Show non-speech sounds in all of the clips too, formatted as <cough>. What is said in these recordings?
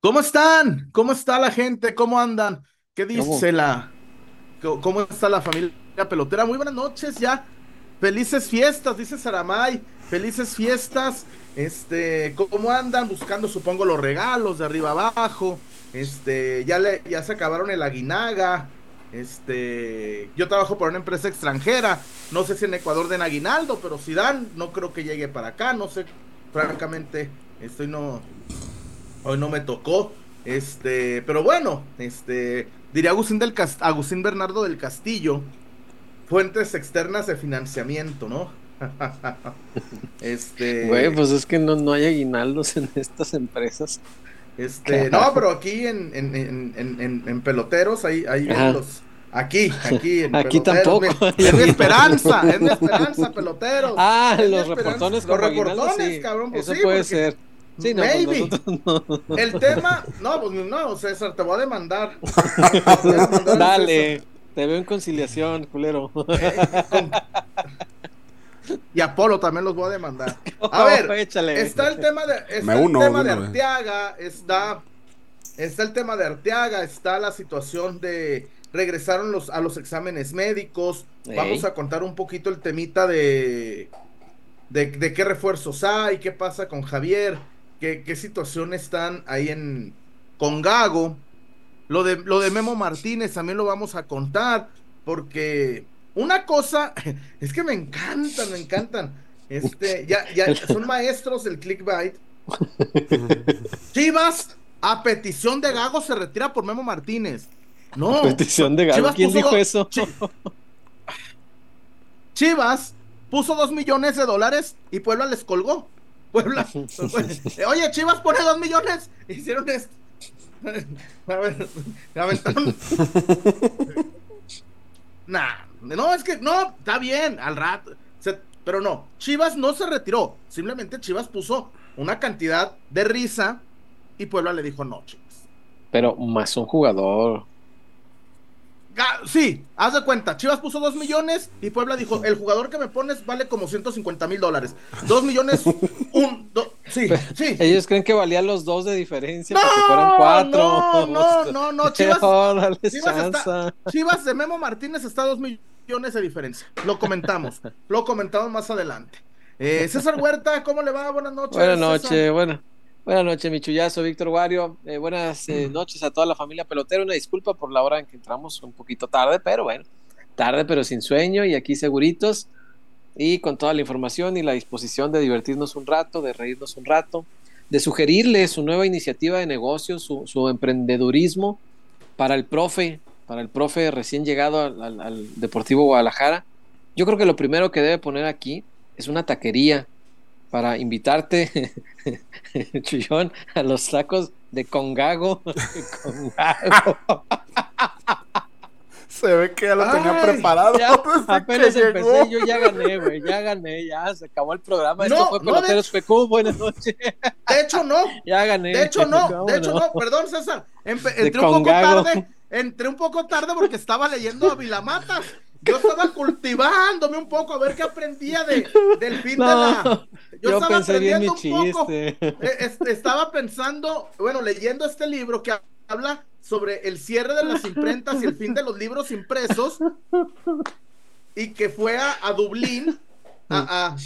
¿Cómo están? ¿Cómo está la gente? ¿Cómo andan? ¿Qué dice la... ¿Cómo está la familia pelotera? Muy buenas noches ya. Felices fiestas, dice Saramay. Felices fiestas. Este, ¿cómo andan? Buscando, supongo, los regalos de arriba abajo. Este, ya le, ya se acabaron el aguinaga. Este, yo trabajo por una empresa extranjera. No sé si en Ecuador den aguinaldo, pero si dan, no creo que llegue para acá. No sé, francamente, estoy no, hoy no me tocó. Este, pero bueno, este, diría Agustín, del Agustín Bernardo del Castillo, fuentes externas de financiamiento, ¿no? <laughs> este. Güey, pues es que no, no hay aguinaldos en estas empresas. Este, no, pero aquí en, en, en, en peloteros, hay, hay los. Aquí, aquí, en <laughs> Aquí tampoco. <laughs> es mi esperanza, es mi esperanza, peloteros. Ah, los reportones Los reportones, cabrón, pues Eso puede ser. Sí, no, pues <laughs> El tema, no, pues no, César, te voy a demandar. <laughs> Dale, te veo en conciliación, culero. <laughs> Y Apolo también los voy a demandar. A ver, está el tema de, está el tema de Arteaga, está, está el tema de Arteaga, está la situación de regresaron los, a los exámenes médicos. Vamos a contar un poquito el temita de, de, de qué refuerzos hay, qué pasa con Javier qué, qué situación están ahí en con Gago. Lo de, lo de Memo Martínez también lo vamos a contar, porque una cosa, <laughs> es que me encantan, me encantan. Este, ya, ya son maestros del clickbait. Chivas, a petición de Gago, se retira por Memo Martínez. No. A petición de Gago. ¿Quién dijo eso? Chivas puso dos millones de dólares y Puebla les colgó. Puebla. <laughs> <laughs> Oye, Chivas pone dos millones. Hicieron esto. <laughs> A ver, aventaron. nah, no, es que no, está bien, al rato. pero no, Chivas no se retiró. Simplemente Chivas puso una cantidad de risa y Puebla le dijo no, Chivas. Pero más un jugador. Sí, haz de cuenta. Chivas puso 2 millones y Puebla dijo: El jugador que me pones vale como 150 mil dólares. 2 millones, <laughs> un. sí, sí. Ellos creen que valían los dos de diferencia no, porque fueran cuatro. No, no, <laughs> no, no. <laughs> Chivas, Chivas, Chivas, de Memo Martínez está a 2 millones de diferencia. Lo comentamos. lo comentamos más adelante. Eh, César Huerta, ¿cómo le va? Buenas noches. Buenas noches, bueno. Buenas noches, mi chullazo, Víctor Wario. Eh, buenas eh, noches a toda la familia pelotera. Una disculpa por la hora en que entramos un poquito tarde, pero bueno, tarde pero sin sueño y aquí seguritos y con toda la información y la disposición de divertirnos un rato, de reírnos un rato, de sugerirle su nueva iniciativa de negocio, su, emprendedurismo para el profe, para el profe recién llegado al, al Deportivo Guadalajara. Yo creo que lo primero que debe poner aquí es una taquería para invitarte, <laughs> Chuyón, a los tacos de Congago. <laughs> Se ve que ya lo tenía preparado. <laughs> apenas empecé, yo ya gané, güey. Ya gané, ya se acabó el programa. Esto fue Peloteros PQ. Buenas noches. De hecho, no. Ya gané. De hecho, no. De hecho, no. Perdón, César. entré un poco tarde. Entré un poco tarde porque estaba leyendo a Vilamatas. Yo estaba cultivándome un poco a ver qué aprendía de, del fin de la. Yo, estaba aprendiendo un poco. Eh, estaba pensando, bueno, leyendo este libro que habla sobre el cierre de las imprentas y el fin de los libros impresos. Y que fue a, Dublín a,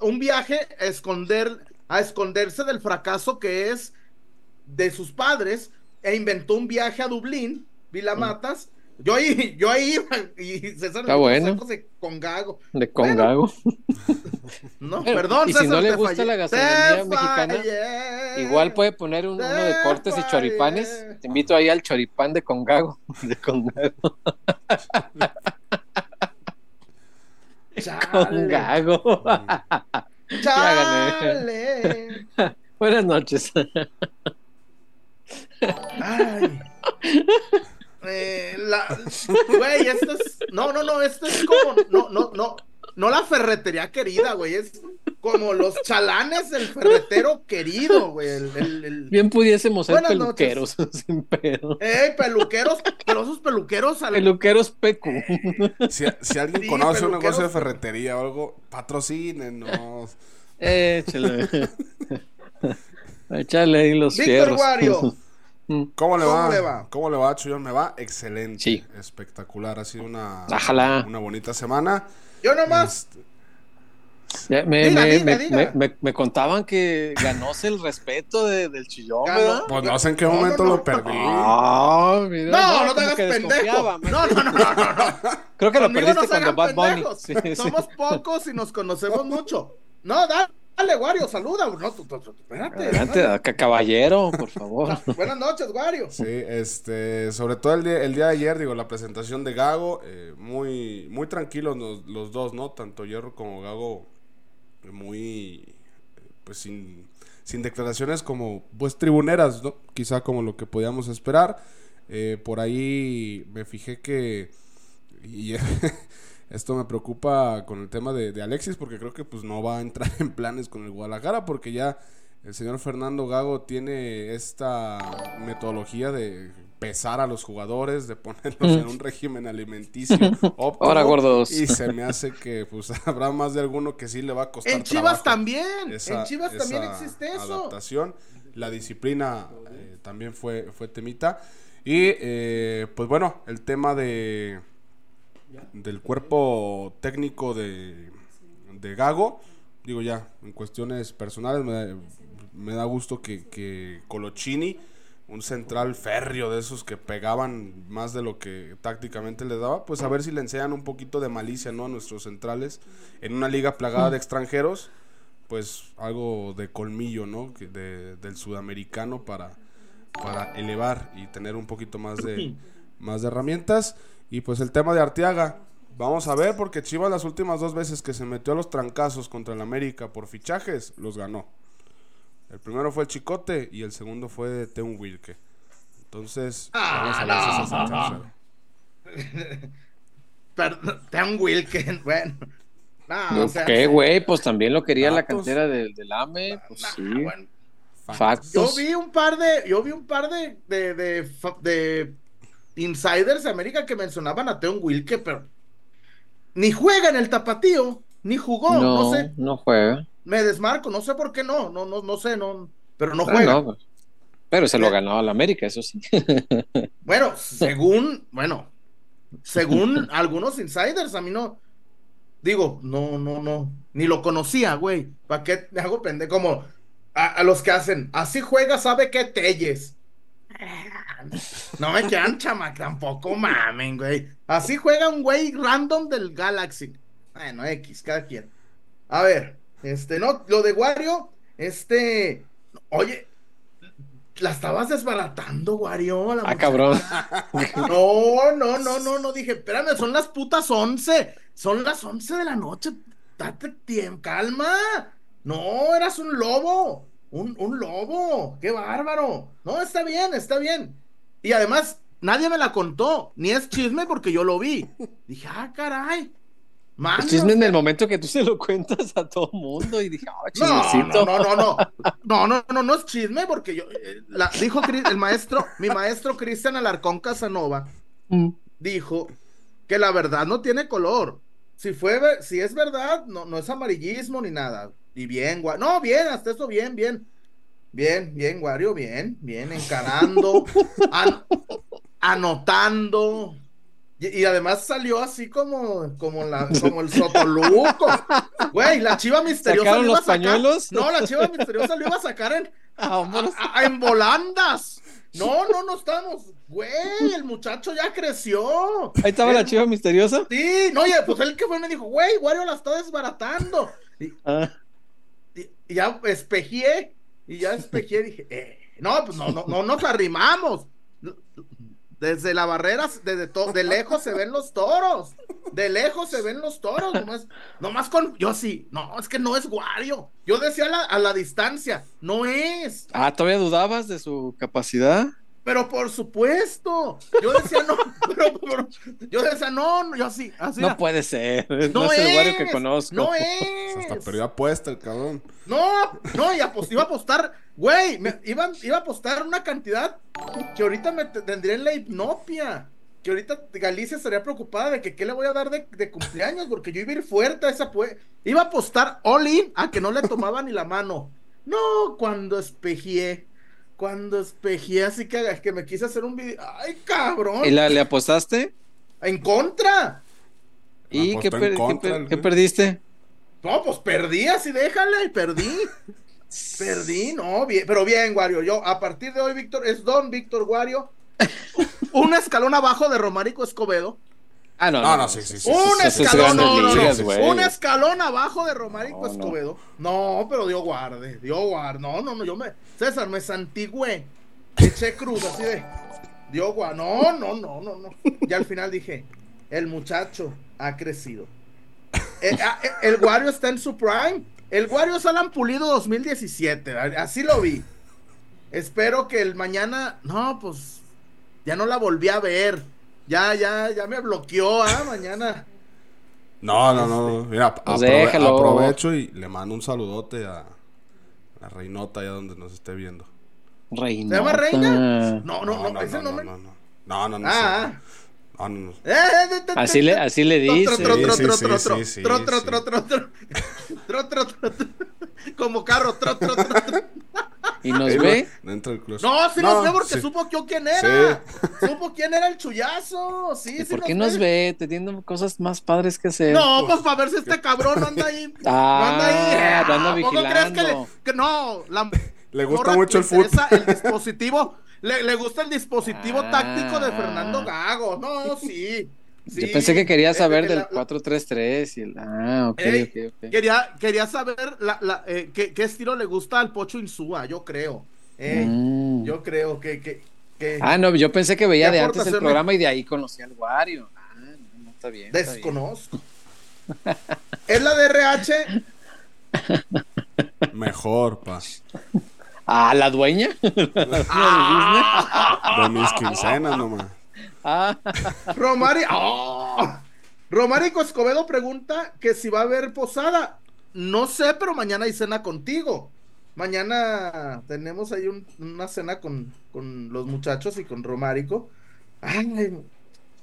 un viaje a esconder, a esconderse del fracaso que es de sus padres. E inventó un viaje a Dublín, Vila Matas yo ahí, yo ahí iba y César Está bueno. de Congago. De Congago. <laughs> no, perdón, y si no le gusta la gastronomía mexicana, igual puede poner uno de cortes y choripanes. Te invito ahí al choripán de Congago. <laughs> De Congago. <laughs> Congago. Chale. Buenas noches. Ay. Eh, la, güey, esto es. No, no, no, esto es como. No, no, no. No la ferretería querida, güey. Es como los chalanes del ferretero querido, güey. El, Bien pudiésemos ser peluqueros, <laughs> sin pedo. ¡Ey, peluqueros! Pero esos peluqueros. Peluqueros PQ. <laughs> Si, si alguien conoce un negocio de ferretería o algo, patrocínenos. Échale. <laughs> Échale ahí los Víctor Wario. ¿Cómo le va? ¿Cómo le va, Chuyón? Me va excelente. Sí. Espectacular. Ha sido una, una bonita semana. Yo nomás. Este, me, me, contaban que ganóse el respeto del chillón, ¿verdad? Pues no sé en qué momento lo perdí. no, no, te hagas pendejo. No, no, no, no, Creo que lo perdiste cuando Bad Bunny. Somos pocos y nos conocemos mucho. No, da, Dale, Wario, saluda. No, tú, espérate. Adelante, caballero, por favor. Buenas noches, Wario. Sí, este, sobre todo el día, el día de ayer, digo, la presentación de Gago, eh, muy, muy tranquilos los, dos, ¿no? Tanto Hierro como Gago, muy, pues sin, sin declaraciones como, pues tribuneras, ¿no? Quizá como lo que podíamos esperar. Eh, por ahí me fijé que... Y, <laughs> Esto me preocupa con el tema de, Alexis porque creo que pues no va a entrar <laughs> en planes con el Guadalajara porque ya el señor Fernando Gago tiene esta metodología de pesar a los jugadores, de ponerlos en un régimen alimenticio <laughs> óptimo. Ahora gordos. Y se me hace que pues <laughs> habrá más de alguno que sí le va a costar En Chivas también. en Chivas también existe eso. Adaptación. La disciplina eh, también fue, fue temita. Y eh, pues bueno, el tema de del cuerpo técnico de, de Gago. Digo ya, en cuestiones personales me, da gusto que, que Colochini, un central férreo de esos que pegaban más de lo que tácticamente le daba, pues a ver si le enseñan un poquito de malicia ¿no? a nuestros centrales en una liga plagada de extranjeros, pues algo de colmillo ¿no? de, del sudamericano para, para elevar y tener un poquito más de, más de herramientas. Y pues el tema de Arteaga, vamos a ver porque Chivas las últimas dos veces que se metió a los trancazos contra el América por fichajes, los ganó. El primero fue el Chicote y el segundo fue Teun Wilke. Entonces, vamos a ver si <laughs> Teun Wilke, <laughs> bueno. No, ¿Qué, güey? Pues también lo quería la cantera del, del AME. Pues sí. Yo vi un par de, yo vi un par de, de, de insiders de América que mencionaban a Teon Wilke, pero ni juega en el tapatío, ni jugó, no, sé. No juega. Me desmarco, no sé por qué no, no, no, no sé, no, pero no juega. Pues, pero se lo ganó a la América, eso sí. <laughs> bueno, según, bueno, según <laughs> algunos insiders, a mí no, digo, no, no, no, ni lo conocía, güey. ¿Para qué me hago pende Como a, a, los que hacen, así juega, sabe que telles. No me quedan chamac, tampoco mamen, güey. Así juega un güey random del Galaxy. Bueno, X, cada quien. A ver, este, no, lo de Wario, este, oye, la estabas desbaratando, Wario. ah, cabrón. <laughs> No, no, no, no, no, dije, espérame, son las putas once. Son las once de la noche. Date tiempo, calma. No, eras un lobo. Un, un lobo. Qué bárbaro. No, está bien, está bien. Y además, nadie me la contó, ni es chisme porque yo lo vi. Dije, ah, caray. Es chisme en el momento que tú se lo cuentas a todo mundo y dije, ah, chismecito. No, no, no, no, no, no, no, no, es chisme porque yo, eh, la, dijo el maestro, mi maestro Cristian Alarcón Casanova, mm. dijo que la verdad no tiene color. Si fue, si es verdad, no, no es amarillismo ni nada. Y bien, no, bien, hasta eso bien, bien. Bien, bien, Wario, bien, bien, encarando, <laughs> anotando. Y, además salió así como, como, la, como el sotoluco. Güey, la chiva misteriosa lo iba a sacar. No, la chiva misteriosa lo iba a sacar en, <laughs> en volandas. No, no, no estamos. Güey, el muchacho ya creció. Ahí estaba la chiva misteriosa. Sí, no, oye, pues él que fue me dijo, güey, Wario la está desbaratando. Y, ah. Y ya espejé y ya despejé, <laughs> dije, eh, no, pues no, no, no nos arrimamos. Desde la barrera, desde de lejos se ven los toros. De lejos se ven los toros. Nomás, nomás con. Yo sí. No, es que no es Wario. Yo decía a la, a la distancia. No es. Ah, ¿todavía dudabas de su capacidad? Pero por supuesto. Yo decía no. <laughs> Pero, yo decía no, yo así. así no puede ser. No, es, el Wario que conozco. No es. Hasta perdió apuesta el cabrón. No, no, y iba a apostar. Güey, me, iba, iba a apostar una cantidad que ahorita me tendría en la hipnopia. Que ahorita Galicia estaría preocupada de que qué le voy a dar de, de cumpleaños, porque yo iba a ir fuerte a esa. Iba a apostar all in a que no le tomaba ni la mano. No, cuando espejé, cuando espejé, así que, que me quise hacer un video. ¡Ay, cabrón! ¿Y la, le apostaste? En contra. ¿Y qué, qué, perdiste? No, pues perdí, así déjala, y perdí. <laughs> perdí, no, bien, pero bien, Wario. Yo, a partir de hoy, Víctor, es Don Víctor Wario. <laughs> un escalón abajo de Romarico Escobedo. Ah, no, no, no, sí, sí, sí. Un escalón, no, no, no, Un escalón abajo de Romarico Escobedo. No. pero Dios guarde, Dios guarde. No, no, no, yo me. César, me santigüé. Eché cruz, así de. Dios guarde. No, no, no, no, no. Y al final dije, el muchacho ha crecido. Eh, ah, eh, el, Wario está en su prime. El Wario es Alan Pulido 2017. Así lo vi. Espero que el mañana. No, pues. Ya no la volví a ver. Ya, ya, ya me bloqueó, ¿ah? Mañana. No, no, no. Este, Mira, pues aprovecho y le mando un saludote a la Reinota allá donde nos esté viendo. Reina. ¿Se llama Reina? No, no, no, no, ese nombre. No, no, no. No, no, Ah. Así le, así le dice. Como carro, tro, tro, ¿Y nos ve? No, entra el no sí nos ve porque supo yo quién era. <laughs> Supo quién era el chullazo. Sí, ¿Y ¿Por qué nos ve? Teniendo cosas más padres que hacer. No, pues para ver si este cabrón anda ahí. <laughs> Ah, anda ahí. anda vigilando. crees que, le, que no? La, le gusta mucho el fútbol. El dispositivo le, gusta el dispositivo <laughs> táctico de Fernando ah. Gago. No, sí. Yo pensé que quería saber del 4-3-3 y el... Ah, ok, ok, Quería, quería saber la, eh, qué, estilo le gusta al Pocho Insúa, yo creo. Mm. Yo creo que, que, Ah, no, yo pensé que veía de antes el programa y de ahí conocía al Wario. Ah, no, está bien. Desconozco. <laughs> ¿Es la de RH? <laughs> Mejor, pa. Ah, la dueña. <laughs> de, mis quincenas nomás. Ah. Romari. Oh. Romarico Escobedo pregunta que si va a haber posada. No sé, pero mañana hay cena contigo. Mañana tenemos ahí una cena con, los muchachos y con Romarico.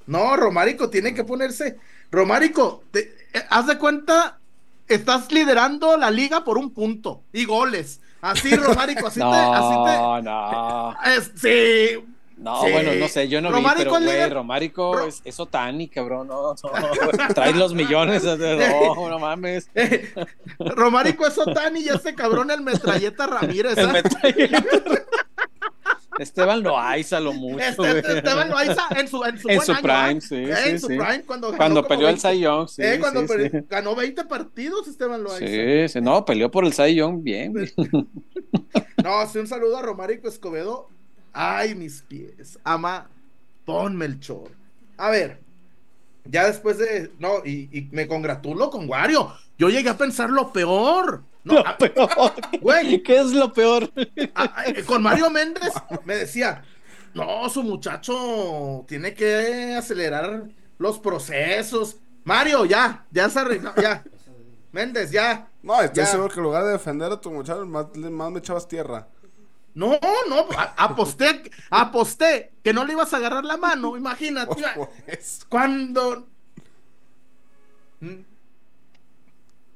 no, Romarico tiene que ponerse. Romarico, te, eh, haz de cuenta, estás liderando la liga por un punto y goles. Así, Romárico, así no, te. Así te no. sí. No, bueno, no sé, yo no vi, pero güey, Romárico es, es Otani, cabrón, no, no, trae los millones, no, <laughs> no mames. <laughs> Romárico es Otani y ese cabrón el metralleta Ramírez. El ¿ah? metralleta. Esteban Loaiza lo mucho. Este, Esteban Loaiza en su, en su, en su prime, año, sí, ¿eh? sí, En su prime, cuando, cuando peleó el Cy Young, sí. Eh, cuando ganó 20 partidos Esteban Loaiza. Sí, sí, no, peleó por el Cy Young bien. <laughs> no, sí, un saludo a Romárico Escobedo. Ay, mis pies. Ama, ponme el chor. A ver, ya después de. No, y, y me congratulo con Wario. Yo llegué a pensar lo peor. lo peor. Güey. <laughs> ¿Qué es lo peor? con Mario Méndez me decía, no, su muchacho tiene que acelerar los procesos. Mario, ya, ya se arregló, ya. <laughs> Méndez, ya. No, estoy seguro que en lugar de defender a tu muchacho, más, más me echabas tierra. No, no, aposté, aposté que no le ibas a agarrar la mano, imagínate. Cuando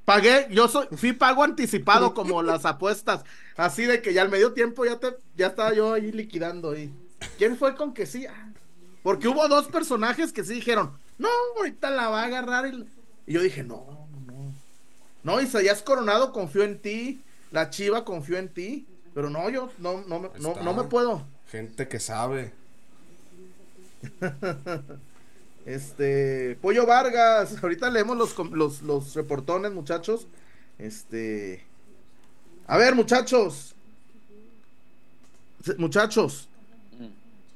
pagué, yo soy, fui pago anticipado como las apuestas, así de que ya al medio tiempo ya te, ya estaba yo ahí liquidando y ¿quién fue con que sí? Ah, porque hubo dos personajes que sí dijeron, no, ahorita la va a agarrar y, yo dije, no, no, no, Isaías Coronado confió en ti, la Chiva confió en ti, pero no, yo no, no, no, no me puedo. Gente que sabe. <laughs> Este, Pollo Vargas, ahorita leemos los, los, los reportones, muchachos. Este, a ver, muchachos, muchachos,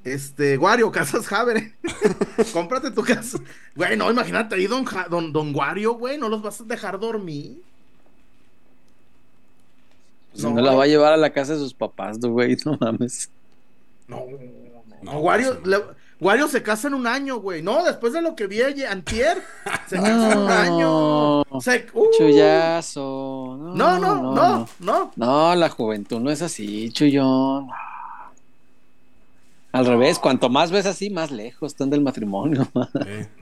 este, Wario, Casas Javer, <laughs> cómprate tu casa. Güey, no, imagínate ahí, don, don, don Wario, güey, no los vas a dejar dormir. No, no la va a llevar a la casa de sus papás, güey, <laughs> no mames. No, no, no Wario, Wario se casa en un año, güey. No, después de lo que vi antier, <laughs> se casa en un año. Se, uh. Chuyazo. No no, no no, no, la juventud no es así, Chuyón. Al revés, cuanto más ves así, más lejos están del matrimonio.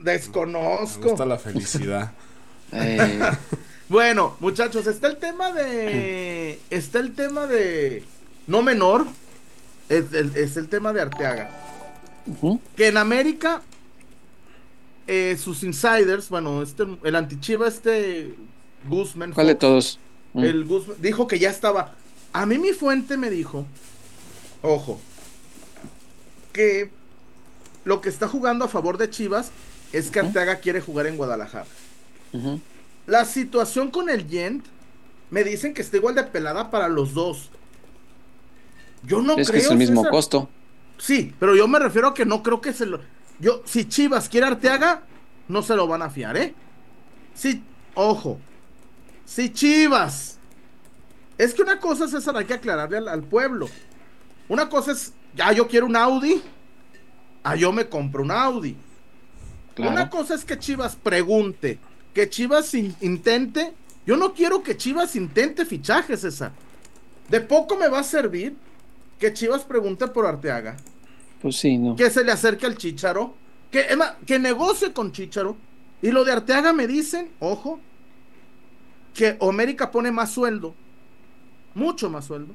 Desconozco. Me gusta la felicidad. Eh. Bueno, muchachos, está el tema de. Está el tema de. No menor. Es, el, tema de Arteaga. Que en América. Eh, sus insiders, bueno, este, el antichiva, este Guzmán. ¿Cuál de todos? El Guzmán, dijo que ya estaba. A mí mi fuente me dijo. Ojo. Que lo que está jugando a favor de Chivas es que Arteaga quiere jugar en Guadalajara. La situación con el Yen me dicen que está igual de pelada para los dos. Yo no es creo. Que es el mismo costo. Sí, pero yo me refiero a que no creo que se lo. Yo, si Chivas quiere Arteaga, no se lo van a fiar, ¿eh? Sí, ojo. Si Chivas. Es que una cosa, César, hay que aclararle al, pueblo. Una cosa es, ya yo quiero un Audi. Ah, yo me compro un Audi. Una cosa es que Chivas pregunte, que Chivas intente. Yo no quiero que Chivas intente fichajes, César. De poco me va a servir que Chivas pregunte por Arteaga. Pues sí, ¿no? Que se le acerque al Chicharo. Que, que negocie con Chicharo. Y lo de Arteaga me dicen, ojo, que América pone más sueldo. Mucho más sueldo.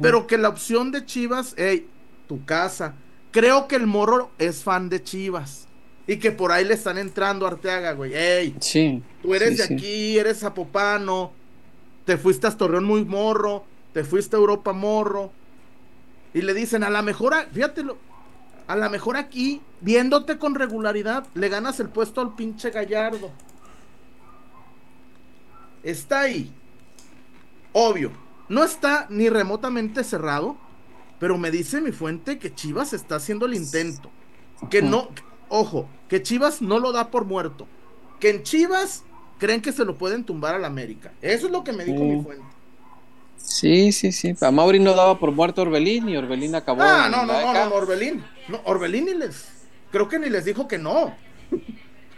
Pero que la opción de Chivas, hey, tu casa. Creo que el morro es fan de Chivas y que por ahí le están entrando a Arteaga, güey. Ey, sí, tú eres de aquí, eres zapopano, te fuiste a Torreón muy morro, te fuiste a Europa morro. Y le dicen, a la mejor, fíjate, a la mejor aquí, viéndote con regularidad, le ganas el puesto al pinche Gallardo. Está ahí. Obvio. No está ni remotamente cerrado, pero me dice mi fuente que Chivas está haciendo el intento. Que no, ojo, que Chivas no lo da por muerto. Que en Chivas creen que se lo pueden tumbar al América. Eso es lo que me dijo mi fuente. Sí, sí, sí. A Mauri no daba por muerto Orbelín y Orbelín acabó. Ah, no, no, no, no, Orbelín. No, Orbelín ni les. Creo que ni les dijo que no.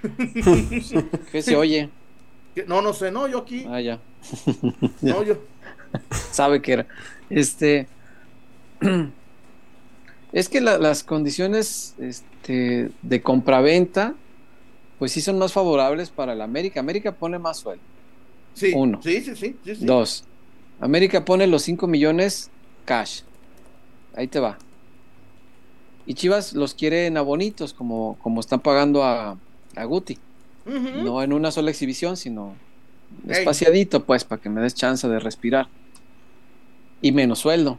<laughs> ¿Qué se oye? No, no sé, no, yo aquí. Ah, ya. no, yo. <laughs> Sabe que era. Este. <clears throat> Es que las condiciones este, de compraventa, pues sí son más favorables para el América. América pone más sueldo. Sí, Uno. Sí, sí, sí, Dos. América pone los 5 millones cash. Ahí te va. Y Chivas los quiere en abonitos, como, como están pagando a, a Guti. No en una sola exhibición, sino espaciadito, pues, para que me des chance de respirar. Y menos sueldo.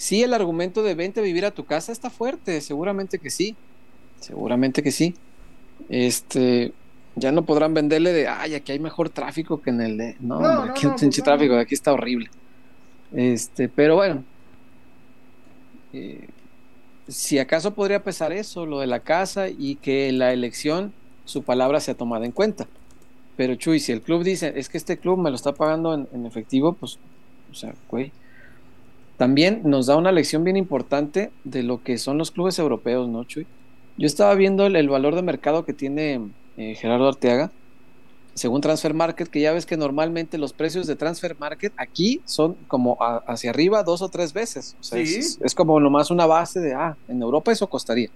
Sí, el argumento de vente a vivir a tu casa está fuerte, seguramente que sí. Seguramente que sí. Este, ya no podrán venderle de, ay, aquí hay mejor tráfico que en el de. No, aquí no, pinche tráfico, aquí está horrible. Este, pero bueno. Eh, si acaso podría pesar eso, lo de la casa y que la elección, su palabra sea tomada en cuenta. Pero Chuy, si el club dice, es que este club me lo está pagando en, en efectivo, pues, o sea, güey también nos da una lección bien importante de lo que son los clubes europeos, ¿no, Chuy? Yo estaba viendo el, valor de mercado que tiene eh, Gerardo Arteaga, según Transfer Market, que ya ves que normalmente los precios de Transfer Market aquí son como hacia arriba dos o tres veces. O sea, es, es, como nomás una base de, ah, en Europa eso costaría.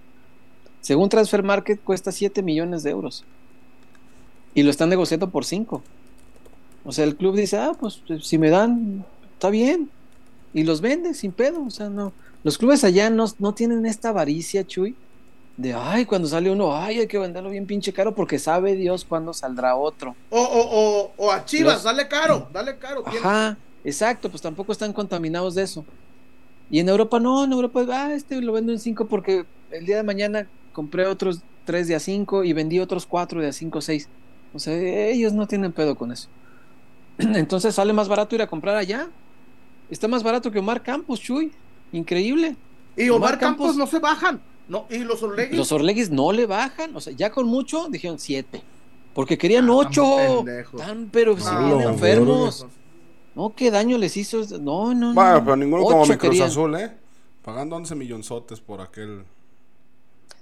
Según Transfer Market cuesta 7 millones de euros. Y lo están negociando por 5. O sea, el club dice, ah, pues si me dan, está bien y los vende sin pedo. O sea, no. Los clubes allá no, no tienen esta avaricia, Chuy, de ay, cuando sale uno, ay, hay que venderlo bien pinche caro porque sabe Dios cuándo saldrá otro. O, o, o, a Chivas, dale caro, dale caro. Ajá, exacto, pues tampoco están contaminados de eso. Y en Europa no, en Europa, ah, este lo vendo en 5 porque el día de mañana compré otros 3 de a 5 y vendí otros 4 de a 5 o 6. O sea, ellos no tienen pedo con eso. <clears throat> Entonces sale más barato ir a comprar allá Está más barato que Omar Campos, Chuy. Increíble. Y Omar, Campos, no se bajan. No, y los Orleguis. Los Orleguis no le bajan. O sea, ya con mucho dijeron siete. Porque querían ah, ocho. Tan, pero si bien enfermos. No, qué daño les hizo. No, no, no. pero ninguno como mi Cruz Azul, ¿eh? Pagando 11 millonzotes por aquel.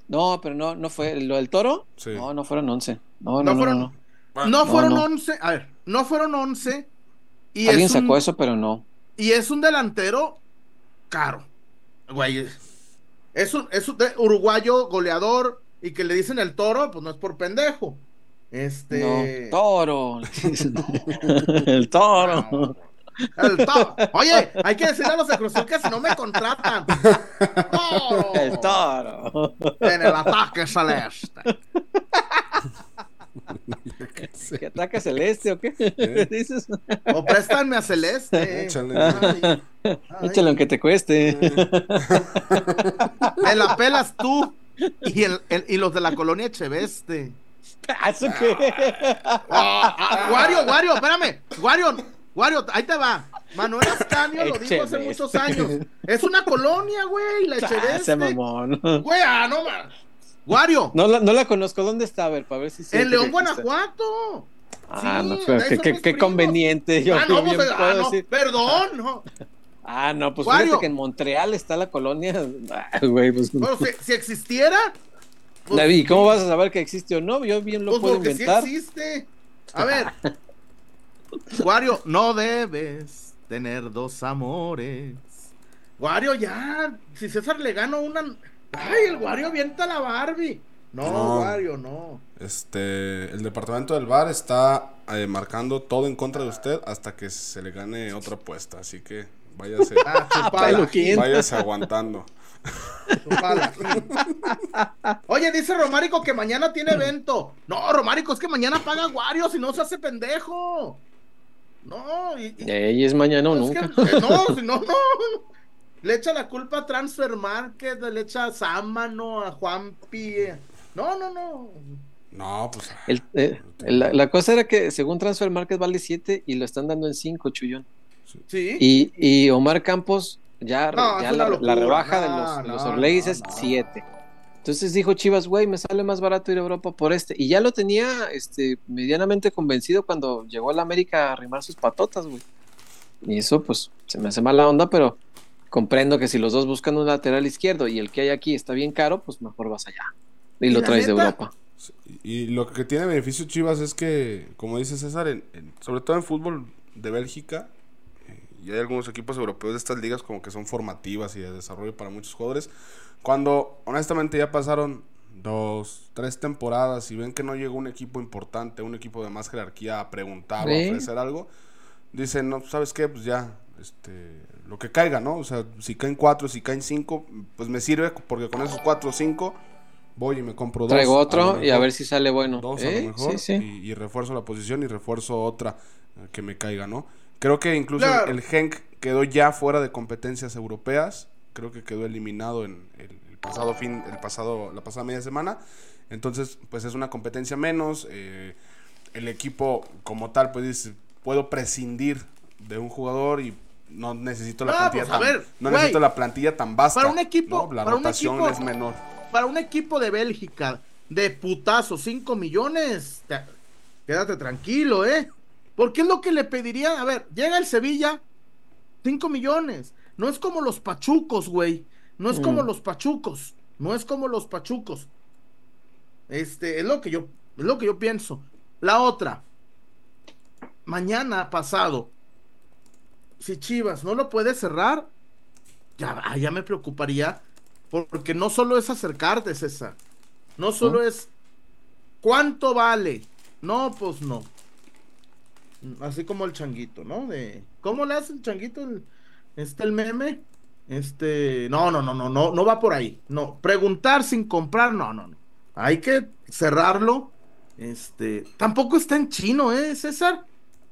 No, pero no, no fue. ¿Lo del toro? Sí. No, no fueron 11. No, no, no. fueron, no, no. fueron 11. A ver, no fueron 11. Y Alguien sacó eso, pero no. Y es un delantero caro. Güey. Es un, es un uruguayo goleador y que le dicen el toro, pues no es por pendejo. Este. toro. <laughs> <laughs> el toro. El toro. Oye, hay que decirle a los de Cruz que si no me contratan. ¡Toro! <laughs> El toro. En el ataque celeste. ¿Qué ataque celeste o qué? ¿Eh? <laughs> ¿Dices? O préstame a celeste. <laughs> Échale. Échale aunque te cueste. <laughs> Me la pelas tú y, el, y los de la colonia Cheveste. ¿Eso qué? Ah, ah, Wario, Wario, espérame. Wario, Wario, ahí te va. Manuel Ascanio lo dijo hace muchos años. Es una colonia, güey, la Cheveste. Ese mamón. Güey, ah, no más. Wario. No la, no la conozco. ¿Dónde está? A ver, para ver si En León, Guanajuato. Ah, sí, no, pero qué, qué, qué conveniente. Yo, ah, no, pues, puedo ah, no, decir. Perdón, <laughs> no. Ah, no, pues Wario. fíjate que en Montreal está la colonia. Ah, güey, pues. Bueno, si, si existiera. Pues, David, ¿cómo vas a saber que existe o no? Yo bien lo pues puedo inventar. Sí existe. A ver. <laughs> Wario, no debes tener dos amores. Wario, ya. Si César le gana una. Ay, el Wario avienta la Barbie. No, no, Wario, no. Este, el departamento del bar está eh, marcando todo en contra de usted hasta que se le gane otra apuesta, así que váyase, <laughs> ah, váyase <laughs> aguantando. Oye, dice Romárico que mañana tiene evento. No, Romárico, es que mañana paga Wario si no se hace pendejo. No, y, y... es mañana o nunca. Que, <laughs> no, no, no. Le echa la culpa a Transfer Market, le echa a Sámano, a Juanpi. No, no, no. No, pues. Eh, la, cosa era que según Transfer Market vale 7 y lo están dando en 5, Chullón. Sí. Y, y Omar Campos ya, ya la, rebaja de los, no, los Orlegis es 7. Entonces dijo Chivas, güey, me sale más barato ir a Europa por este. Y ya lo tenía este, medianamente convencido cuando llegó a la América a arrimar sus patotas, güey. Y eso, pues, se me hace mala onda, pero comprendo que si los dos buscan un lateral izquierdo y el que hay aquí está bien caro, pues mejor vas allá. Y, lo traes de Europa. Y lo que tiene beneficio Chivas es que, como dice César, sobre todo en fútbol de Bélgica, y hay algunos equipos europeos de estas ligas como que son formativas y de desarrollo para muchos jugadores. Cuando honestamente ya pasaron dos, tres temporadas y ven que no llegó un equipo importante, un equipo de más jerarquía a preguntar o a ofrecer algo, dicen, no, ¿sabes qué? Pues ya, este, lo que caiga, ¿no? O sea, si caen cuatro, si caen cinco, pues me sirve porque con esos cuatro o cinco voy y me compro dos. Traigo otro y a ver si sale bueno. Dos a lo ¿Eh? mejor Y, refuerzo la posición y refuerzo otra eh, que me caiga, ¿no? Creo que incluso el Genk quedó ya fuera de competencias europeas. Creo que quedó eliminado en el, pasado fin, el pasado, la pasada media semana. Entonces, pues es una competencia menos. Eh, el equipo como tal, pues dice, puedo prescindir de un jugador y no necesito la plantilla pues, tan, no necesito la plantilla tan vasta. Para un equipo, la para rotación un es menor. Para un equipo de Bélgica de putazo 5 millones, quédate tranquilo, ¿eh? Porque es lo que le pediría. A ver, llega el Sevilla, 5 millones. No es como los pachucos, güey. No es como mm. los pachucos. No es como los pachucos. Este, es lo que yo, es lo que yo pienso. La otra, mañana pasado, si Chivas no lo puede cerrar, ya, ah, ya me preocuparía. Porque no solo es acercarte, César. No solo es cuánto vale. No, pues no. Así como el changuito, ¿no? De, ¿Cómo le hace el changuito? El, este, el meme. Este, no, no, no, no, no, no va por ahí. No, preguntar sin comprar, no, no, no. Hay que cerrarlo. Este, tampoco está en chino, ¿eh, César?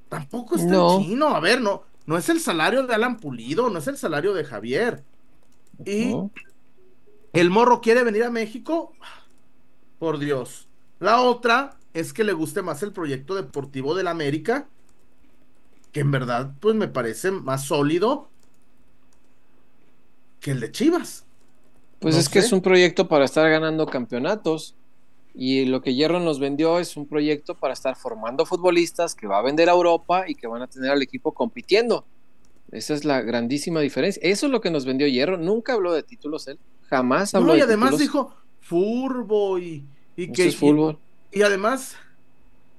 Tampoco está en chino. A ver, no, no es el salario de Alan Pulido, no es el salario de Javier. Y el morro quiere venir a México. Por Dios. La otra es que le guste más el proyecto deportivo del América que en verdad pues me parece más sólido que el de Chivas. Pues es que es un proyecto para estar ganando campeonatos y lo que Hierro nos vendió es un proyecto para estar formando futbolistas que va a vender a Europa y que van a tener al equipo compitiendo. Esa es la grandísima diferencia. Eso es lo que nos vendió Hierro. Nunca habló de títulos él. Jamás habló no, y además dijo furbo y, y que. Es fútbol. Y, además,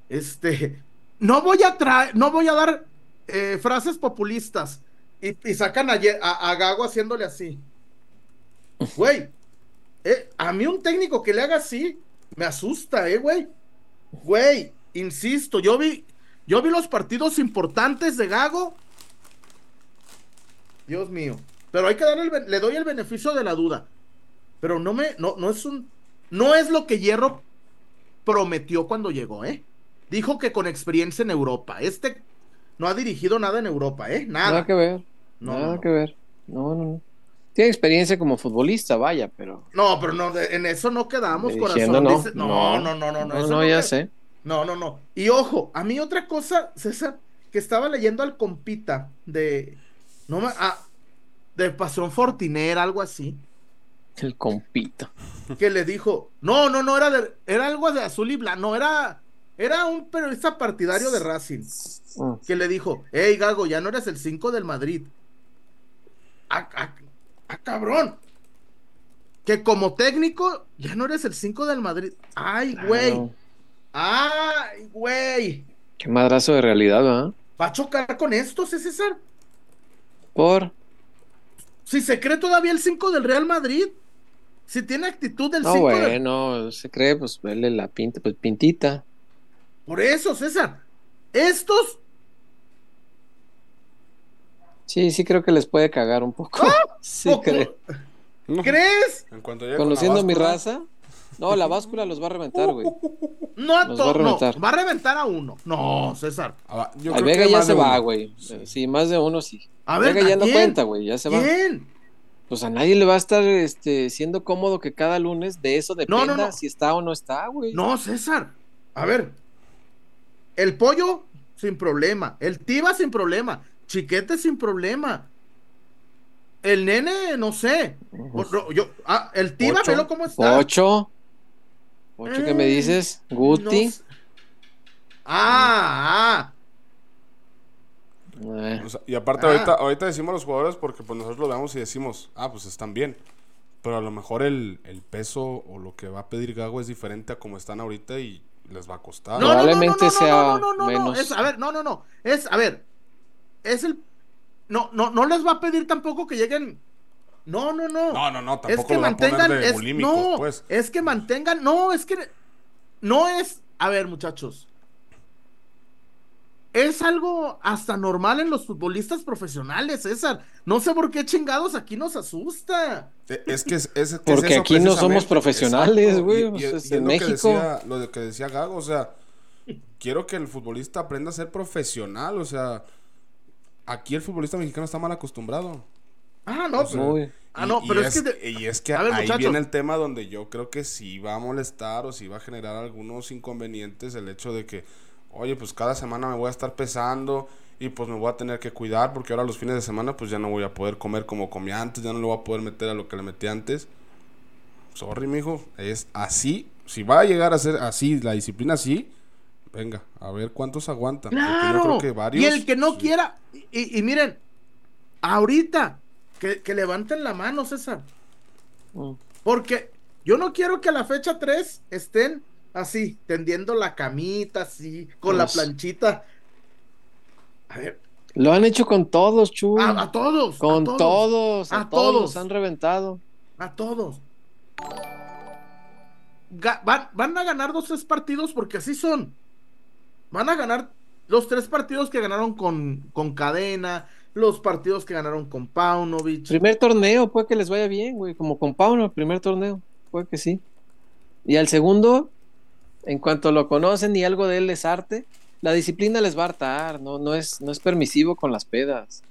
este. No voy a traer, no voy a dar eh, frases populistas y, sacan a, a, Gago haciéndole así. Güey, eh, a mí un técnico que le haga así me asusta, ¿eh, güey? Güey, insisto, yo vi, yo vi los partidos importantes de Gago. Dios mío. Pero hay que darle, el, le doy el beneficio de la duda. Pero no me, no, no es un, no es lo que Hierro prometió cuando llegó, ¿eh? Dijo que con experiencia en Europa. Este no ha dirigido nada en Europa, ¿eh? Nada. Nada que ver. nada que ver. No, no, no. Tiene experiencia como futbolista, vaya, pero. No, pero no, en eso no quedamos, corazón. No, no, no, no, no, no, no, no, ya sé. No, no, no. Y ojo, a mí otra cosa, César, que estaba leyendo al compita de. No me. Ah, de Pasión Fortinera, algo así. El compita. Que le dijo, no, no, no, era de, era algo de azul y blanco, no, era, era un periodista partidario de Racing. Mm. Que le dijo, hey Gago, ya no eres el 5 del Madrid. Ah, ah, ah, cabrón. Que como técnico, ya no eres el 5 del Madrid. Ay, güey. Ay, güey. Qué madrazo de realidad, ¿verdad? ¿Va a chocar con esto, César? ¿Por? Si se cree todavía el 5 del Real Madrid. Si tiene actitud del 5 no, bueno, se cree, pues vele la pinta, pues pintita. Por eso, César. Estos. Sí, sí creo que les puede cagar un poco. ¡Ah! <laughs> Sí creo. ¿Crees? Conociendo mi raza. No, la báscula los va a reventar, güey. <laughs> No a todos, no. Va a reventar a uno. No, César. Ah, Al Vega ya se va, güey. Sí. más de uno sí. A ver, Vega ya no cuenta, güey. Ya se va. ¿Quién? Pues a nadie le va a estar este, siendo cómodo que cada lunes de eso dependa si está o no está, güey. No, César. A ver. El pollo, sin problema. El tiba, sin problema. Chiquete, sin problema. El nene, no sé. Yo, ah, el tiba, velo cómo está. Ocho. Ocho, ¿qué me eh, dices? Guti. Ah, ah. Eh. y aparte, ahorita, ah. ahorita decimos los jugadores porque pues nosotros lo vemos y decimos, ah, pues están bien. Pero a lo mejor el, peso o lo que va a pedir Gago es diferente a como están ahorita y les va a costar. Probablemente sea menos. Es, a ver, no, no, no. Es, a ver, es el. No, no, no les va a pedir tampoco que lleguen no, no, no. No, no, no, tampoco es que mantengan, es, no, pues. Es que mantengan, no, es que no es, a ver, muchachos. Es algo hasta normal en los futbolistas profesionales, César. No sé por qué chingados aquí nos asusta. E, es que es, porque aquí no somos profesionales, güey. en México. lo que decía Gago, o sea, quiero que el futbolista aprenda a ser profesional, o sea, aquí el futbolista mexicano está mal acostumbrado. Ah, no, pero, ah, no, pero es, que. Y es que ahí viene el tema donde yo creo que sí va a molestar o sí va a generar algunos inconvenientes el hecho de que, oye, pues cada semana me voy a estar pesando y pues me voy a tener que cuidar porque ahora los fines de semana pues ya no voy a poder comer como comía antes, ya no le voy a poder meter a lo que le metí antes. Sorry, mijo, es así. Si va a llegar a ser así, la disciplina así, venga, a ver cuántos aguantan. Claro. y el que no quiera, y miren, ahorita que, levanten la mano, César. Mm. Porque yo no quiero que a la fecha 3 estén así, tendiendo la camita, así, con la pues planchita. A ver. Lo han hecho con todos, Chu. A, todos. Con todos. A, todos. Han reventado. A todos. van, van, a ganar dos, tres partidos porque así son. Van a ganar los tres partidos que ganaron con, con cadena, los partidos que ganaron con Paunovic. Primer torneo, puede que les vaya bien, güey, como con Pauno, primer torneo, puede que sí. Y al segundo, en cuanto lo conocen y algo de él les arte, la disciplina les va a hartar, no, no, es, no es permisivo con las pedas.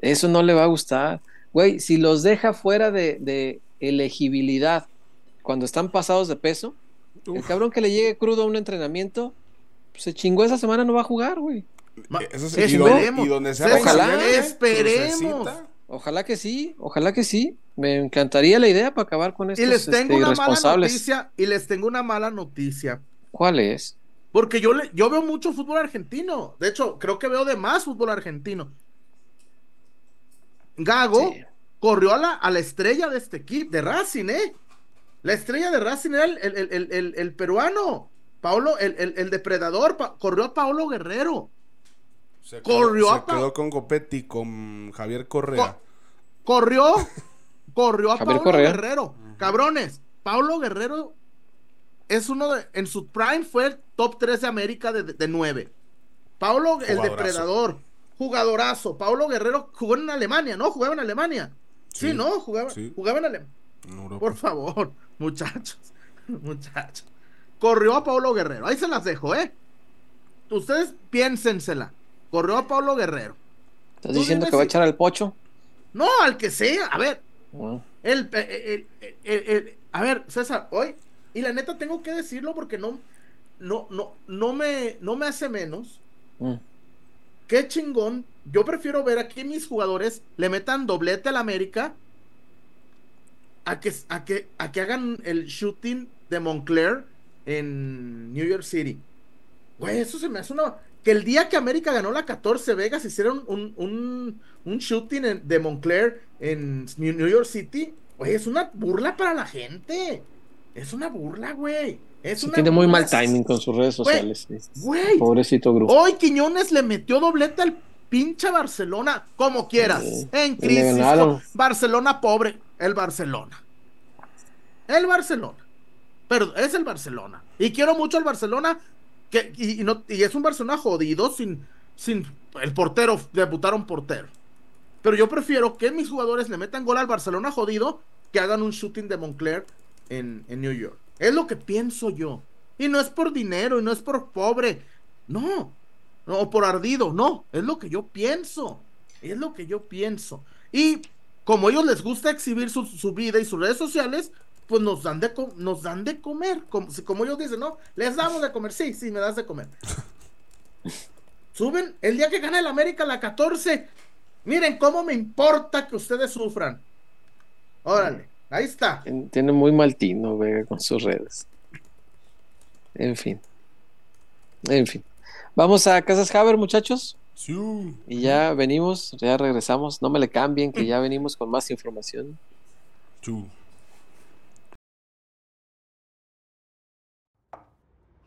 Eso no le va a gustar. Güey, si los deja fuera de, elegibilidad cuando están pasados de peso, el cabrón que le llegue crudo a un entrenamiento, se chingó esa semana, no va a jugar, güey. Eso esperemos. Y donde sea ojalá, esperemos. Ojalá que sí, ojalá que sí. Me encantaría la idea para acabar con estos y les tengo este, una mala noticia Y les tengo una mala noticia. ¿Cuál es? Porque yo, le, yo veo mucho fútbol argentino. De hecho, creo que veo de más fútbol argentino. Gago corrió a la, a la estrella de este equipo, de Racing, ¿eh? La estrella de Racing era el, el, peruano. Paulo, el, depredador, corrió a Paulo Guerrero. Se corrió se quedó con Gopetti, con Javier Correa. corrió, corrió a Pablo Guerrero. Cabrones, Pablo Guerrero es uno de, en su prime fue el top 3 de América de, de, 9. Paulo, el depredador, jugadorazo. Paulo Guerrero jugó en Alemania, ¿no? Jugaba en Alemania. Sí, ¿no? Jugaba, jugaba en Alemania. Por favor, <laughs> muchachos, <laughs> muchachos. Corrió a Paulo Guerrero. Ahí se las dejo, ¿eh? Ustedes piénsensela. Corrió a Paulo Guerrero. ¿Estás diciendo que va a echar al pocho? No, al que sea. A ver. Ah. El, el, a ver, César, hoy, y la neta tengo que decirlo porque no, no, no, no me, no me hace menos. Mm. Qué chingón. Yo prefiero ver aquí mis jugadores le metan doblete al América a que, a que, a que hagan el shooting de Moncler en New York City. Güey, eso se me hace una. Que el día que América ganó la 14 Vegas hicieron un, un, un shooting de Moncler en New York City. Güey, es una burla para la gente. Es una burla, güey. Es tiene muy mal timing con sus redes sociales. Güey. Pobrecito grupo. Hoy Quiñones le metió doblete al pinche Barcelona, como quieras. en crisis. Barcelona pobre. El Barcelona. El Barcelona. Pero es el Barcelona. Y quiero mucho al Barcelona. Que, y, es un Barcelona jodido sin, sin el portero, debutaron portero. Pero yo prefiero que mis jugadores le metan gol al Barcelona jodido que hagan un shooting de Moncler en, New York. Es lo que pienso yo. Y no es por dinero, y no es por pobre. No. no o por ardido. No. Es lo que yo pienso. Es lo que yo pienso. Y como a ellos les gusta exhibir su, vida y sus redes sociales, pues nos dan de, nos dan de comer. Como, como ellos dicen, ¿no? Les damos de comer. Sí, sí, me das de comer. <laughs> Suben el día que gana el América la 14. Miren cómo me importa que ustedes sufran. Órale, ahí está. Tiene muy mal tino, Vega, con sus redes. En fin. En fin. Vamos a Casas Haber, muchachos. Sí. Y ya venimos, ya regresamos. No me le cambien, que ya venimos con más información. Sí.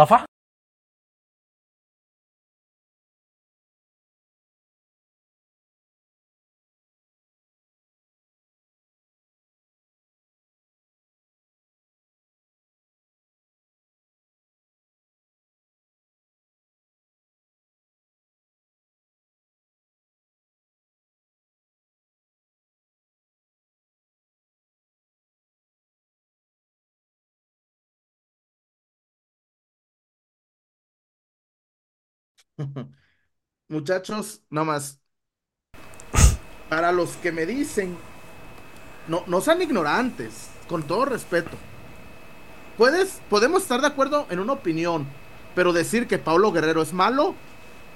¿Rafa? <laughs> Muchachos, más Para los que me dicen, no, no sean ignorantes, con todo respeto. Puedes, podemos estar de acuerdo en una opinión, pero decir que Pablo Guerrero es malo,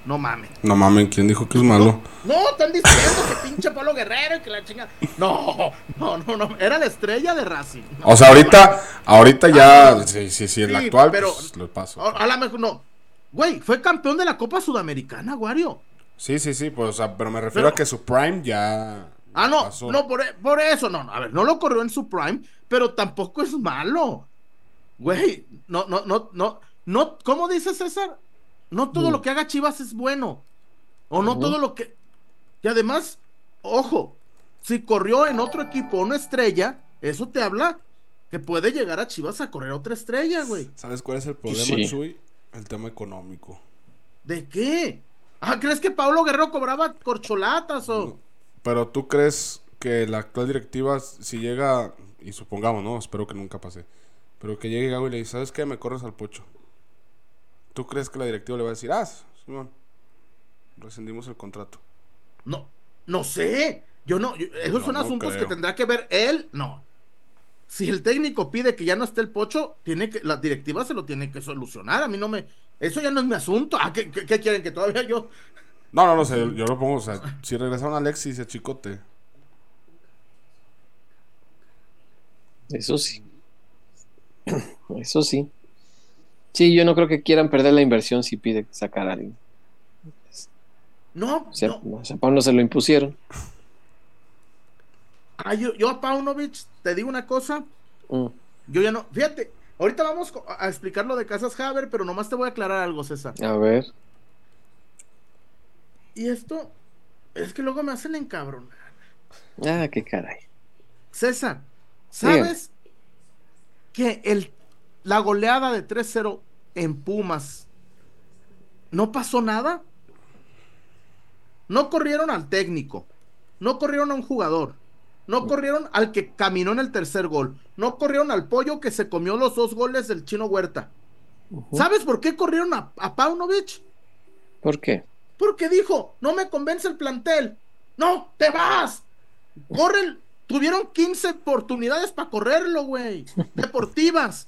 no mames. No mames, ¿quién dijo que es malo? No, están diciendo que pinche Pablo Guerrero y que la chinga. No, no, no, no. Era la estrella de Racing. o sea, ahorita, ahorita ya, ah, sí, sí, sí, el actual, pero pues, lo paso. a lo mejor no. Güey, fue campeón de la Copa Sudamericana, Wario. Sí, sí, sí, pues, pero me refiero a que su prime ya. Ah, no, no, por, por, eso, no, a ver, no lo corrió en su prime, pero tampoco es malo. Güey, no, no, no, no, no, ¿cómo dice César? No todo lo que haga Chivas es bueno. O no todo lo que. Y además, ojo, si corrió en otro equipo una estrella, eso te habla que puede llegar a Chivas a correr otra estrella, güey. ¿Sabes cuál es el problema, Chuy? El tema económico. ¿De qué? Ah, ¿crees que Pablo Guerrero cobraba corcholatas o...? pero tú crees que la actual directiva, si llega, y supongamos, ¿no? Espero que nunca pase, pero que llegue Gago y le dice, ¿sabes qué? Me corres al pocho. ¿Tú crees que la directiva le va a decir, ah, Simón, rescindimos el contrato? No, no sé. Yo no, esos son asuntos que tendrá que ver él. No, si el técnico pide que ya no esté el pocho, tiene que, la directiva se lo tiene que solucionar. A mí no me. Eso ya no es mi asunto. Ah, ¿qué, quieren? Que todavía yo. No, no, no sé. Yo lo pongo. O sea, si regresaron a Alexis y a Chicote. Eso sí. <clears throat> Eso sí. Sí, yo no creo que quieran perder la inversión si pide sacar a alguien. No, O sea, no. a se lo impusieron. Ah, yo, yo a Paunovic, te digo una cosa, Mm. yo ya no, fíjate, ahorita vamos a explicar lo de Casas Haber, pero nomás te voy a aclarar algo, César. A ver. Y esto, es que luego me hacen encabronar. Ah, qué caray. César, ¿sabes que el, la goleada de 3-0 en Pumas no pasó nada? No corrieron al técnico, no corrieron a un jugador, no corrieron al que caminó en el tercer gol, no corrieron al pollo que se comió los dos goles del chino Huerta. ¿Sabes por qué corrieron a, a Paunovic? ¿Por qué? Porque dijo, no me convence el plantel. No, te vas. Corren, tuvieron 15 oportunidades para correrlo, güey. <laughs> Deportivas.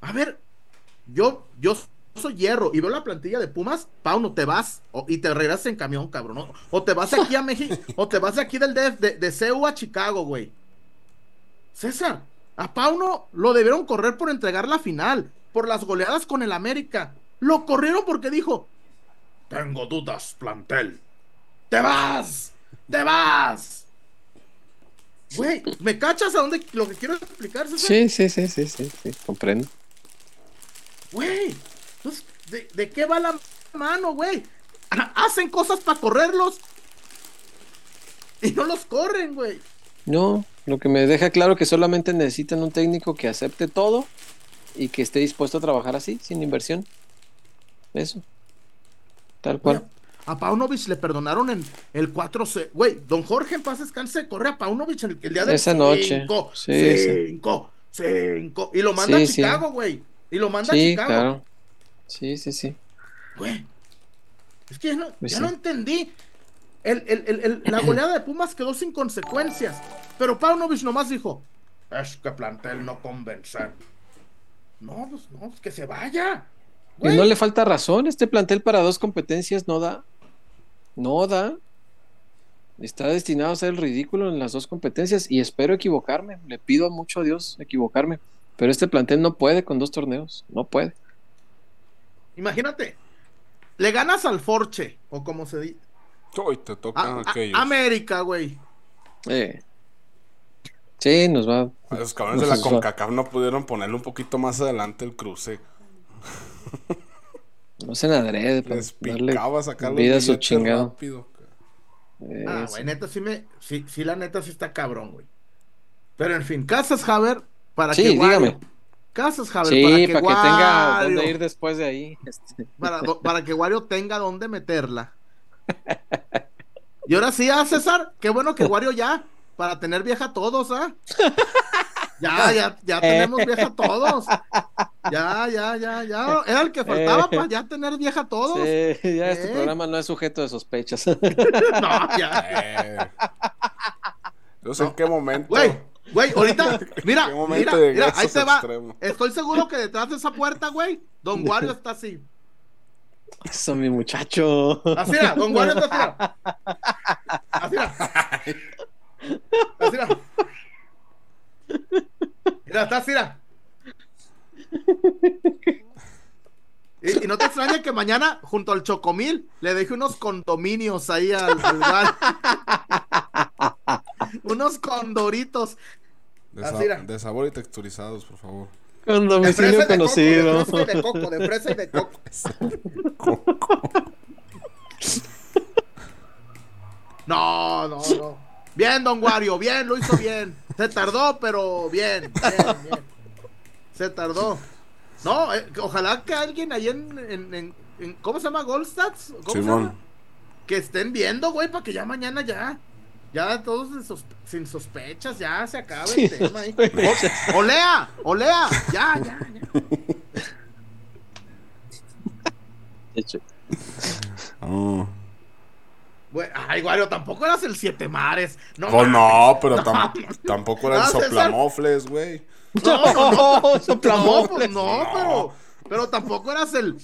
A ver, yo, yo soy hierro y veo la plantilla de Pumas, Pauno, te vas o- y te regresas en camión, cabrón. O, o te vas aquí a México, o te vas de aquí del DF, de, de CEU a Chicago, güey. César, a Pauno lo debieron correr por entregar la final, por las goleadas con el América. Lo corrieron porque dijo, tengo dudas, plantel. ¡Te vas! ¡Te vas! Güey, ¿me cachas a dónde lo que quiero explicar, César? Sí, sí, sí, sí, sí, sí, comprendo. Güey, pues, ¿de, de qué va la mano, güey? Ha- Hacen cosas para correrlos y no los corren, güey. No, lo que me deja claro que solamente necesitan un técnico que acepte todo y que esté dispuesto a trabajar así, sin inversión. Eso. Tal cual. A Paunovic le perdonaron en el 4C. Güey, don Jorge en paz descanse, corre a Paunovic el, el día de Esa noche. Cinco, Sí, sí. cinco, cinco. Y lo manda Sí, a. Chicago, güey. Y lo manda a Chicago. claro. Sí, sí, sí. Güey. Es que ya no, Pues ya sí. no entendí. El, el- el- la goleada de Pumas quedó sin consecuencias. Pero Paunovic nomás dijo: Es que plantel no convencer. No, pues no, pues que se vaya. Y no le falta razón. Este plantel para dos competencias no da. No da. Está destinado a ser el ridículo en las dos competencias y espero equivocarme. Le pido mucho a Dios equivocarme. Pero este plantel no puede con dos torneos. No puede. Imagínate. Le ganas al Forche, o como se dice. Uy, te tocan A- a- aquellos. América, güey. Eh. Sí, nos va. A Esos cabrones de la CONCACAF no pudieron ponerle un poquito más adelante el cruce. <laughs> No se adrede Les picaba sacar los vida su billetes chingado. rápido. Eh, Ah, sí. güey, neta sí me. Sí, sí, la neta sí está cabrón, güey. Pero en fin, Casas Haber para Sí, que Wario- dígame. Casas Haber Sí, para que, para que tenga Wario- dónde ir después de ahí. Este, para, para que Wario tenga dónde meterla. Y ahora sí, ah, César, qué bueno que Wario ya, para tener vieja todos, ¿ah? Ya, ya, ya tenemos vieja todos. Ya, ya, ya, ya. Era el que faltaba para ya tener vieja todos. Sí, ya este ¿Eh? programa no es sujeto de sospechas. <laughs> No, ya. Eh. Sé en qué momento. Güey, güey, ahorita, <laughs> mira, ¿Qué momento mira, mira, ahí te va. Estoy seguro que detrás de esa puerta, güey, Don Wario está así. Eso, mi muchacho. Así era, Don Wario está así. era. Así era. Así era. Mira, está así era. Y, y no te extraña que mañana, junto al Chocomil, le deje unos condominios ahí al, Wario. <laughs> unos condoritos. De, sa- sabor y texturizados, por favor. Con De domicilio fresa y de coco, de fresa y de coco, <laughs> de fresa y de coco. No, no, no. Bien, don Wario, bien, lo hizo bien. Se tardó, pero bien, bien, bien. Se tardó. No, eh, ojalá que alguien ahí en, en, en- en- ¿cómo se llama? Goldstats, ¿cómo se Simón. llama? Que estén viendo, güey, para que ya mañana ya, ya todos sin, sospe- sin sospechas, ya se acabe el Sin tema ahí. O- olea, olea, ya, ya, ya. Hecho, Oh. Güey, ay, Wario, tampoco eras el siete mares. No, Pues mames. no, pero tam- tampoco era el soplamofles, güey. No, no, no. No, No, soplamofles. pues No. pero, pero tampoco eras el.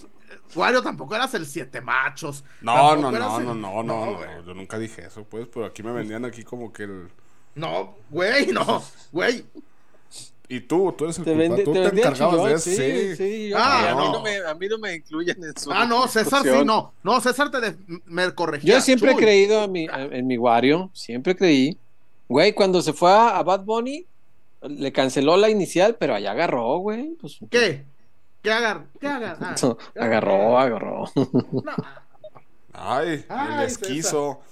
Wario, tampoco eras el siete machos. No, no, no, el- no, no, no, no, güey. Yo nunca dije eso, pues, pero aquí me vendían aquí como que el. No, güey, no, güey. Y tú, tú eres el Te culpable. vende- Tú te te encargabas de eso. sí, Sí, sí, yo- Ah, a, mí no. no me, a mí no me incluyen en su Ah, no, César sí, no. No, César te de- me corregía. Yo siempre he creído en mi, en mi Wario, siempre creí. Güey, cuando se fue a, a Bad Bunny, le canceló la inicial, pero allá agarró, güey. Pues, ¿Qué? ¿Qué agar? ¿Qué agar? Ah, agarró, agarró. no. Ay, Ay, el esquizo.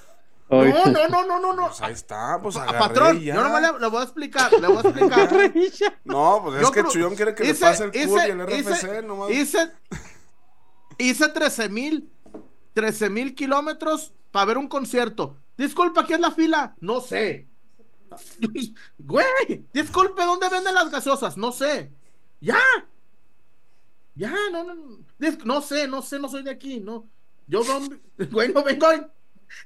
No, no, no, no, no, no. Pues ahí está, pues agarré Patrón, ya. yo nomás le, le voy a explicar, le voy a explicar. <laughs> No, pues es Yo que creo- Chuyón quiere que le pase el hice- y el RFC, hice- nomás. Hice, hice 13 mil, 13 mil kilómetros para ver un concierto. Disculpa, ¿qué es la fila? No sé. <laughs> Güey, disculpe, ¿dónde venden las gaseosas? No sé. Ya. Ya, no, no, no. No sé, no sé, no soy de aquí, no. Yo, no, <laughs> güey, no vengo,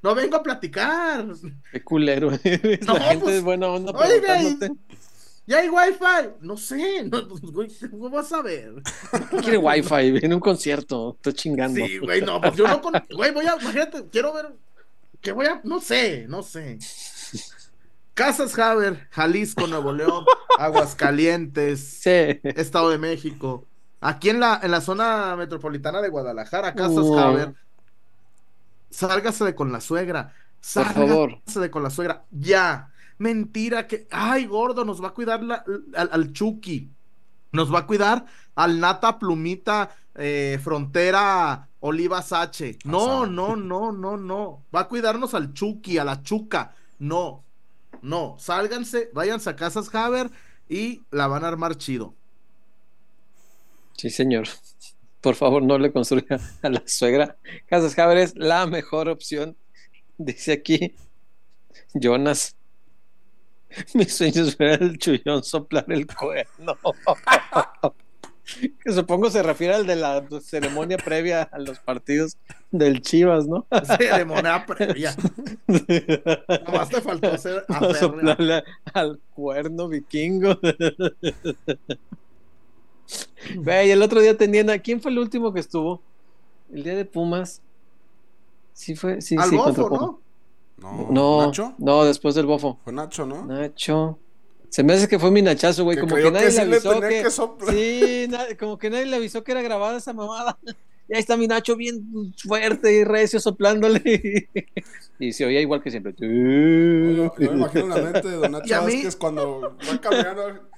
no vengo a platicar. Qué culero eres. No, la gente pues, es buena onda oye, preguntándote. ¿Ya hay wifi? No sé, <laughs> no, pues, güey, ¿cómo vas a ver? ¿Qué quiere wifi? En un concierto. Estoy chingando. Sí, güey, no, pues yo no con. Güey, voy a. Imagínate, quiero ver. Que voy a. No sé, no sé. Casas Haber, Jalisco, Nuevo León, <laughs> Aguascalientes, Sí. Estado de México. Aquí en la, en la zona metropolitana de Guadalajara, Casas Uh. Haber. Sálgase de con la suegra. Por favor. Sálgase de con la suegra. Ya. Mentira que. Ay, gordo, nos va a cuidar la- al, al Chucky. Nos va a cuidar al Nata Plumita eh, Frontera Oliva Sache. No, Asá. no, no, no, no. Va a cuidarnos al Chucky, a la Chuca. No, no. Sálganse, váyanse a Casas Haber y la van a armar chido. Sí, señor. Por favor, no le construya a la suegra. Casas Haber es la mejor opción. Dice aquí Jonas. Mis sueños es ver al chullón soplar el cuerno. <laughs> que supongo se refiere al de la ceremonia previa a los partidos del Chivas, ¿no? Ceremonia <laughs> previa. Nomás te faltó hacer <laughs> Soplarle al cuerno vikingo. Güey, el otro día tenían a quién fue el último que estuvo? El día de Pumas. Sí fue, sí, al sí, bofo, Pumas. ¿no? No, No, ¿Nacho? no, después del bofo. Fue Nacho, ¿no? Nacho. Se me hace que fue mi nachazo, güey. Como que nadie que le sí le avisó que. Sí, na- como que nadie le avisó que era grabada esa mamada. <laughs> Y ahí está mi Nacho bien fuerte y recio soplándole. <laughs> Y se oía igual que siempre. Yo, yo me imagino la mente de Don Nacho Vázquez cuando va caminando.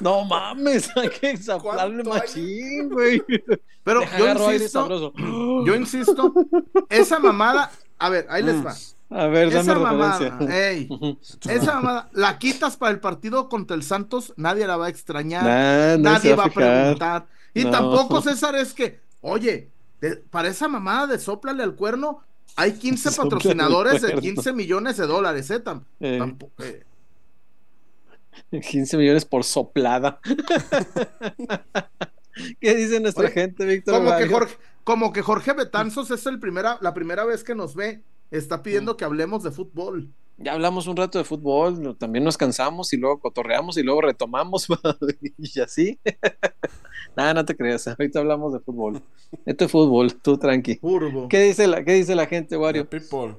No mames, <laughs> hay que soplarle ¿Cuánto hay? machín, güey. Pero Deja yo insisto, yo insisto, esa mamada, a ver, ahí les Mm. va. A ver, dame Esa mamada, referencia. ey, esa mamada, la quitas para el partido contra el Santos, nadie la va a extrañar, Nah, no se nadie va a preguntar. Y No. tampoco, César, es que, oye, de- para esa mamada de soplale al cuerno, hay 15 <laughs> Sóplale al patrocinadores de cuerno. 15 millones de dólares, ¿eh? Tam- Eh. eh, 15 millones por soplada. <laughs> ¿Qué dice nuestra Oye, gente, Víctor? como, que? Jorge, como que Jorge Betanzos es el primera, la primera vez que nos ve, está Mm. pidiendo que hablemos de fútbol. Ya hablamos un rato de fútbol, también nos cansamos y luego cotorreamos y luego retomamos <laughs> y así. <laughs> Nada, no te creas, ahorita hablamos de fútbol. Esto es fútbol, tú tranqui. Turbo. ¿Qué dice la, qué dice la gente, The Wario? People.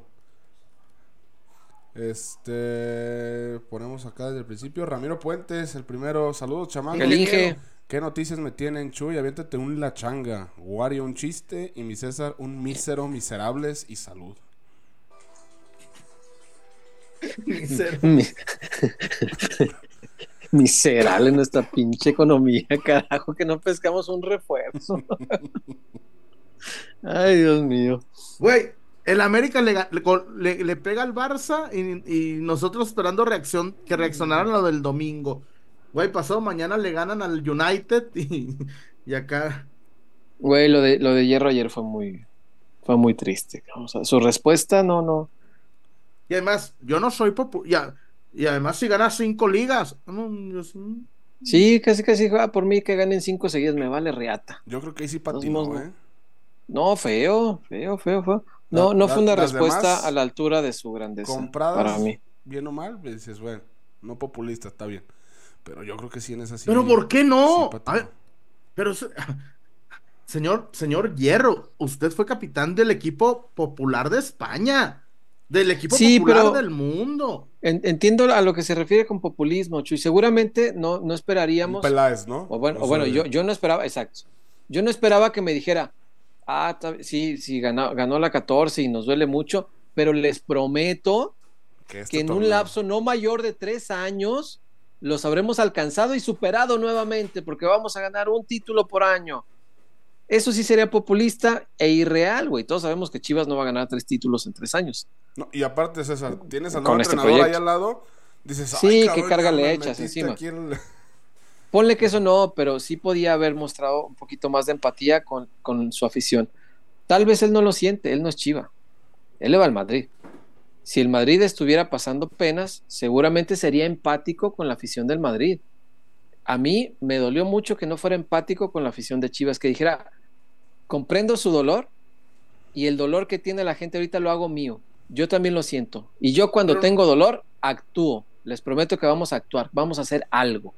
Este. Ponemos acá desde el principio. Ramiro Puentes, el primero. Saludos, chamacos. El Inge. ¿Qué noticias me tienen, Chuy? Aviéntate un la changa. Wario un chiste. Y mi César un mísero, miserables y salud. Mi- <laughs> Miserable nuestra pinche economía, carajo, que no pescamos un refuerzo. <laughs> Ay, Dios mío. Güey, el América le, pega al Barça y, y nosotros esperando reacción, que reaccionaran a lo del domingo. Güey, pasado mañana le ganan al United y, y acá. Güey, lo de, lo de Hierro ayer fue muy, fue muy triste. O sea, su respuesta no, no. Y además, yo no soy popular. Y además, si ganas cinco ligas. yo sí. Sí, casi casi ah, por mí que ganen cinco seguidas me vale reata. Yo creo que ahí sí patinó, modos, ¿eh? No, feo, feo, feo, feo. No, La- no fue una respuesta demás a la altura de su grandeza. Compradas, Para mí. bien o mal, pues dices, bueno, no populista, está bien. Pero yo creo que sí en esa sí. Pero ¿por qué no? sí a patinó. ver, pero se- <laughs> señor, señor Hierro, usted fue capitán del equipo popular de España. del equipo popular del mundo. entiendo a lo que se refiere con populismo, Chuy. Seguramente no, no esperaríamos. Peláez, ¿no? O bueno, bueno yo, yo no esperaba, exacto. Yo no esperaba que me dijera, ah, sí, sí, ganó, ganó la 14 y nos duele mucho, pero les prometo que, este en un lapso no mayor de tres años los habremos alcanzado y superado nuevamente, porque vamos a ganar un título por año. Eso sí sería populista e irreal, güey. Todos sabemos que Chivas no va a ganar tres títulos en tres años. No, y aparte, César, tienes al nuevo este entrenador ahí al lado, dices, sí, qué carga le echas encima. Ponle que eso no, pero sí podía haber mostrado un poquito más de empatía con, con su afición. Tal vez él no lo siente, él no es Chiva. Él le va al Madrid. Si el Madrid estuviera pasando penas, seguramente sería empático con la afición del Madrid. A mí me dolió mucho que no fuera empático con la afición de Chivas, que dijera, comprendo su dolor y el dolor que tiene la gente ahorita lo hago mío. Yo también lo siento. Y yo cuando tengo dolor, actúo. Les prometo que vamos a actuar, vamos a hacer algo.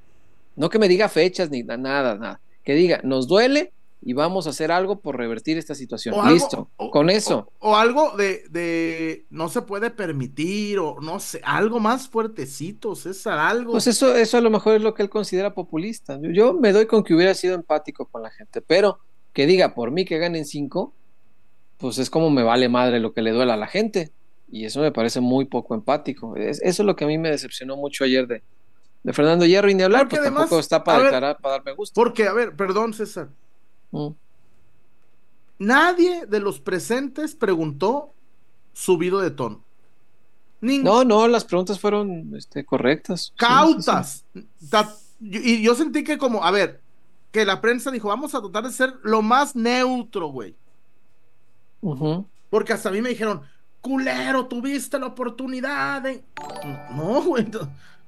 No que me diga fechas ni nada, nada. Que diga, nos duele, y vamos a hacer algo por revertir esta situación. Listo, con eso. O, algo de, de, no se puede permitir, o no sé, algo más fuertecito, César, algo. Pues eso, eso a lo mejor es lo que él considera populista. Yo, me doy con que hubiera sido empático con la gente, pero que diga por mí que ganen cinco, pues es como me vale madre lo que le duela a la gente. Y eso me parece muy poco empático. eso es lo que a mí me decepcionó mucho ayer de, de Fernando Hierro y ni hablar, porque pues tampoco está para, para darme gusto. Porque, a ver, perdón, César Mm. Nadie de los presentes preguntó subido de tono. No, no, las preguntas fueron este, correctas. Cautas. Y yo sentí que como, a ver, que la prensa dijo, vamos a tratar de ser lo más neutro, güey. Porque hasta a mí me dijeron, culero, tuviste la oportunidad de... No, güey.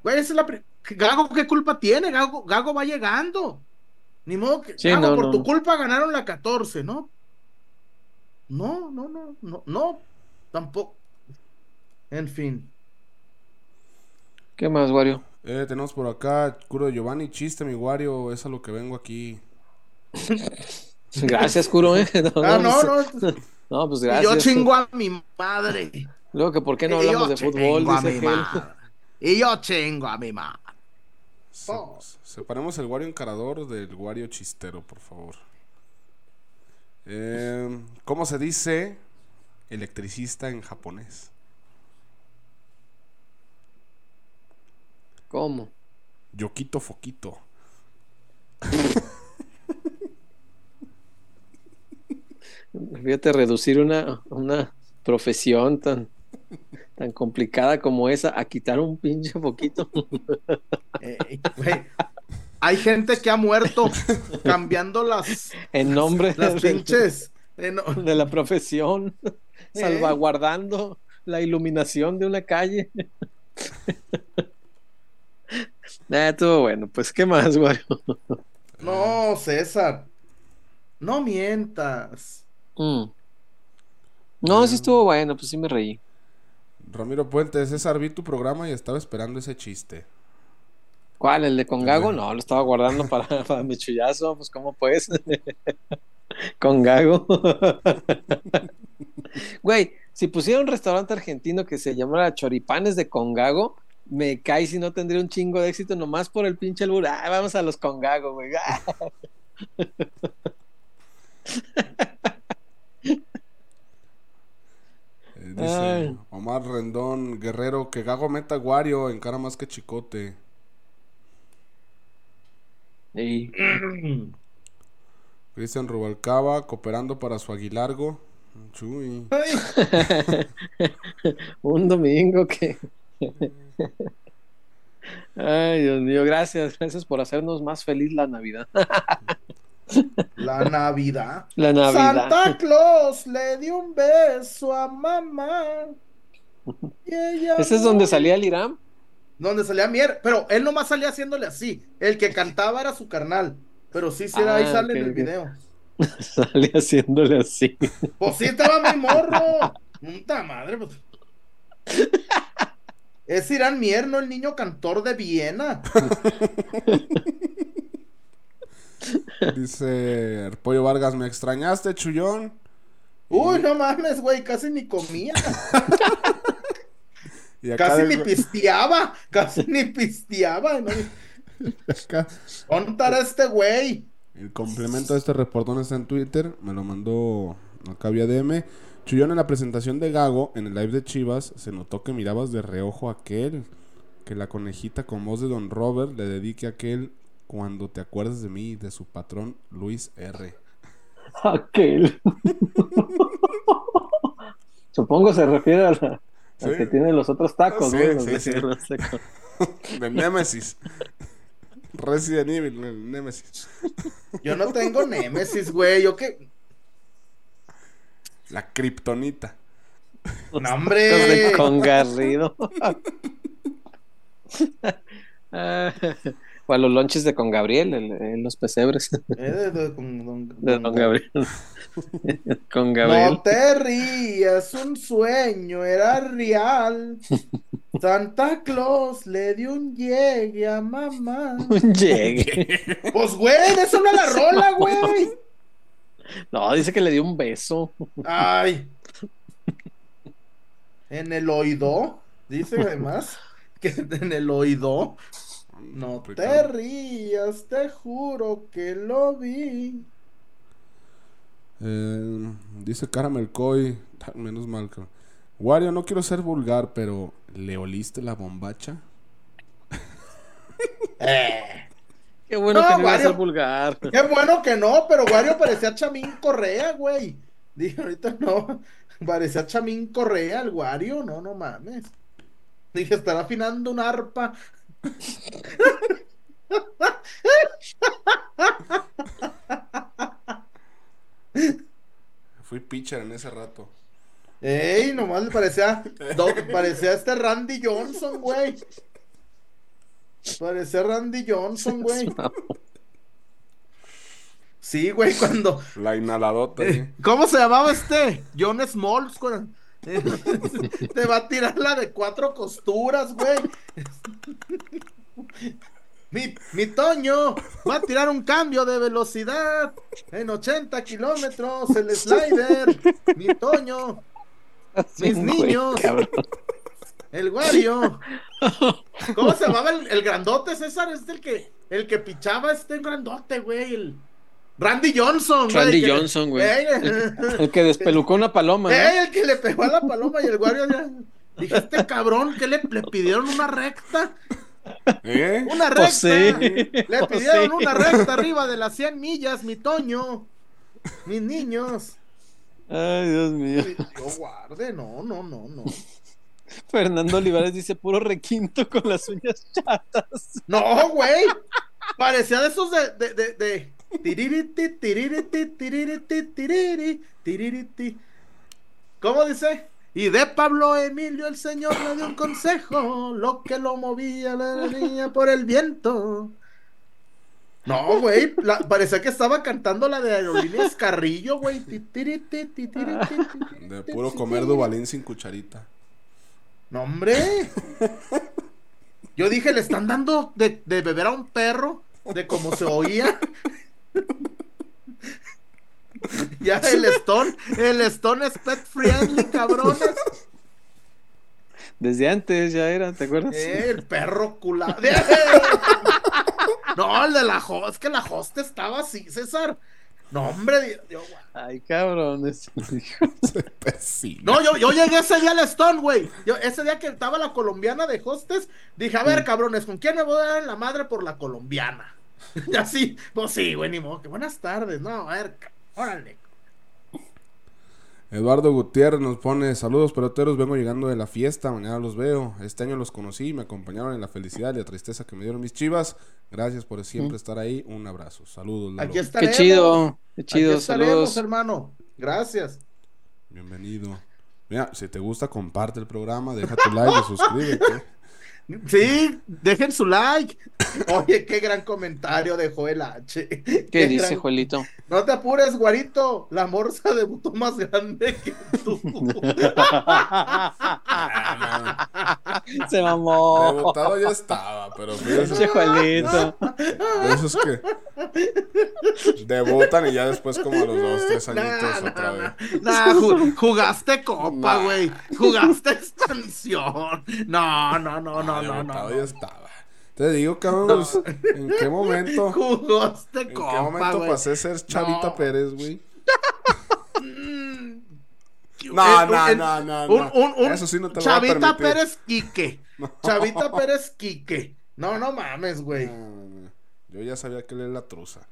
Güey, esa es la... Gago, ¿qué culpa tiene? Gago, Gago va llegando. Ni modo que por tu culpa ganaron la 14, ¿no? No, no, no, no, no, tampoco. En fin. ¿Qué más, Wario? Eh, tenemos por acá, Curo de Giovanni, chiste, mi Wario, es a lo que vengo aquí. <laughs> gracias, Curo, ¿eh? No, <laughs> ah, no, no. <laughs> no. pues gracias. yo chingo a mi madre. Luego que por qué no hablamos de fútbol, dice Y yo chingo a mi madre. Separemos el Wario encarador del Wario chistero, por favor. Eh, ¿Cómo se dice electricista en japonés? ¿Cómo? Yokito Foquito. Fíjate, reducir una, una profesión tan tan complicada como esa a quitar un pinche poquito. <laughs> Eh, hay gente que ha muerto cambiando las en nombre las pinches de la profesión, <laughs> eh. salvaguardando la iluminación de una calle. <laughs> Nada, todo bueno, pues qué más, güey. No, César. No mientas. Mm. No, sí estuvo bueno, pues sí me reí. Ramiro Puentes, César, vi tu programa y estaba esperando ese chiste. ¿Cuál? ¿El de Congago? No, lo estaba guardando para, <laughs> para mi chullazo. Pues, ¿cómo pues? <laughs> Congago. <laughs> Güey, si pusiera un restaurante argentino que se llamara Choripanes de Congago, me cae si no tendría un chingo de éxito nomás por el pinche albur. Ah, vamos a los Congago, güey. Dice Omar Rendón, Guerrero, que Gago meta Wario en cara más que Chicote. <clears throat> Cristian Rubalcaba, cooperando para su aguilargo. Chuy. <laughs> Un domingo que. <laughs> Ay, Dios mío, gracias, gracias por hacernos más feliz la Navidad. <laughs> La Navidad. La Navidad. Santa Claus le dio un beso a mamá. ¿Ese es donde salía el Irán? Donde salía Mier, pero él nomás salía haciéndole así. El que cantaba era su carnal. Pero sí, sí, ahí ah, <laughs> sale en el video. Salía haciéndole así. Pues sí, estaba mi morro. Puta madre, pues. Es Irán Mier, no el niño cantor de Viena. <laughs> Dice Pollo Vargas, ¿me extrañaste, Chullón? Uy, no mames, güey, casi ni comía. <laughs> casi ni pisteaba, casi ni pisteaba. ¿no? Contar a este güey. El complemento de este reportón está en Twitter, me lo mandó acá vía DM. Chuyón en la presentación de Gago, en el live de Chivas, se notó que mirabas de reojo a aquel, que la conejita con voz de Don Robert le dedique a aquel cuando te acuerdas de mí, de su patrón Luis R. Aquel. Supongo se refiere a la, al que tiene los otros tacos, sí, sí, De <laughs> Nemesis. Resident Evil, Nemesis. Yo no tengo Nemesis, güey. Yo qué. La kriptonita. No, hombre. Con Garrido. <laughs> <laughs> o a los lonches de con Gabriel en, los pesebres. Eh, de, con, don, <laughs> Gabriel. <laughs> con Gabriel. No te rías, un sueño era real. <laughs> Santa Claus le dio un llegue a mamá. Un llegue. Pues, güey, eso no la rola, güey. No, dice que le dio un beso. Ay. En el oído. Dice además que en el oído. No te rías, te juro que lo vi. Eh, dice Caramel Coy, menos mal que... Wario, no quiero ser vulgar, pero ¿le oliste la bombacha? <laughs> eh. Qué bueno que no ser vulgar. Qué bueno que no, pero Wario parecía Chamín Correa, güey. Dije, ahorita no. <laughs> Parecía Chamín Correa el Wario, no, no mames. Dije, estará afinando un arpa. Fui pitcher en ese rato. Ey, nomás le parecía, parecía este Randy Johnson, güey. Parecía Randy Johnson, güey. Sí, güey, cuando. La inhaladota. Eh, ¿Cómo se llamaba este? John Smalls, güey. <laughs> Te va a tirar la de cuatro costuras, güey. Mi, mi, Toño va a tirar un cambio de velocidad en 80 kilómetros, el slider. Mi Toño. Mis niños. el Wario. ¿Cómo se llamaba el, grandote, César? Es el que, el que pichaba este grandote, güey. El Randy Johnson, Randy Johnson, güey. <laughs> El, que despelucó una paloma, El que le pegó a la paloma y el Wario ya. Dije, este cabrón, que le, le pidieron una recta? ¿Eh? Una pues recta. Le pues pidieron una recta arriba de las 100 millas, mi Toño. Mis niños. Ay, Dios mío. Yo guarde, no, no, no, no. Fernando Olivares dice puro requinto con las uñas chatas. No, güey. Parecía de esos de, de, de, de... ¿Cómo dice? Y de Pablo Emilio el Señor le dio un consejo, lo que lo movía la niña por el viento. No, güey, parecía que estaba cantando la de Aerolíneas Carrillo, güey. De puro comer Dubalín sin cucharita. No, hombre. Yo dije, le están dando de, de beber a un perro, de cómo se oía. <laughs> ya el Stone, el Stone es pet friendly, cabrones. Desde antes ya era, ¿te acuerdas? Eh, el perro culado. <laughs> no, el de la host, es que la host estaba así, César. No, hombre, Dios, Ay, cabrón. no, yo, yo llegué ese día al Stone, güey. ese día que estaba la colombiana de hostes, dije, a ver, mm. cabrones, ¿con quién me voy a dar en la madre por la colombiana? <laughs> así, pues sí, güey, ni modo, que buenas tardes, no, a ver, órale. Eduardo Gutiérrez nos pone saludos peloteros, vengo llegando de la fiesta, mañana los veo, este año los conocí, me acompañaron en la felicidad y la tristeza que me dieron mis chivas, gracias por siempre estar ahí, un abrazo, saludos. Aquí estaremos. Qué chido, qué chido, Aquí saludos. hermano, gracias. Bienvenido. Mira, si te gusta comparte el programa, deja tu like y <laughs> suscríbete. Sí, dejen su like. <laughs> Oye, qué gran comentario dejó el H. ¿Qué, dice, Juelito? No te apures, Guarito. La morsa debutó más grande que tú. <laughs> Se mamó. Debutado ya estaba, pero fíjese. Juelito. Eso es que. Debutan y ya después como a los dos, tres añitos otra vez. No, jugaste copa, güey. Jugaste extensión. No, no, no, no, no, no. Ya estaba. Te digo, cabrón, ¿en qué <laughs> momento? Jugaste ¿En qué momento pasé a ser Chavita Pérez, güey? <laughs> No, no, no, no, Un, Eso sí no te lo Chavita Pérez Quique. <laughs> Chavita Pérez Quique. No, no mames, güey. Yo ya sabía que él es la truza.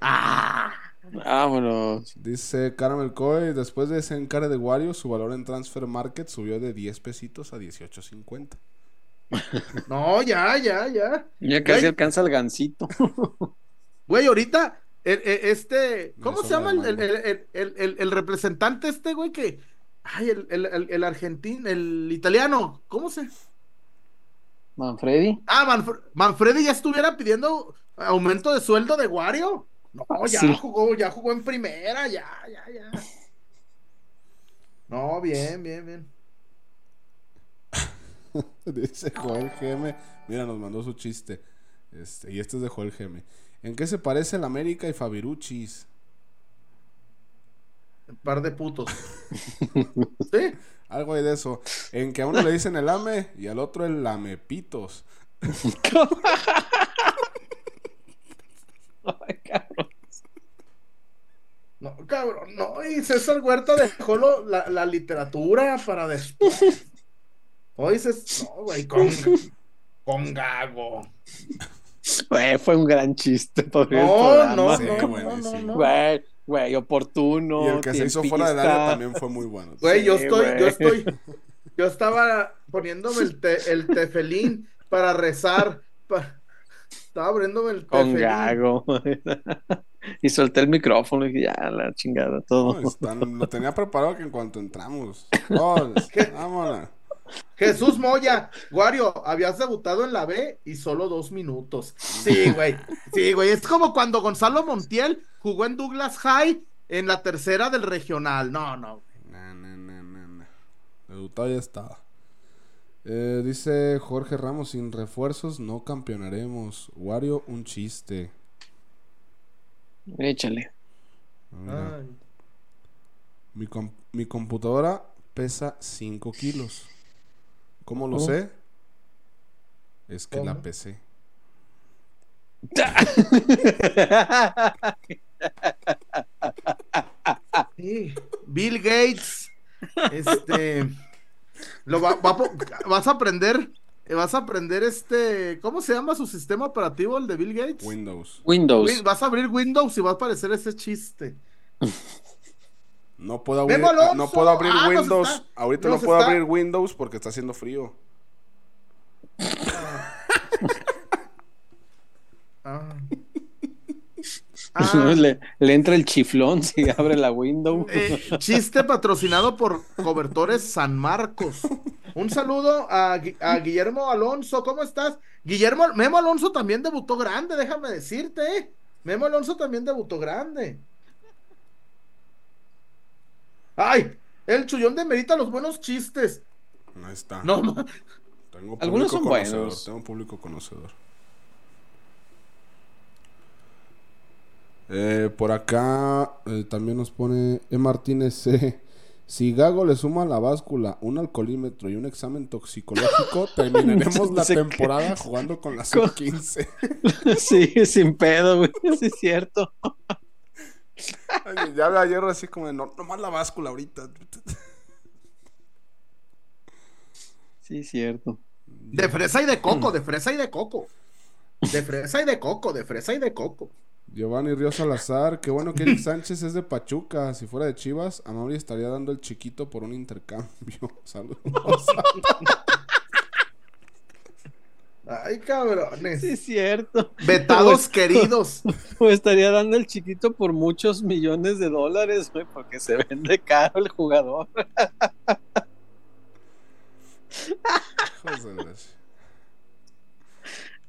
Ah. Vámonos. Dice Caramel Coy, después de ese encare de Wario, su valor en Transfer Market subió de 10 pesitos a 18.50. <laughs> No, ya, ya, ya. Ya casi alcanza el gancito. <laughs> Güey, ahorita, este, ¿cómo se llama el, representante este, güey? Que, ay, el, argentino, el italiano, ¿cómo se? Manfredi. Ah, Manfredi ya estuviera pidiendo aumento de sueldo de Wario. No, ya jugó, ya jugó en primera, ya, ya, ya. No, bien, bien, bien. <laughs> Dice Joel Geme. Mira, nos mandó su chiste. Este, y este es de Joel Geme. ¿En qué se parece el América y Fabiruchis? Un par de putos. <laughs> ¿Sí? Algo hay de eso. En que a uno le dicen el ame y al otro el lamepitos. <laughs> No, cabrón, no. Y César Huerta dejó la, la, literatura para después. Hoy dices, no, güey, con, <laughs> con Gago. Güey, fue un gran chiste. Por no, no, no, no, Güey, güey, oportuno. Y el que se hizo fuera del área también fue muy bueno. Güey, yo estoy, yo estoy, yo estaba poniéndome el, el tefelín para rezar. Estaba abriéndome el tefelín. Con Gago. <laughs> y solté el micrófono y ya, la chingada, todo. lo tenía preparado que en cuanto entramos. <laughs> Vámonos. Jesús Moya, Wario, habías debutado en la B y solo dos minutos. Sí, güey. Sí, güey. Es como cuando Gonzalo Montiel jugó en Douglas High en la tercera del regional. No, no. No, no, no, no. Debutado ya estaba. Eh, dice Jorge Ramos, sin refuerzos no campeonaremos. Wario, un chiste. Échale. Mi, mi computadora pesa 5 kilos. ¿Cómo lo sé? Es que la PC. Bill Gates, este, lo vas a aprender, vas a aprender este, ¿cómo se llama su sistema operativo el de Bill Gates? Windows. Windows. Vas a abrir Windows y va a aparecer ese chiste. No puedo abrir, no puedo abrir ah, Windows. Ahorita no puedo abrir Windows porque está haciendo frío. Ah. <laughs> Ah. Le, entra el chiflón <laughs> si abre la window. Eh, chiste patrocinado por Cobertores San Marcos. Un saludo a, a, Guillermo Alonso. ¿Cómo estás? Guillermo, Memo Alonso también debutó grande, déjame decirte. Eh. Memo Alonso también debutó grande. Ay, el chullón demerita los buenos chistes. No está. No, tengo Algunos son buenos. Tengo un público conocedor. Eh, por acá eh, también nos pone E. Martínez C. <laughs> Si Gago le suma la báscula un alcoholímetro y un examen toxicológico, <laughs> terminaremos la temporada jugando con la sub-15. <laughs> sí, sin pedo, güey. Sí, es cierto ya ve ayer así como de, no, nomás la báscula ahorita. Sí, cierto. De fresa y de coco, de fresa y de coco. De fresa y de coco, de fresa y de coco. Giovanni Río Salazar, qué bueno que Eric Sánchez es de Pachuca. Si fuera de Chivas, a Mauri estaría dando el chiquito por un intercambio. <laughs> Saludos. <laughs> Ay, cabrones. Sí, es cierto. Vetados queridos. <laughs> O estaría dando el chiquito por muchos millones de dólares, güey, porque se vende caro el jugador.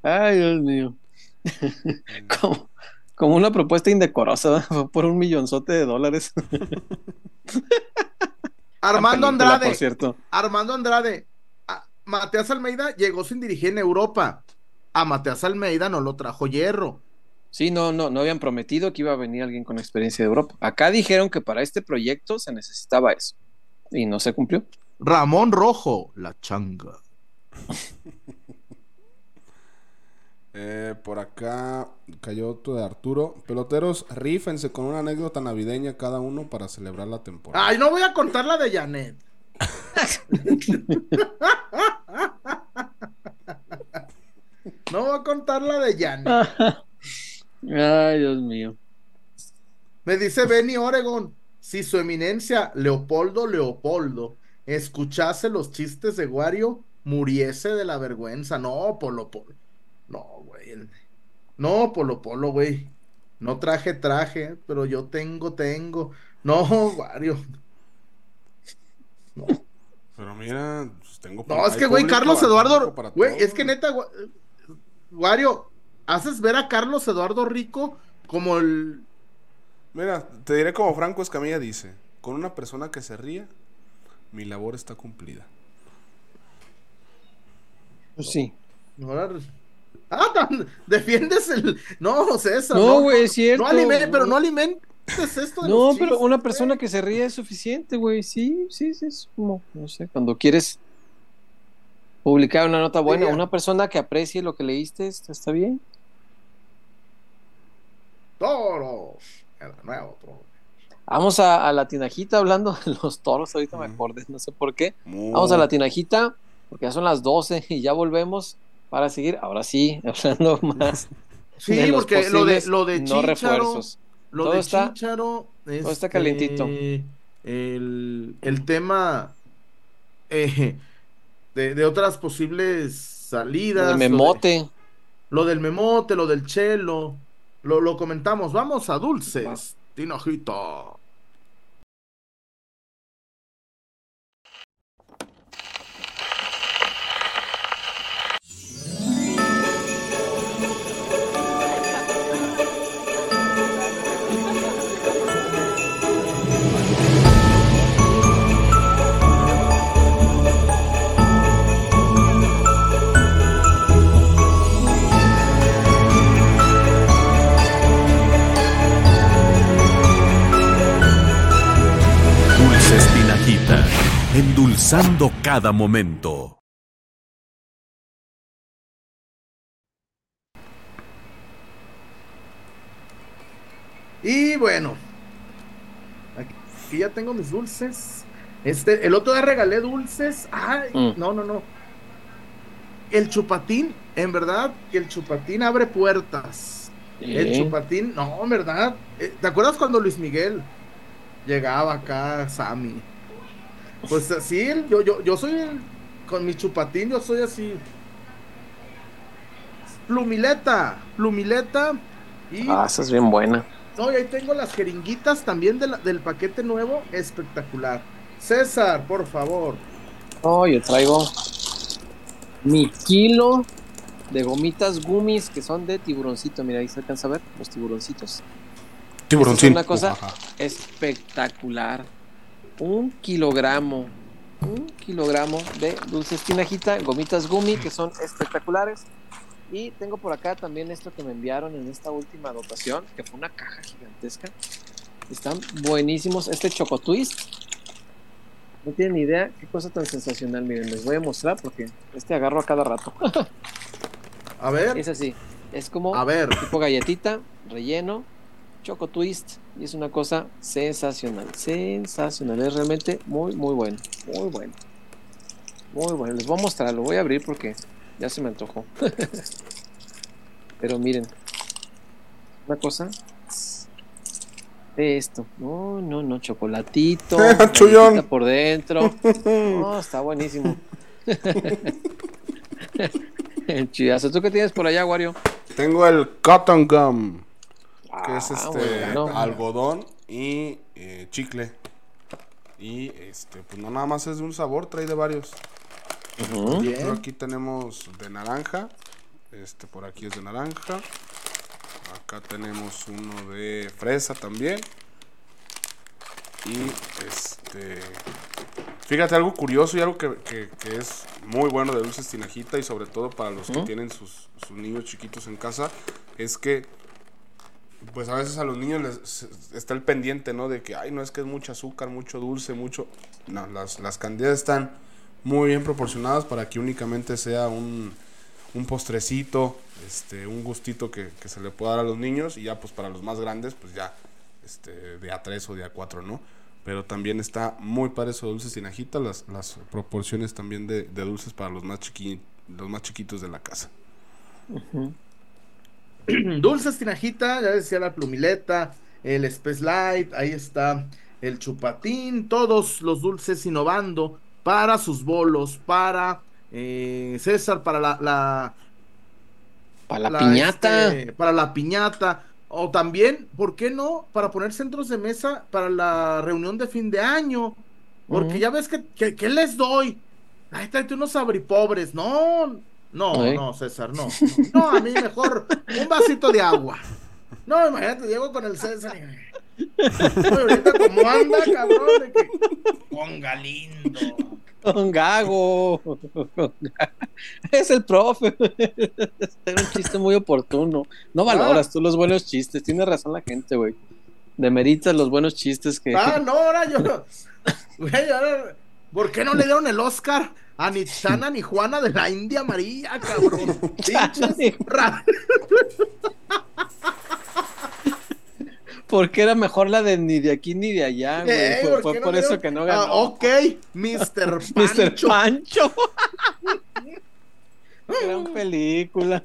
Ay, Dios mío. <laughs> como, como, una propuesta indecorosa, por un millonzote de dólares. Armando Andrade. Por cierto. Armando Andrade. Mateas Almeida llegó sin dirigir en Europa. A Mateas Almeida no lo trajo hierro. Sí, no, no, no habían prometido que iba a venir alguien con experiencia de Europa. Acá dijeron que para este proyecto se necesitaba eso. Y no se cumplió. Ramón Rojo, la changa. <laughs> Eh, por acá cayó otro de Arturo. Peloteros, rífense con una anécdota navideña cada uno para celebrar la temporada. Ay, no voy a contar la de Janet. <laughs> no voy a contar la de Janet. Ay, Dios mío. Me dice Benny Oregon, si su eminencia Leopoldo Leopoldo escuchase los chistes de Wario, muriese de la vergüenza. No, Polo Polo. No, güey. No, Polo Polo, güey. No traje traje, pero yo tengo, tengo. No, Wario. No. Pero mira, pues tengo No, es que, güey, Carlos Eduardo. Güey, es que neta, Wario, haces ver a Carlos Eduardo Rico como el. Mira, te diré como Franco Escamilla dice: con una persona que se ría, mi labor está cumplida. Pues sí. Ah, <laughs> defiendes el. No, César. No, güey, es cierto. No alimente, pero no esto. De no, pero una persona que se ríe es suficiente, güey. Sí, sí, sí. Es como, no sé, cuando quieres publicar una nota buena, sí, una persona que aprecie lo que leíste, está bien. Toros. El nuevo toro. Vamos a, a, la tinajita hablando de los toros. Ahorita mm. me acordé, no sé por qué. Mm. Vamos a la tinajita, porque ya son las 12 y ya volvemos para seguir. Ahora sí, <laughs> hablando más. Sí, porque lo de, lo de no refuerzos. Lo todo de está, Chicharo. Este, todo está calientito. El, el tema eh, de, de, otras posibles salidas. Lo de memote. Lo, de, lo del memote, lo del chelo. Lo, lo comentamos. Vamos a dulces. Va. Endulzando cada momento. Y bueno, aquí ya tengo mis dulces. Este, el otro día regalé dulces. Ay, mm. no, no, no. El chupatín, en verdad, que el chupatín abre puertas. ¿Sí? El chupatín, no, en verdad. Eh, ¿Te acuerdas cuando Luis Miguel llegaba acá, Sammy? Pues así, yo, yo, yo soy el, con mi chupatín, yo soy así. Plumileta, plumileta. Y, ah, esa es bien buena. No, y ahí tengo las jeringuitas también de la, del paquete nuevo, espectacular. César, por favor. Oh, yo traigo mi kilo de gomitas gummies que son de tiburoncito. Mira, ahí se alcanza a ver los tiburoncitos. Tiburoncito. Es una cosa espectacular un kilogramo, un kilogramo de dulces tinajita, gomitas gumi, que son espectaculares. Y tengo por acá también esto que me enviaron en esta última dotación, que fue una caja gigantesca. Están buenísimos. Este Choco Twist. No tienen ni idea qué cosa tan sensacional. Miren, les voy a mostrar porque este agarro a cada rato. a ver. Es así. Es como a ver. tipo galletita, relleno, Choco Twist y es una cosa sensacional, sensacional, es realmente muy muy bueno, muy bueno. Muy bueno, les voy a mostrar, lo voy a abrir porque ya se me antojó. <laughs> Pero miren, una cosa esto, no, no, no, chocolatito, <laughs> por dentro. <laughs> No, está buenísimo. el chidazo. ¿Tú qué tienes por allá, Wario? Tengo el cotton gum que es este bueno. algodón y eh, chicle. Y este, pues no nada más es de un sabor, trae de varios. Uh -huh. Aquí tenemos de naranja. Este por aquí es de naranja. Acá tenemos uno de fresa también. Y este. Fíjate, algo curioso y algo que, que, que es muy bueno de dulces tinajita y sobre todo para los que tienen sus, sus niños chiquitos en casa es que pues a veces a los niños les está el pendiente, ¿no? De que, ay, no es que es mucho azúcar, mucho dulce, mucho... No, las, las cantidades están muy bien proporcionadas para que únicamente sea un, un postrecito, este, un gustito que, que, se le pueda dar a los niños y ya pues para los más grandes, pues ya este, de A3 o de A4, ¿no? Pero también está muy padre eso dulces sin ajita, las, las proporciones también de, de dulces para los más, chiqui, los más chiquitos de la casa. <clears throat> Dulces tinajita, ya decía la plumileta, el Space Light, ahí está el chupatín, todos los dulces innovando para sus bolos, para eh, César, para la, la para la, piñata, este, para la piñata, o también, ¿por qué no? Para poner centros de mesa para la reunión de fin de año, porque ya ves que, que, les doy, ay, tráete unos abripobres, no, no, no, César, no, no. a mí mejor un vasito de agua. No, imagínate, llego con el César y. ahorita como anda, cabrón, que. Ponga lindo. Con Gago. Es el profe. Era un chiste muy oportuno. No valoras ah. tú los buenos chistes. Tiene razón la gente, güey. Demeritas los buenos chistes que. Ah, no, ahora yo. Güey, ahora. ¿Por qué no le dieron el Oscar a ni Chana ni Juana de la India María, cabrón? <laughs> Porque era mejor la de ni de aquí ni de allá, güey. Eh, fue, por eso que no ganó. Ah, ok, Mr. <laughs> Pancho. Mr. Pancho. <laughs> Gran película.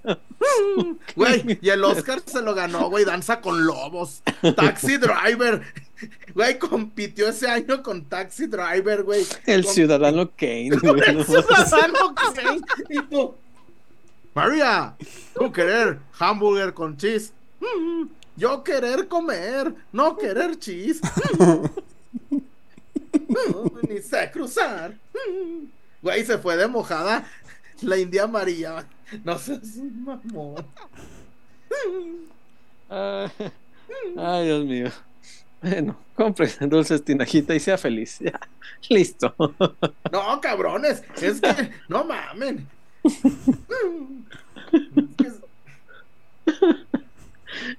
Güey, y el Oscar se lo ganó, güey, Danza con Lobos. Taxi Driver. Güey, compitió ese año con Taxi Driver, güey. El Ciudadano Kane. el Ciudadano Kane. Y tú, María, tú querer hamburger con cheese. Yo querer comer, no querer cheese. ni sé cruzar. Güey, se fue de mojada la India María. No sé, es un mamón. ay, Dios mío. Bueno, compre <laughs> dulces tinajita y sea feliz. <laughs> Ya, listo. <laughs> No, cabrones, es que no mamen.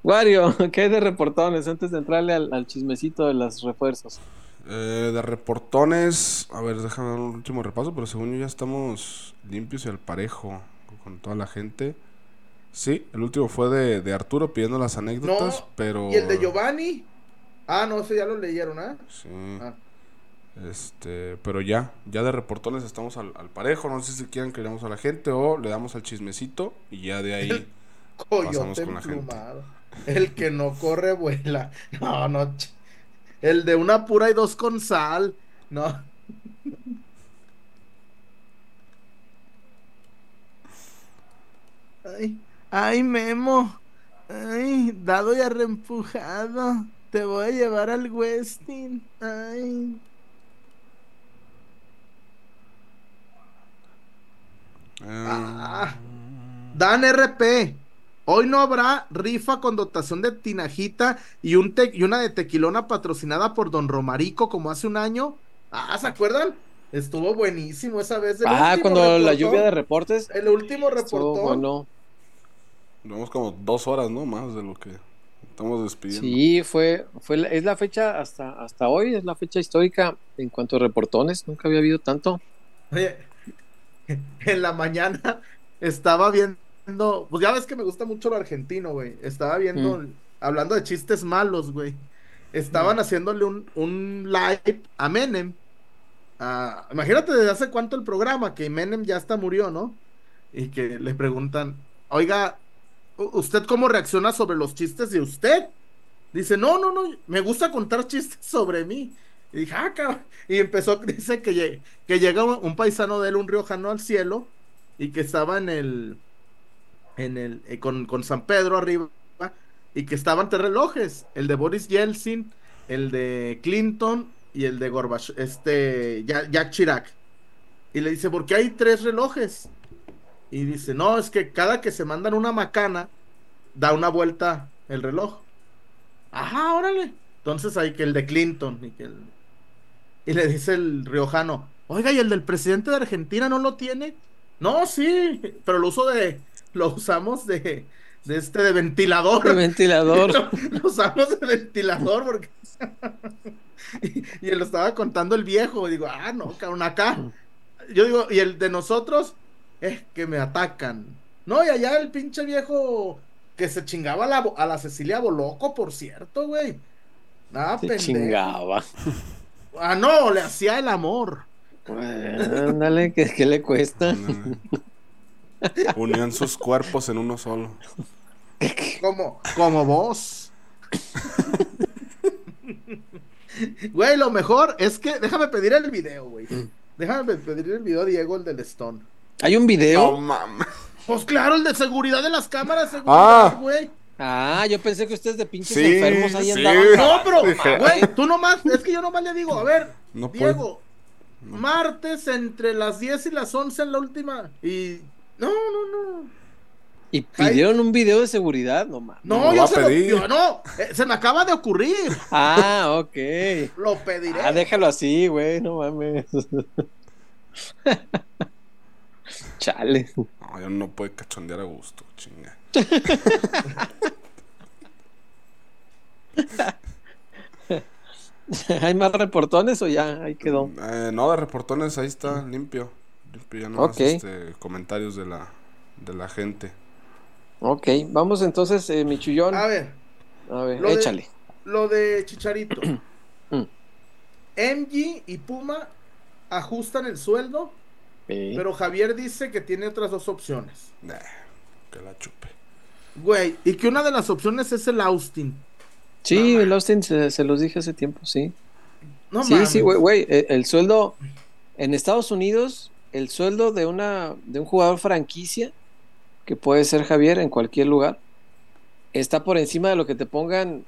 Wario, ¿qué hay de reportones antes de entrarle al, chismecito de los refuerzos? Eh, de reportones, a ver, déjame dar un último repaso, pero según yo ya estamos limpios y al parejo con toda la gente. Sí, el último fue de, de Arturo pidiendo las anécdotas, pero... ¿Y el de Giovanni? Ah, no, ese ya lo leyeron, ¿ah? Sí. Este, pero ya, ya de reportones estamos al, parejo. No sé si quieren que le damos a la gente o le damos al chismecito y ya de ahí pasamos con la gente. El que no corre vuela. No, no. El de una pura y dos con sal. No. Ay, ay, Memo. Ay, dado y arrempujado. Te voy a llevar al Westin. Ay. Ah. Dan RP. Hoy no habrá rifa con dotación de tinajita y, un y una de tequilona patrocinada por Don Romarico como hace un año. Ah, ¿se acuerdan? Estuvo buenísimo esa vez. ah, cuando la lluvia de reportes. El último reportó. Bueno. Llevamos como dos horas, ¿no? Más de lo que estamos despidiendo. Sí, fue, fue es la fecha hasta, hasta hoy, es la fecha histórica en cuanto a reportones, nunca había habido tanto. Oye, <laughs> en la mañana estaba viendo, pues ya ves que me gusta mucho lo argentino, güey. Estaba viendo, mm. hablando de chistes malos, güey. Estaban mm. haciéndole un, un, live a Menem. imagínate desde hace cuánto el programa, que Menem ya hasta murió, ¿no? Y que le preguntan, oiga, ¿usted cómo reacciona sobre los chistes de usted? Dice, no, no, no, me gusta contar chistes sobre mí. Y dije, ah, Y empezó, <laughs> dice que, que llega un, paisano de él, un riojano al cielo, y que estaba en el, en el, eh, con, con, San Pedro arriba, y que estaban tres relojes, el de Boris Yeltsin, el de Clinton y el de Gorbachev, este, Jack Chirac. Y le dice, ¿por qué hay tres relojes? Y dice, no, es que cada que se mandan una macana, da una vuelta el reloj. Ajá, órale. Entonces hay que el de Clinton y que Y le dice el riojano, oiga, ¿y el del presidente de Argentina no lo tiene? No, sí, pero lo uso de, lo usamos de de este de ventilador. De ventilador. <laughs> Lo usamos de ventilador porque. <laughs> y, él lo estaba contando el viejo. Y digo, ah, no, cabrón, acá. Yo digo, y el de nosotros es que me atacan. No, y allá el pinche viejo que se chingaba a la, a la Cecilia Boloco, por cierto, güey. Nada, se chingaba. Ah, no, le hacía el amor. Ándale, ¿qué, ¿qué, le cuesta? Unían sus cuerpos en uno solo. Como, como vos. Güey, lo mejor es que. Déjame pedir el video, güey. Déjame pedir el video a Diego, el del Stone. ¿Hay un video? No mames. Pues claro, el de seguridad de las cámaras, seguridad, güey. Ah. yo pensé que ustedes de pinches enfermos ahí andaban. No, pero, güey, tú nomás, es que yo nomás le digo, a ver, Diego, martes entre las 10 y las 11 en la última. Y. No, no, no. ¿Y pidieron un video de seguridad? No mames. No, yo se lo no, eh, se me acaba de ocurrir. Ah, ok. Lo pediré. Ah, déjalo así, güey, no mames. <laughs> Chale. No, yo no puedo cachondear a gusto, chinga. <laughs> ¿Hay más reportones o ya ahí quedó? Eh, no, de reportones ahí está, limpio. Limpio, ya no este, comentarios de la, de la gente. Ok, vamos entonces, eh, Michullón. A ver. A ver, échale. lo de Chicharito. <clears throat> MG y Puma ajustan el sueldo, pero Javier dice que tiene otras dos opciones. que la chupe. Güey, y que una de las opciones es el Austin. Sí, el Austin se, los dije hace tiempo, sí. No sí, sí, güey, güey, el, el, sueldo en Estados Unidos, el sueldo de una de un jugador franquicia que puede ser Javier en cualquier lugar, está por encima de lo que te pongan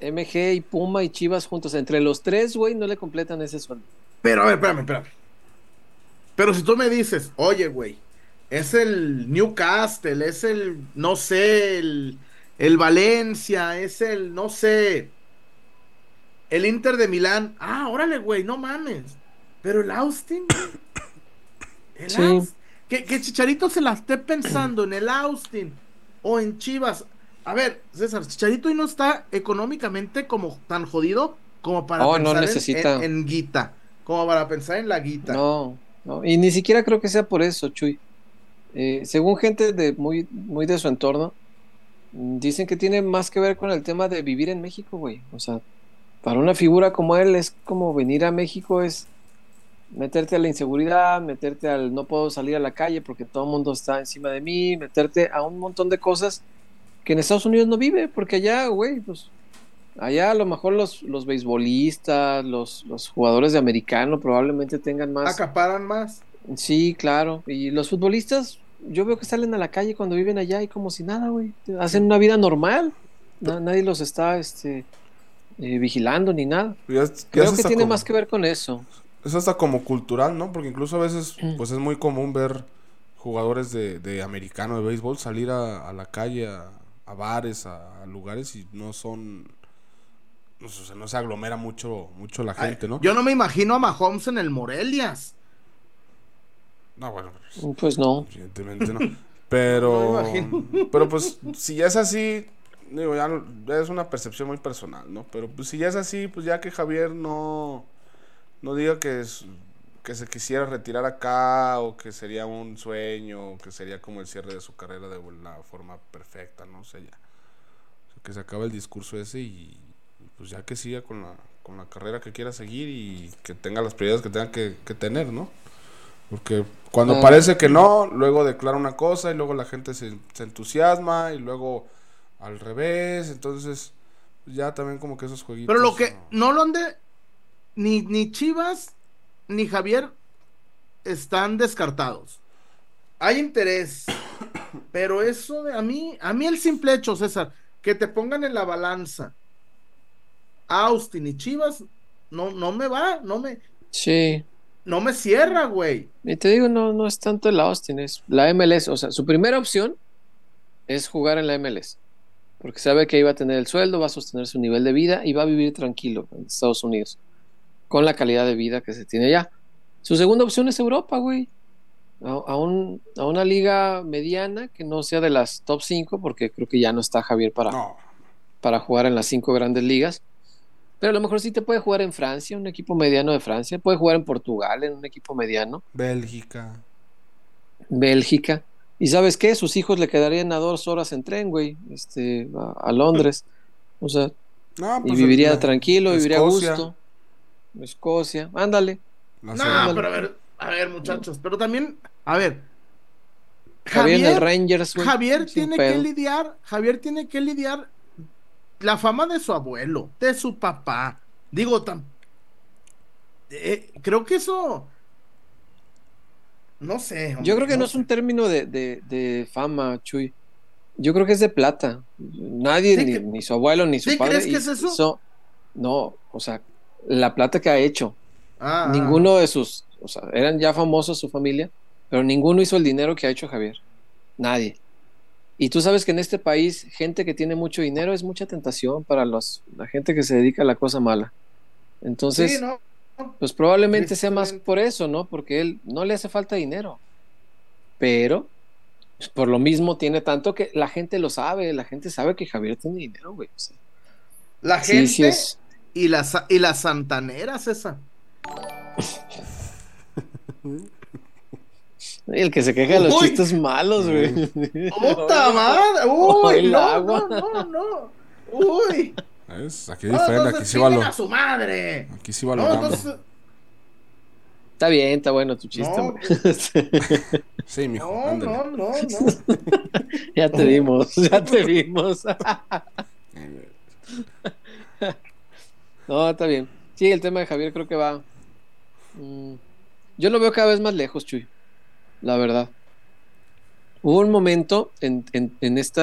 MG y Puma y Chivas juntos. Entre los tres, güey, no le completan ese sueldo. Pero a ver, espérame, espérame. Pero si tú me dices, oye, güey, es el Newcastle, es el, no sé, el, el Valencia, es el, no sé, el Inter de Milán. Ah, órale, güey, no mames. Pero el Austin, el Austin. Que, Chicharito se la esté pensando en el Austin o en Chivas. A ver, César, Chicharito hoy no está económicamente como tan jodido como para oh, pensar En, guita, como para pensar en la guita. No, no, y ni siquiera creo que sea por eso, Chuy. Eh, según gente de muy, muy de su entorno, dicen que tiene más que ver con el tema de vivir en México, güey. O sea, para una figura como él es como venir a México es meterte a la inseguridad, meterte al no puedo salir a la calle porque todo el mundo está encima de mí, meterte a un montón de cosas que en Estados Unidos no vive, porque allá, güey, pues allá a lo mejor los, los beisbolistas, los, los jugadores de americano probablemente tengan más... Acaparan más. Sí, claro. Y los futbolistas, yo veo que salen a la calle cuando viven allá y como si nada, güey. Hacen una vida normal. nadie los está este, eh, vigilando ni nada. Creo que tiene más que ver con eso es hasta como cultural, ¿no? Porque incluso a veces, pues es muy común ver jugadores de, de americano, de béisbol, salir a, la calle, a, bares, a, lugares y no son... No, o no se aglomera mucho, mucho la gente, ¿no? Yo no me imagino a Mahomes en el Morelias. No, bueno. Pues, pues no. Evidentemente no. Pero, <laughs> pero pues si ya es así, digo, ya es una percepción muy personal, ¿no? Pero pues si ya es así, pues ya que Javier no no diga que, es, que se quisiera retirar acá o que sería un sueño o que sería como el cierre de su carrera de la forma perfecta, no sé ya. que se acabe el discurso ese y, pues ya que siga con la, con la carrera que quiera seguir y que tenga las prioridades que tenga que, tener, ¿no? Porque cuando parece que no, luego declara una cosa y luego la gente se, se entusiasma y luego al revés, entonces ya también como que esos jueguitos. Pero lo que no, lo han de ni, ni Chivas ni Javier están descartados. Hay interés, pero eso de a mí, a mí el simple hecho, César, que te pongan en la balanza Austin y Chivas, no, no me va, no me. Sí. No me cierra, güey. Y te digo, no, no es tanto el Austin, es la MLS. O sea, su primera opción es jugar en la MLS. Porque sabe que iba a tener el sueldo, va a sostener su nivel de vida y va a vivir tranquilo en Estados Unidos con la calidad de vida que se tiene allá. Su segunda opción es Europa, güey. a, un, a, una liga mediana que no sea de las top 5, porque creo que ya no está Javier para, para jugar en las cinco grandes ligas. Pero a lo mejor sí te puede jugar en Francia, un equipo mediano de Francia. Puede jugar en Portugal, en un equipo mediano. Bélgica. Bélgica. ¿Y sabes qué? Sus hijos le quedarían a dos horas en tren, güey, este, a, Londres. O sea, y pues, viviría tranquilo, viviría a gusto. Escocia, ándale. No, pero a ver, a ver, muchachos, pero también, a ver. Javier, Rangers, Javier tiene que lidiar, Javier tiene que lidiar la fama de su abuelo, de su papá. Digo, tan, eh, creo que eso. No sé. Yo creo que no, es un término de, fama, Chuy. Yo creo que es de plata. Nadie, ni, su abuelo, ni su padre. ¿Crees que es eso? no, o sea, la plata que ha hecho. Ah, ah. ninguno de sus, o sea, eran ya famosos su familia, pero ninguno hizo el dinero que ha hecho Javier. Nadie. Y tú sabes que en este país, gente que tiene mucho dinero es mucha tentación para los, la gente que se dedica a la cosa mala. Entonces, pues probablemente sea más por eso, ¿no? Porque él no le hace falta dinero. Pero, pues, por lo mismo tiene tanto que la gente lo sabe, la gente sabe que Javier tiene dinero, güey. la gente y, las, y las santaneras, esa. <laughs> El que se queja de los chistes malos, güey. ¡Puta <laughs> madre! ¡Uy! no, agua. no, no, ¡Uy! ¿Ves? Aquí es diferente, aquí sí va lo. a su madre! Aquí sí va lo. No, Está bien, está bueno tu chiste. No, <laughs> sí, mijo. No, no, no, no. <laughs> ya te vimos, ya te vimos. no, está bien. Sí, el tema de Javier creo que va. Mm, yo lo veo cada vez más lejos, Chuy la verdad. Hubo un momento en, en, este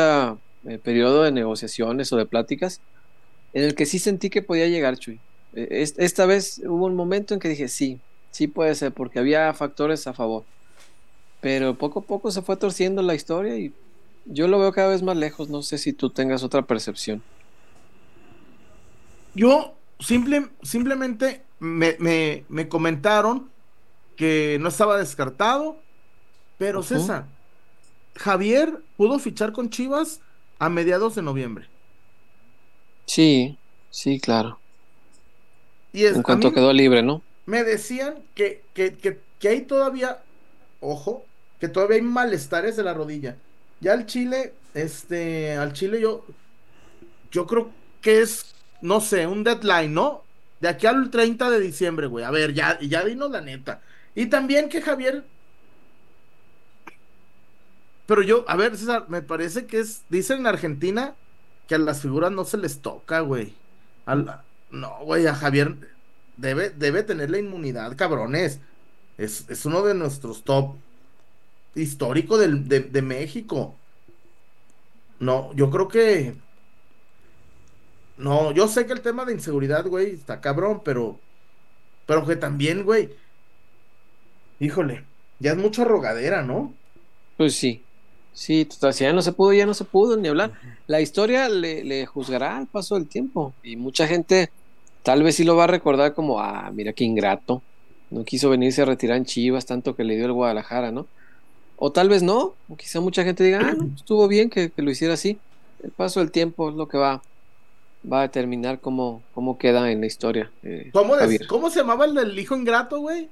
periodo de negociaciones o de pláticas en el que sí sentí que podía llegar Chuy. E, esta vez hubo un momento en que dije, sí, sí puede ser, porque había factores a favor. Pero poco a poco se fue torciendo la historia y yo lo veo cada vez más lejos. No sé si tú tengas otra percepción. Yo simple, simplemente me, me, me comentaron que no estaba descartado, pero César, Javier pudo fichar con Chivas a mediados de noviembre. Sí, sí, claro. Y en cuanto quedó libre, ¿no? Me decían que, que, que, que hay todavía, ojo, que todavía hay malestares de la rodilla. Ya al Chile, este, al Chile yo, yo creo que es, no sé, un deadline, ¿no? De aquí al 30 de diciembre, güey. A ver, ya, ya dinos la neta. Y también que Javier pero yo, a ver, César, me parece que es, dicen en Argentina que a las figuras no se les toca, güey. No, güey, a Javier debe, debe tener la inmunidad, cabrones. Es, uno de nuestros top histórico de, de México. No, yo creo que. No, yo sé que el tema de inseguridad, güey, está cabrón, pero. Pero que también, güey. Híjole, ya es mucha rogadera, ¿no? Pues sí. Sí, total, si ya no se pudo, ya no se pudo ni hablar. La historia le, juzgará al paso del tiempo y mucha gente tal vez sí lo va a recordar como, ah, mira qué ingrato, no quiso venirse a retirar en Chivas tanto que le dio el Guadalajara, ¿no? O tal vez no, o quizá mucha gente diga, ah, no, estuvo bien que, lo hiciera así. El paso del tiempo es lo que va, va a determinar cómo, cómo queda en la historia. Eh, ¿Cómo, ¿Cómo se llamaba el del hijo ingrato, güey?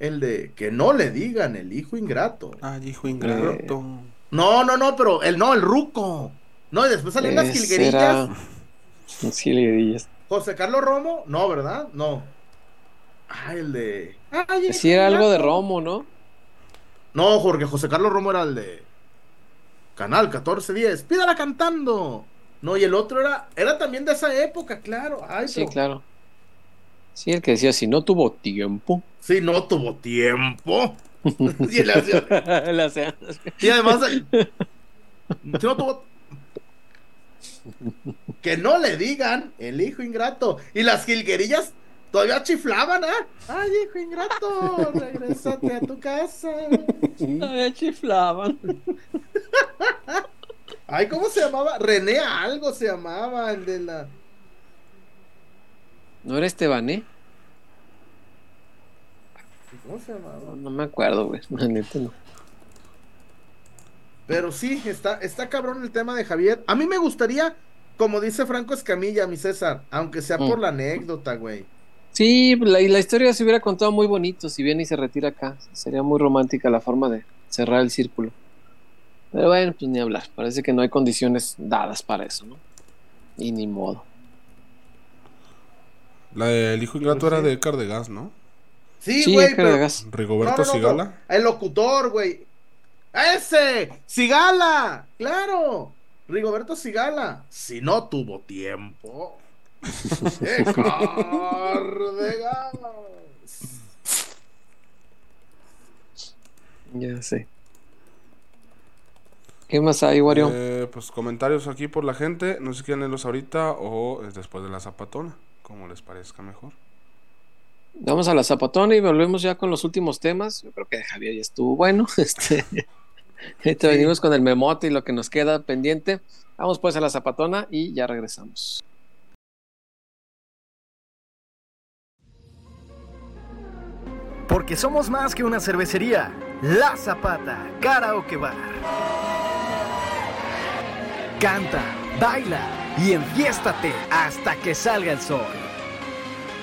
El de que no le digan el hijo ingrato. Ah, hijo ingrato. No, no, no, pero el no, el ruco. No, y después salen las jilguerillas. Jilguerillas. José Carlos Romo, no, ¿verdad? No. Ah, el de. Ay, sí, era algo de Romo, ¿no? No, Jorge, José Carlos Romo era el de. Canal 1410. Pídala cantando. No, y el otro era. Era también de esa época, claro. Ay, sí, claro. Sí, el que decía, si no tuvo tiempo. Si no tuvo tiempo. <laughs> <laughs> y, además, que no le digan el hijo ingrato. Y las jilguerillas todavía chiflaban, ¿ah? Ay, hijo ingrato, regresate a tu casa. Todavía chiflaban. <laughs> Ay, ¿cómo se llamaba? René algo se llamaba, el de la. ¿No era Esteban, eh? ¿Cómo se llama? No, no me acuerdo, güey. <laughs> La neta no. Pero sí, está, está cabrón el tema de Javier. A mí me gustaría, como dice Franco Escamilla, mi César, aunque sea por Mm. la anécdota, güey. Sí, la, y la historia se hubiera contado muy bonito si viene y se retira acá. Sería muy romántica la forma de cerrar el círculo. Pero bueno, pues ni hablar. Parece que no hay condiciones dadas para eso, ¿no? Y ni modo. La del hijo ingrato Pues era sí. de Cardegas, ¿no? Sí, Sí, güey, cara pero... de gas. Rigoberto No, no, no, Sigala. no. El locutor, güey. ¡Ese! ¡Sigala! ¡Claro! Rigoberto Sigala. Si no tuvo tiempo. <laughs> ¡Qué! Ya sé. ¿Qué más hay, Wario? Eh, pues comentarios aquí por la gente. No sé si quieren leerlos ahorita o después de la zapatona. Como les parezca mejor. Vamos a la zapatona y volvemos ya con los últimos temas. Yo creo que Javier ya estuvo bueno. <laughs> Este, ahorita venimos con el memote y lo que nos queda pendiente. Vamos pues a la zapatona y ya regresamos. Porque somos más que una cervecería. La Zapata, Karaoke Bar. Canta, baila y enfiéstate hasta que salga el sol.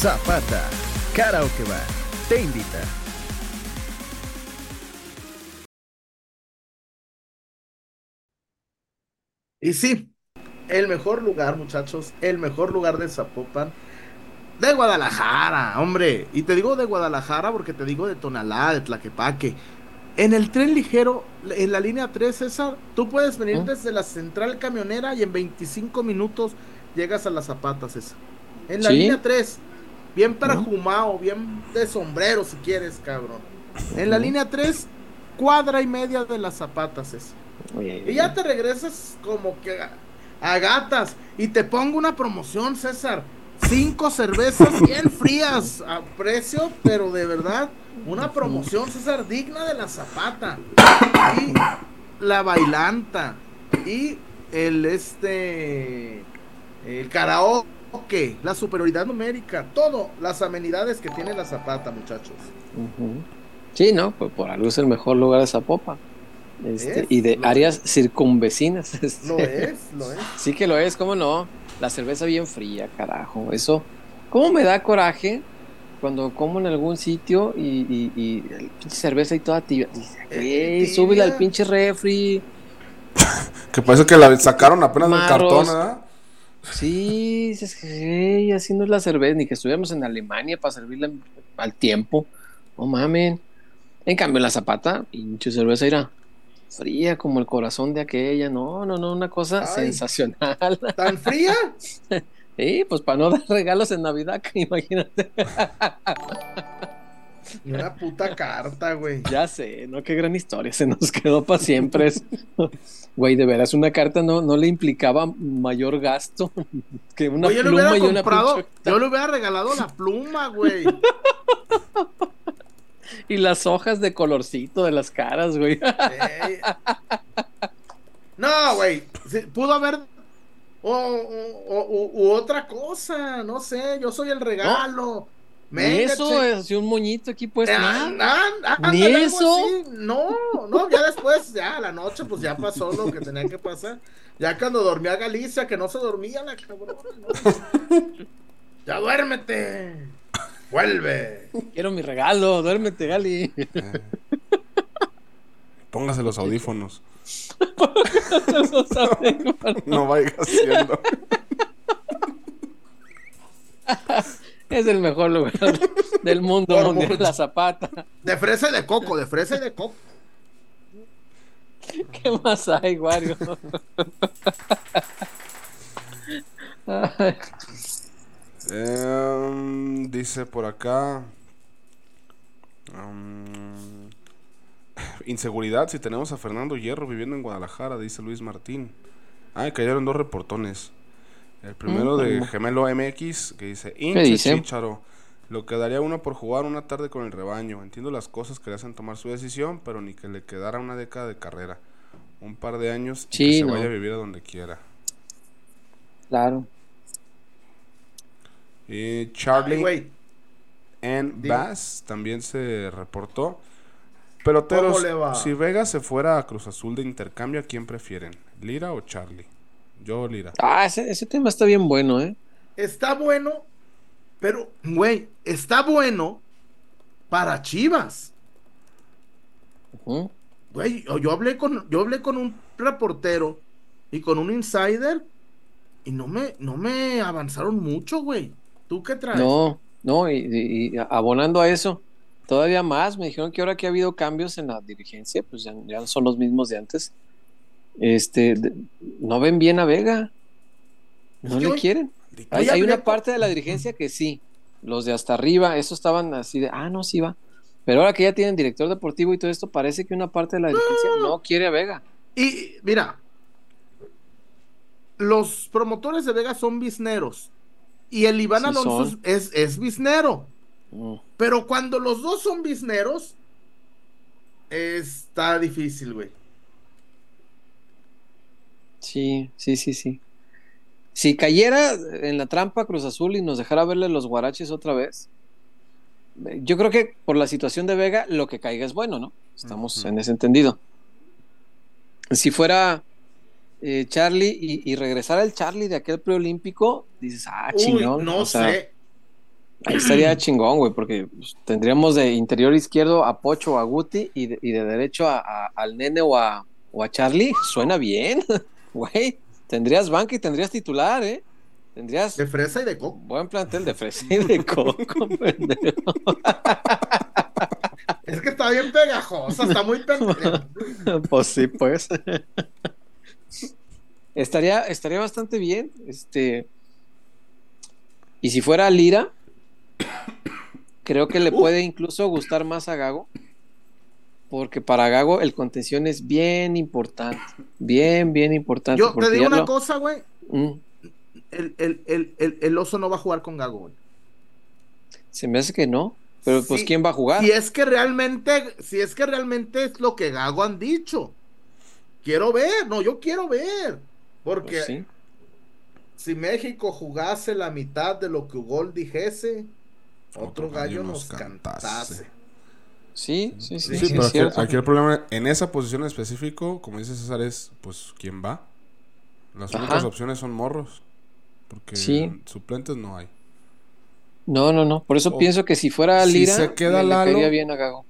Zapata, Karaoke Bar, te invita. Y sí, el mejor lugar, muchachos, el mejor lugar de Zapopan, de Guadalajara, hombre. Y te digo de Guadalajara porque te digo de Tonalá, de Tlaquepaque. En el tren ligero, en la línea 3, César, tú puedes venir desde la central camionera y en 25 minutos llegas a las zapatas, César. En la ¿Sí? línea 3, bien perfumado, bien de sombrero si quieres, cabrón. En la línea 3, cuadra y media de las zapatas, César. Oye, Y ya te regresas como que a, a gatas. Y te pongo una promoción, César. Cinco cervezas <laughs> bien frías a precio, pero de verdad, una promoción, César, digna de la zapata. Y la bailanta. Y el este. El karaoke. La superioridad numérica. Todo. Las amenidades que tiene la zapata, muchachos. Ujú. Sí, no, pues por algo es el mejor lugar de Zapopan. Este, Es, y de lo áreas circunvecinas. <laughs> este. Lo es, lo es. Sí que lo es, ¿cómo no? La cerveza bien fría, carajo. Eso, ¿cómo me da coraje cuando como en algún sitio y, y, y el pinche cerveza y toda tibia? Dice, Eh, súbela al pinche refri. <laughs> Que parece que la sacaron apenas del cartón, ¿verdad? Sí, dices, hey, así no es la cerveza, ni que estuviéramos en Alemania para servirla al tiempo. No mamen. En cambio, la zapata, pinche cerveza irá fría como el corazón de aquella. No, no, no, una cosa Ay. sensacional. <laughs> ¿Tan fría? Sí, pues para no dar regalos en Navidad, <laughs> imagínate. Y una puta carta, güey. Ya sé, ¿no? Qué gran historia, se nos quedó para siempre. Güey, de veras, una carta no, no le implicaba mayor gasto que una yo le pluma hubiera y una comprado, pinche- yo le hubiera regalado la pluma, güey. <laughs> Y las hojas de colorcito de las caras, güey. Ey. No, güey. pudo haber. O, o- u otra cosa, no sé. Yo soy el regalo. Ni eso, che. es un moñito aquí pues Eh, nada. ah, ah, Ni eso. así. No, no, ya después, ya a la noche, pues ya pasó lo que tenía que pasar. Ya cuando dormía Galicia, que no se dormía la cabrona. ¿no? Ya duérmete. Vuelve. Quiero mi regalo, duérmete, Gali. Póngase los audífonos. No sabe, <laughs> No vaya haciendo. <laughs> es el mejor lugar <laughs> del mundo Por mucho. la zapata. De fresa y de coco, de fresa y de coco. <laughs> ¿Qué más hay, Wario? Em, dice por acá. um, inseguridad si tenemos a Fernando Hierro viviendo en Guadalajara, dice Luis Martín. Ah, cayeron dos reportones. El primero de Gemelo MX que dice, hinche dice? Chícharo, lo quedaría uno por jugar una tarde con el rebaño. Entiendo las cosas que le hacen tomar su decisión, pero ni que le quedara una década de carrera. Un par de años y Sí, que se no. vaya a vivir a donde quiera. Claro. Y Ay, Charlie güey. en Dime. Bass también se reportó. Peloteros, ¿Cómo le va? si Vega se fuera a Cruz Azul de intercambio, ¿a quién prefieren? ¿Lira o Charlie? Yo, Lira. Ah, ese, ese tema está bien bueno, ¿eh? Está bueno, pero, güey, está bueno para Chivas. Ujú. Güey, yo, yo hablé con, yo hablé con un reportero y con un insider y no me, no me avanzaron mucho, güey. ¿Tú qué traes? No, no, y, y- y abonando a eso, todavía más, me dijeron que ahora que ha habido cambios en la dirigencia, pues ya, ya no son los mismos de antes. Este, no ven bien a Vega, no Es que le quieren. Hoy Hay, una parte de la dirigencia que sí, los de hasta arriba, esos estaban así de, ah, no, sí va. Pero ahora que ya tienen director deportivo y todo esto, parece que una parte de la dirigencia no quiere a Vega. Y mira, los promotores de Vega son bisneros y el Iván Sí Alonso son. es, es bisnero. Mm. Pero cuando los dos son bisneros, está difícil, güey. Sí, sí, sí, sí. Si cayera en la trampa Cruz Azul y nos dejara verle los guaraches otra vez, eh, yo creo que por la situación de Vega, lo que caiga es bueno, ¿no? Estamos en ese entendido. Si fuera eh, Charlie y, y regresara el Charlie de aquel preolímpico, dices, ah, Uy, chingón. no o sea, sé. Ahí estaría chingón, güey, porque pues, tendríamos de interior izquierdo a Pocho o a Guti y de, y de derecho a, a- al nene o a, o a Charlie. Suena bien, <laughs> güey. Tendrías banca y tendrías titular, ¿eh? Tendrías De fresa y de coco. buen plantel de fresa y de coco, <laughs> pendejo. Es que está bien pegajosa, está muy <laughs> pendeja. Pues sí, pues. estaría, estaría bastante bien. Este. Y si fuera Lira, creo que le puede incluso gustar más a Gago. Porque para Gago el contención es bien importante. Bien, bien importante. Yo te digo una lo- cosa, güey. Mm, El, el, el, el, el oso no va a jugar con Gago, güey. se me hace que no. Pero pues, ¿quién va a jugar? Si es que realmente, si es que realmente es lo que Gago han dicho. Quiero ver, no, yo quiero ver. Porque Pues sí. si México jugase la mitad de lo que Ugol dijese, otro, gallo nos cantase. Sí, sí, sí. Sí, sí, pero es aquí, cierto. aquí el problema en esa posición en específico, como dice César, es pues quién va. Las Ajá. únicas opciones son morros. Porque Sí. suplentes no hay. No, no, no. Por eso O- pienso que si fuera si Lira, se queda le, le Lalo- bien a Gago.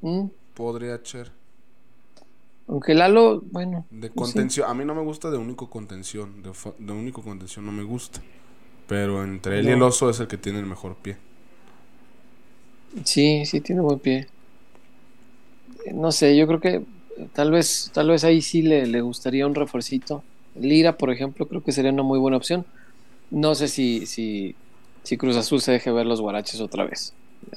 Mm, Podría ser. Aunque Lalo, bueno. De sí. contención. A mí no me gusta de único contención. De, de único contención no me gusta. Pero entre él y el oso es el que tiene el mejor pie. Sí, sí tiene buen pie. No sé, yo creo que tal vez, tal vez ahí sí le, le gustaría un refuercito. Lira, por ejemplo, creo que sería una muy buena opción. No sé si, si, si Cruz Azul se deje ver los guaraches otra vez.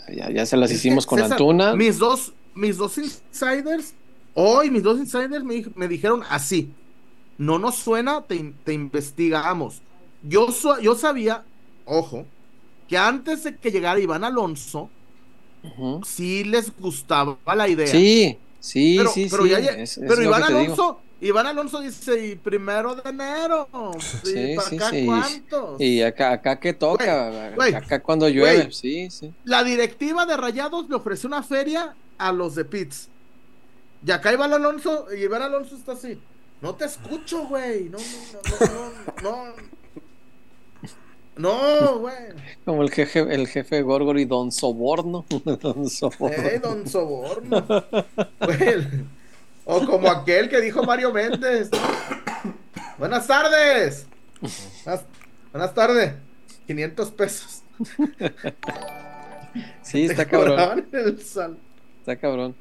Ya, ya- ya se las hicimos con César, Antuna. Mis dos, mis dos insiders, hoy mis dos insiders me, me dijeron así. No nos suena, te, te investigamos. Yo, yo sabía, ojo, que antes de que llegara Iván Alonso, Sí les gustaba la idea. Sí, sí, pero, sí, pero sí. ya es- pero Iván. Alonso, Iván Alonso dice, y primero de enero. <laughs> Sí, ¿Y para sí, acá sí. cuántos? Y acá, acá que toca, güey, acá cuando llueve, sí, sí. La directiva de Rayados le ofreció una feria a los de Pitts. Y acá Iván Alonso, y Iván Alonso está así. No te escucho, güey. No, no, no, no, no. No, güey. Como el jefe, el jefe Gorgori Don Soborno. <laughs> Don Soborno. Eh, don Soborno. O como aquel que dijo Mario Méndez. Buenas tardes. Buenas, buenas tardes. 500 pesos. Sí, está cabrón. Está cabrón.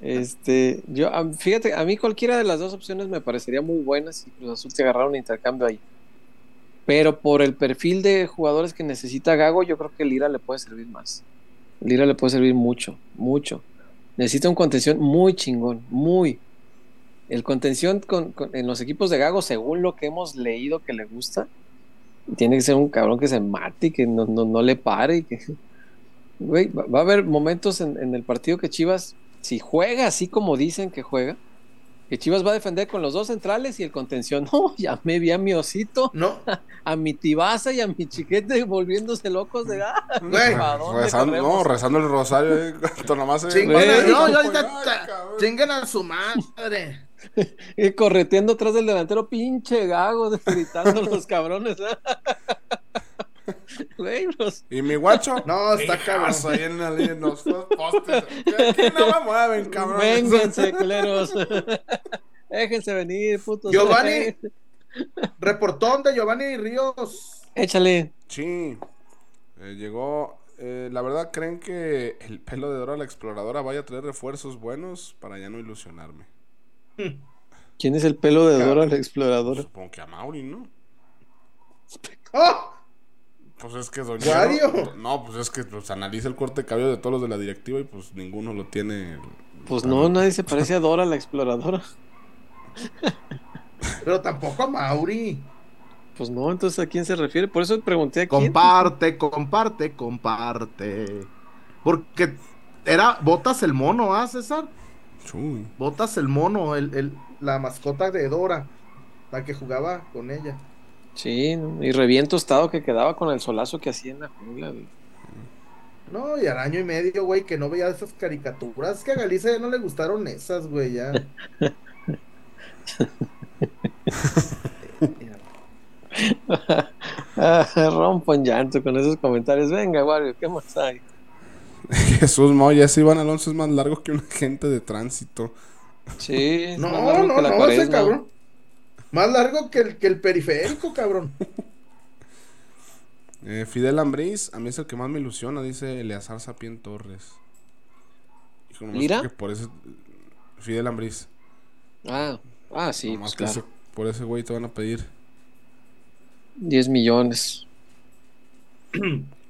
Este, yo, fíjate, a mí cualquiera de las dos opciones me parecería muy buena si Cruz Azul se agarrara un intercambio ahí. Pero por el perfil de jugadores que necesita Gago, yo creo que Lira le puede servir más. Lira le puede servir mucho, mucho. Necesita un contención muy chingón, muy. El contención en los equipos de Gago, según lo que hemos leído que le gusta, tiene que ser un cabrón que se mate y que no, no, le pare. Y que, va a haber momentos en, el partido que Chivas, si juega así como dicen que juega, que Chivas va a defender con los dos centrales y el contención. <laughs> No, ya me vi a mi osito, no. <laughs> a mi tibaza y a mi chiquete volviéndose locos de ah, rezando, no, rezando el rosario, eh, <laughs> nomás, eh, no, yo chingan a su madre. y correteando atrás del delantero, pinche gago, gritando los cabrones. <laughs> ¿Y mi guacho? No, está cabrón. ahí en la línea, los postes. Aquí no me mueven, cabrón. Vénganse, <laughs> culeros. <laughs> Déjense venir, putos. Giovanni. Reportón de Giovanni Ríos. Échale. Sí. Eh, llegó. Eh, la verdad, ¿creen que el pelo de Dora la exploradora vaya a traer refuerzos buenos para ya no ilusionarme? ¿Quién es el pelo de Dora la exploradora? Supongo que a Mauri, ¿no? ¡Oh! Pues es que Doña. No, pues es que pues, analiza el corte de cabello de todos los de la directiva y pues ninguno lo tiene. Pues no, nadie se parece a Dora la exploradora. Pero tampoco a Mauri. Pues no, entonces ¿a quién se refiere? Por eso pregunté a quién. Comparte, comparte, comparte. Porque era Botas el mono, ¿ah, César? Botas el mono, el, el, la mascota de Dora, la que jugaba con ella. Sí, y reviento estado que quedaba con el solazo que hacía en la jungla, No, y al año y medio, güey, que no veía esas caricaturas. Es que a Galicia ya no le gustaron esas, güey, ya. <laughs> Rompo en llanto con esos comentarios. Venga, Wario, ¿qué más hay? <laughs> Jesús Moya, ese Iván Alonso es más largo que un agente de tránsito. Sí, no, no, no, ese cabrón. Más largo que el, que el periférico, cabrón. <laughs> Eh, Fidel Ambriz, a mí es el que más me ilusiona, dice Eleazar Sapien Torres. ¿Mira? Por ese, Fidel Ambriz. Ah, ah sí, pues claro. por ese güey te van a pedir 10 millones. <clears throat>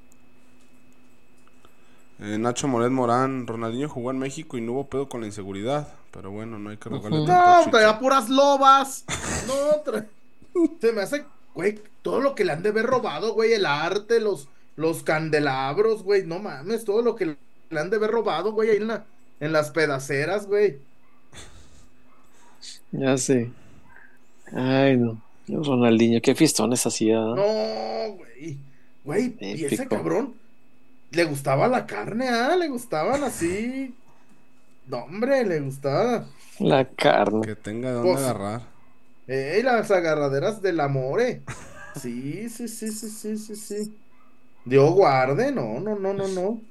Eh, Nacho Moret Morán, Ronaldinho jugó en México y no hubo pedo con la inseguridad. Pero bueno, no hay que rogarle No, traía puras lobas. <laughs> No, se me hace, güey, todo lo que le han de haber robado, güey, el arte, los, los candelabros, güey, no mames, todo lo que le han de haber robado, güey, ahí en, la, en las pedaceras, güey. Ya sé. Ay, no. Ronaldinho, qué fistones hacía. No, güey. Güey, y ese cabrón le gustaba la carne, ¿ah? Le gustaban así no, hombre, le gustaba. La carne. Que tenga de dónde pues, agarrar. Eh, las agarraderas del amore. Sí, sí, sí, sí, sí, sí, sí. Dios guarde, no, no, no, no, no.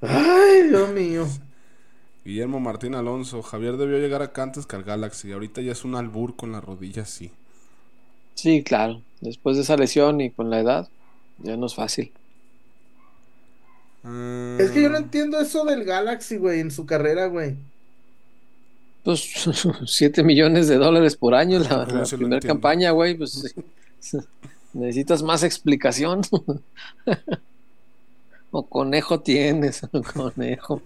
Ay, Dios mío. Guillermo Martín Alonso, Javier debió llegar acá antes que al Galaxy. Ahorita ya es un albur con la rodilla, sí. Sí, claro. Después de esa lesión y con la edad, ya no es fácil. Es que yo no entiendo eso del Galaxy, güey, en su carrera, güey. Pues <laughs> 7 millones de dólares por año la, primera campaña, güey. Pues <laughs> necesitas más explicación. <laughs> o conejo tienes, conejo.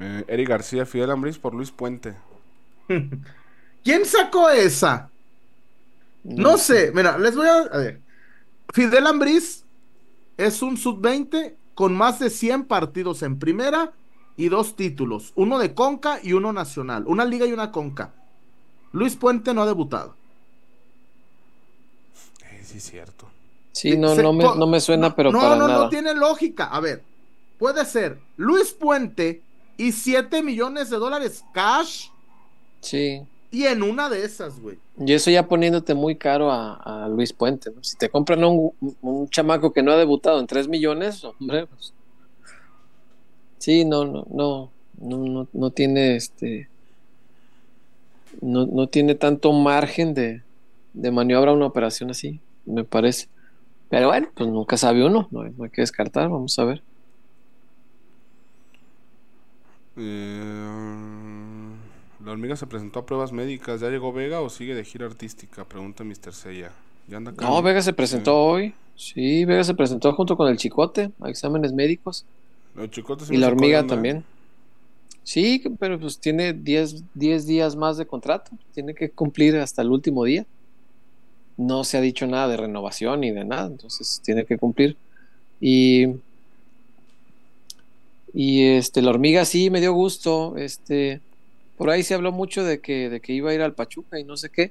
eh, Eric García, Fidel Ambris por Luis Puente. ¿Quién sacó esa? No, sé, mira, les voy a, a ver. Fidel Ambriz es un sub-20 con más de 100 partidos en primera y dos títulos, uno de Conca y uno nacional, una liga y una Conca. Luis Puente no ha debutado. Eh, sí, es cierto. Sí, no, no, me, no me suena, pero no, para no, nada. no tiene lógica. A ver, puede ser Luis Puente y 7 millones de dólares cash. Sí. Y en una de esas, güey. Y eso ya poniéndote muy caro a, Luis Puente, ¿no? Si te compran un, un, chamaco que no ha debutado en 3 millones, hombre, pues. Sí, no, no, no, no, no, tiene este. No, no tiene tanto margen de, de maniobra una operación así, me parece. Pero bueno, pues nunca sabe uno, no, hay que descartar, vamos a ver. Eh, la hormiga se presentó a pruebas médicas. ¿Ya llegó Vega o sigue de gira artística? Pregunta Mr. Seiya. ¿Ya anda acá? No, Vega se presentó hoy. Sí, Vega se presentó junto con el Chicote a exámenes médicos. El Chicote sí y la hormiga ¿eh? también. Sí, pero pues tiene 10 10 días más de contrato. Tiene que cumplir hasta el último día. No se ha dicho nada de renovación ni de nada, entonces tiene que cumplir. Y, y este, la hormiga sí me dio gusto. Este, por ahí se habló mucho de que, de que iba a ir al Pachuca y no sé qué.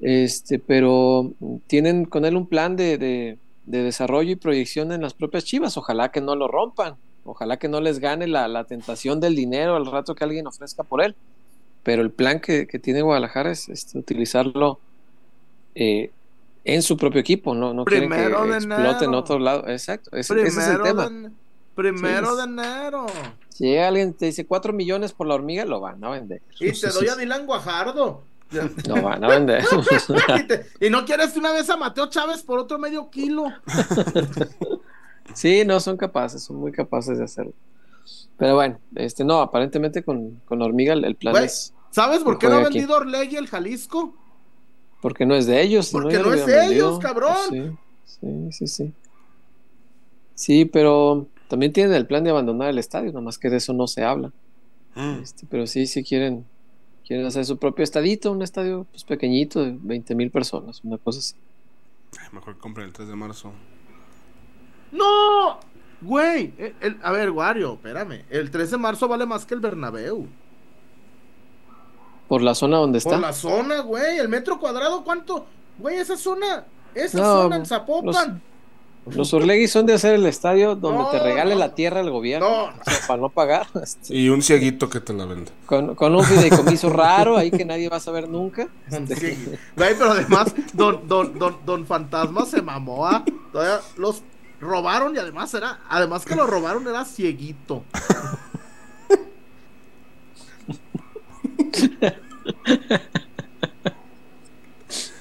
Este, pero tienen con él un plan de, de- de desarrollo y proyección en las propias chivas. Ojalá que no lo rompan. Ojalá que no les gane la, la tentación del dinero al rato que alguien ofrezca por él. Pero el plan que, que tiene Guadalajara es este, utilizarlo eh, en su propio equipo. No, no quieren que explote en otro lado. Exacto. Ese, ese es el tema. de, primero Sí. de enero. Si alguien te dice 4 millones por la hormiga, lo van a vender. Y te doy a Dylan Guajardo. Lo van a vender. <laughs> y, te- y no quieres una vez a Mateo Chávez por otro medio kilo. Sí, no, son capaces, son muy capaces de hacerlo. Pero bueno, este no, aparentemente con, con hormiga el, plan es ¿Sabes por qué no ha vendido Orlegui el Jalisco? porque no es de ellos. Porque no es de ellos, vendido. cabrón. Sí, sí, sí, sí. Sí, pero también tienen el plan de abandonar el estadio, nomás que de eso no se habla. Mm. Este, pero sí, sí quieren, quieren hacer su propio estadito, un estadio pues, pequeñito de 20 mil personas, una cosa así. Ay, Mejor compren el 3 de marzo. No, güey. el- el- a ver, Wario, espérame. El 13 de marzo vale más que el Bernabéu. Por la zona donde está. Por la zona, güey. El metro cuadrado, ¿cuánto? Güey, esa zona. Esa No, zona en Zapopan. Los Orlegui son de hacer el estadio donde No, te regale no. la tierra el gobierno No. o sea, para no pagar. este, <laughs> Y un cieguito que te la venda. con, con un fideicomiso raro ahí que nadie va a saber nunca. Este, Sí. Pero además, don, don, don, don Fantasma se mamó a. Todavía los robaron y además era. Además que lo robaron era cieguito. <laughs>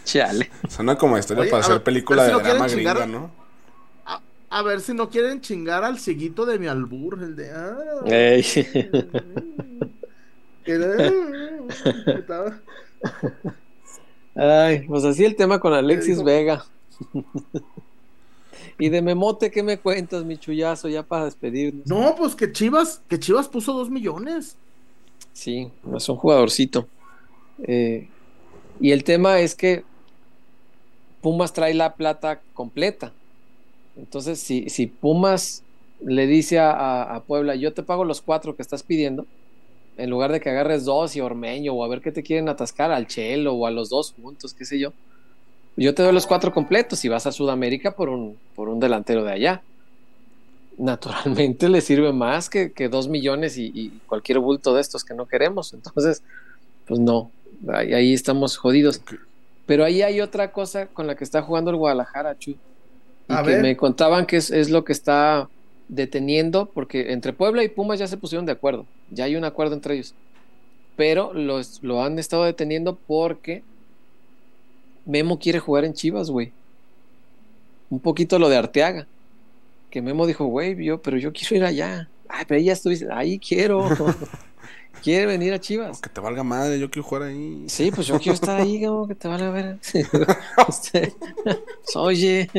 Chale. Suena como historia Oye, para hacer ver, película de si drama gringa, chingar. ¿no? A, ver si no quieren chingar al cieguito de mi albur. El de. ah, era- <laughs> estaba- Ay, pues así el tema con Alexis? Vega. y de Memote, ¿qué me cuentas, mi chullazo, ya para despedirnos? No, pues que Chivas, que Chivas puso dos millones. Sí, es un jugadorcito. Eh, y el tema es que Pumas trae la plata completa. Entonces, si, si Pumas le dice a, a- Puebla, yo te pago los cuatro que estás pidiendo, en lugar de que agarres dos y Ormeño, o a ver qué te quieren atascar al Chelo o a los dos juntos, qué sé yo, yo te doy los cuatro completos y vas a Sudamérica por un, por un delantero de allá. Naturalmente <laughs> le sirve más que, que dos millones y, y cualquier bulto de estos que no queremos. Entonces, pues no, ahí, ahí estamos jodidos. Pero ahí hay otra cosa con la que está jugando el Guadalajara, Chu. Y A que ver. me contaban que es, es lo que está deteniendo, porque entre Puebla y Pumas ya se pusieron de acuerdo. Ya hay un acuerdo entre ellos. Pero los, lo han estado deteniendo porque Memo quiere jugar en Chivas, güey. Un poquito lo de Arteaga. Que Memo dijo, güey, yo, pero yo quiero ir allá. Ay, pero ahí ya estuviste, ahí quiero. <laughs> quiere venir a Chivas. Que te valga madre, yo quiero jugar ahí. Sí, pues yo quiero estar ahí, <laughs> como que te van a ver. <laughs> Este, pues, oye,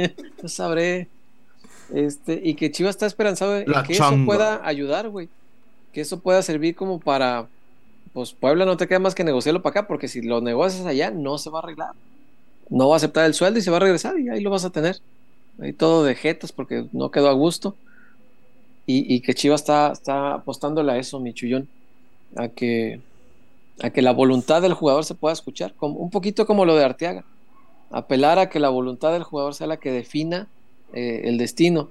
yo sabré. Este, y que Chivas está esperanzado en La que eso pueda ayudar, güey. Que eso pueda servir como para. Pues Puebla no te queda más que negociarlo para acá, porque si lo negocias allá, no se va a arreglar. No va a aceptar el sueldo y se va a regresar y ahí lo vas a tener. Ahí todo de jetas porque no quedó a gusto. Y, y que Chivas está, está apostándole a eso, mi chullón. A que, a que la voluntad del jugador se pueda escuchar, como, un poquito como lo de Arteaga. Apelar a que la voluntad del jugador sea la que defina eh, el destino.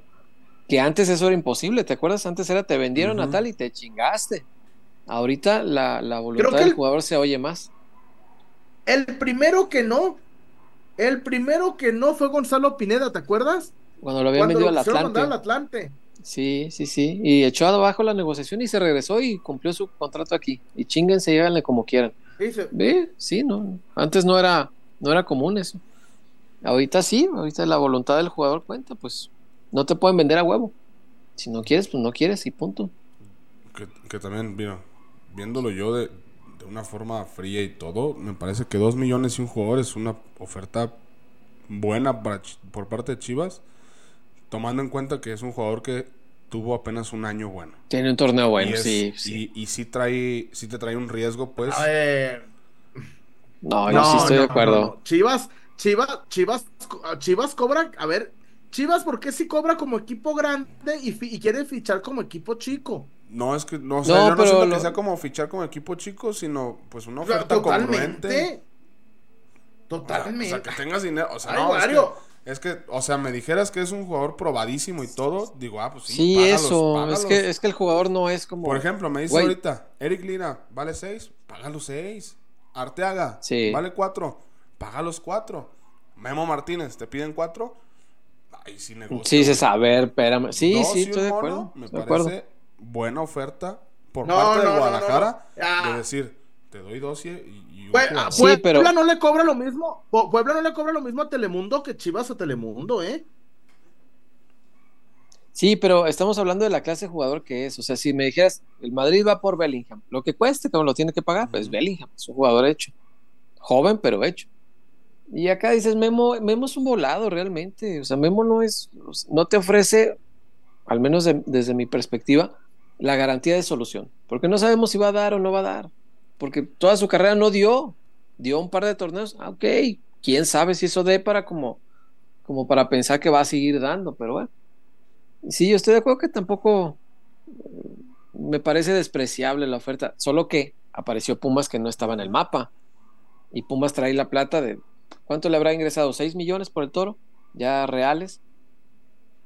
Que antes eso era imposible, ¿te acuerdas? Antes era te vendieron a tal y te chingaste. Ahorita la, la voluntad del el- jugador se oye más. El primero que no. El primero que no fue Gonzalo Pineda, ¿te acuerdas? Cuando lo habían Cuando vendido lo al quisieron Atlante. mandar al Atlante. Sí, sí, sí. Y echó abajo la negociación y se regresó y cumplió su contrato aquí. Y chinguense, lléganle como quieran. Ve, sí, no. Antes no era, no era común eso. Ahorita sí, ahorita la voluntad del jugador cuenta, pues no te pueden vender a huevo. Si no quieres, pues no quieres y punto. Que, también, mira, viéndolo yo de, de, una forma fría y todo, me parece que dos millones y un jugador es una oferta buena para, por parte de Chivas, tomando en cuenta que es un jugador que tuvo apenas un año bueno. Tiene un torneo bueno, y sí, sí. Y, y sí trae, sí te trae un riesgo, pues. A ver. No, yo sí estoy de acuerdo. Chivas, Chivas, Chivas, Chivas cobra, a ver, Chivas, ¿por qué si cobra como equipo grande y, y quiere fichar como equipo chico? No, es que no, o sea, yo no siento que sea como fichar como equipo chico, sino pues una oferta Totalmente. congruente. Totalmente. O sea, que tengas dinero. O sea, Ay, no, Mario. Es que, es que, o sea, me dijeras que es un jugador probadísimo y todo, digo, ah, pues sí. Sí, págalos, eso. Págalos. Es, que, es que el jugador no es como. Por ejemplo, me dice Wey. ahorita, Eric Lina, vale 6, págalo 6. Arteaga, sí. vale 4, págalos 4. Memo Martínez, te piden 4. Ahí sí negocio. Sí, se sabe, espérame. Sí, Dos sí, estoy de acuerdo. Me estoy parece de acuerdo. buena oferta por No, parte no, de Guadalajara no, no. Ah. de decir, te doy 2 y, y un Pue- jugador. a Sí, Puebla pero- no le cobra lo mismo. Pu- Puebla no le cobra lo mismo a Telemundo que Chivas a Telemundo, ¿eh? Sí, pero estamos hablando de la clase de jugador que es. O sea, si me dijeras, el Madrid va por Bellingham, lo que cueste, como lo tiene que pagar, pues Bellingham, es un jugador hecho. Joven, pero hecho. Y acá dices, Memo, Memo es un volado realmente. O sea, Memo no es, no te ofrece, al menos de- desde mi perspectiva, la garantía de solución. Porque no sabemos si va a dar o no va a dar. Porque toda su carrera no dio. Dio un par de torneos. Ah, ok. Quién sabe si eso dé para como, como para pensar que va a seguir dando, pero bueno. Sí, yo estoy de acuerdo que tampoco eh, me parece despreciable la oferta, solo que apareció Pumas que no estaba en el mapa y Pumas trae la plata de ¿cuánto le habrá ingresado? ¿6 millones por el toro? Ya reales.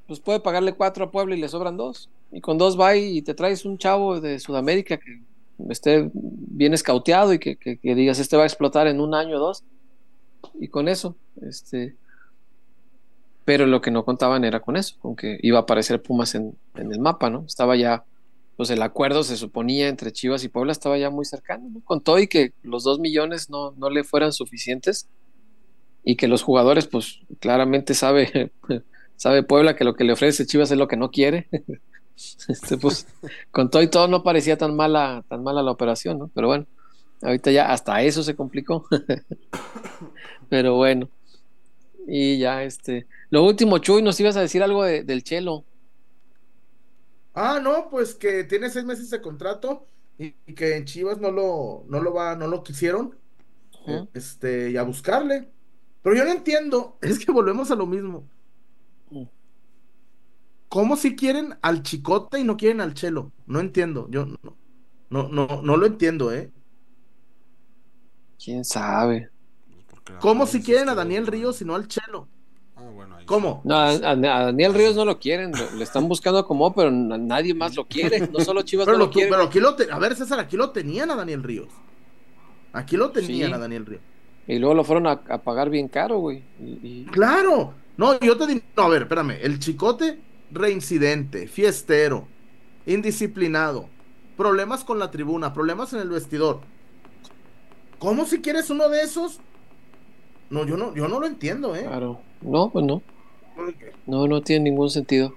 Pues puede pagarle cuatro a Puebla y le sobran dos. Y con dos va y te traes un chavo de Sudamérica que esté bien escauteado y que, que, digas este va a explotar en un año o dos. Y con eso, este, pero lo que no contaban era con eso, con que iba a aparecer Pumas en, en el mapa, ¿no? Estaba ya, pues el acuerdo se suponía entre Chivas y Puebla estaba ya muy cercano, ¿no? Con todo y que los dos millones no, no le fueran suficientes y que los jugadores, pues claramente sabe, <laughs> sabe Puebla que lo que le ofrece Chivas es lo que no quiere. <laughs> Este, pues, con todo y todo no parecía tan mala, tan mala la operación, ¿no? Pero bueno, ahorita ya hasta eso se complicó. <laughs> Pero bueno. Y ya, este. Lo último, Chuy, nos ibas a decir algo de- del Chelo. Ah, no, pues que tiene seis meses de contrato y, y que en Chivas no lo, no lo va, no lo quisieron. Este, y a buscarle. Pero yo no entiendo, <laughs> es que volvemos a lo mismo. ¿Cómo si quieren al chicote y no quieren al chelo? No entiendo, yo no, no, no, no lo entiendo, ¿eh? ¿Quién sabe? ¿Cómo verdad si quieren a que- Daniel Ríos y no al chelo? Ah, bueno, ahí ¿Cómo? No, a, Daniel Ríos no lo quieren, le están buscando como, pero na- nadie más lo quiere. No solo Chivas Pero, no lo lo tu- quiere. pero aquí lo a ver, César, aquí lo tenían a Daniel Ríos. Aquí lo tenían Sí. a Daniel Ríos. Y luego lo fueron a, a pagar bien caro, güey. Y- y- Claro. No, yo te digo, no, a ver, espérame. El chicote, reincidente, fiestero, indisciplinado, problemas con la tribuna, problemas en el vestidor. ¿Cómo si quieres uno de esos? No, yo no, yo no lo entiendo, ¿eh? Claro. No, pues no. No, no tiene ningún sentido.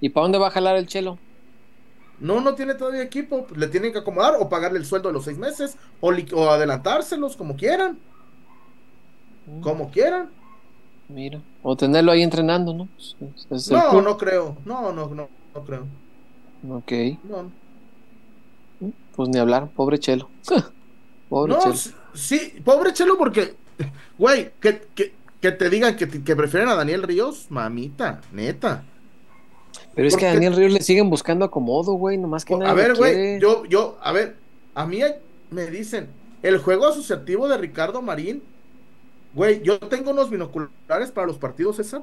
¿Y para dónde va a jalar el Chelo? No, no tiene todavía equipo. Le tienen que acomodar o pagarle el sueldo de los seis meses o, adelantárselos como quieran, Mm, como quieran. Mira. O tenerlo ahí entrenando, ¿no? Pues, es- es el No, club. no creo. No, no, no, no creo. Ok. No, Pues ni hablar, pobre Chelo. <laughs> pobre No, Chelo. sí, pobre Chelo, porque, güey, que, que, que te digan que, que prefieren a Daniel Ríos, mamita, neta. Pero es que a Daniel Ríos le siguen buscando acomodo, güey. Nomás que nadie A lo ver, güey, yo, yo, a ver, a mí me dicen, el juego asociativo de Ricardo Marín, güey, yo tengo unos binoculares para los partidos, César,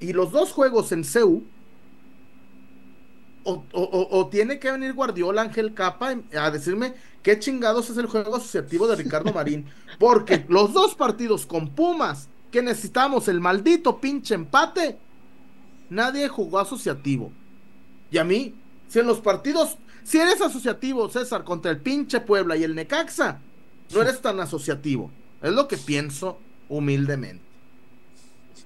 y los dos juegos en CEU, o, o- tiene que venir Guardiola, Ángel Capa, a decirme qué chingados es el juego asociativo de Ricardo <laughs> Marín, porque los dos partidos con Pumas, que necesitamos el maldito pinche empate, nadie jugó asociativo. Y a mí, si en los partidos, si eres asociativo, César, contra el pinche Puebla y el Necaxa, no eres tan asociativo. Es lo que pienso humildemente.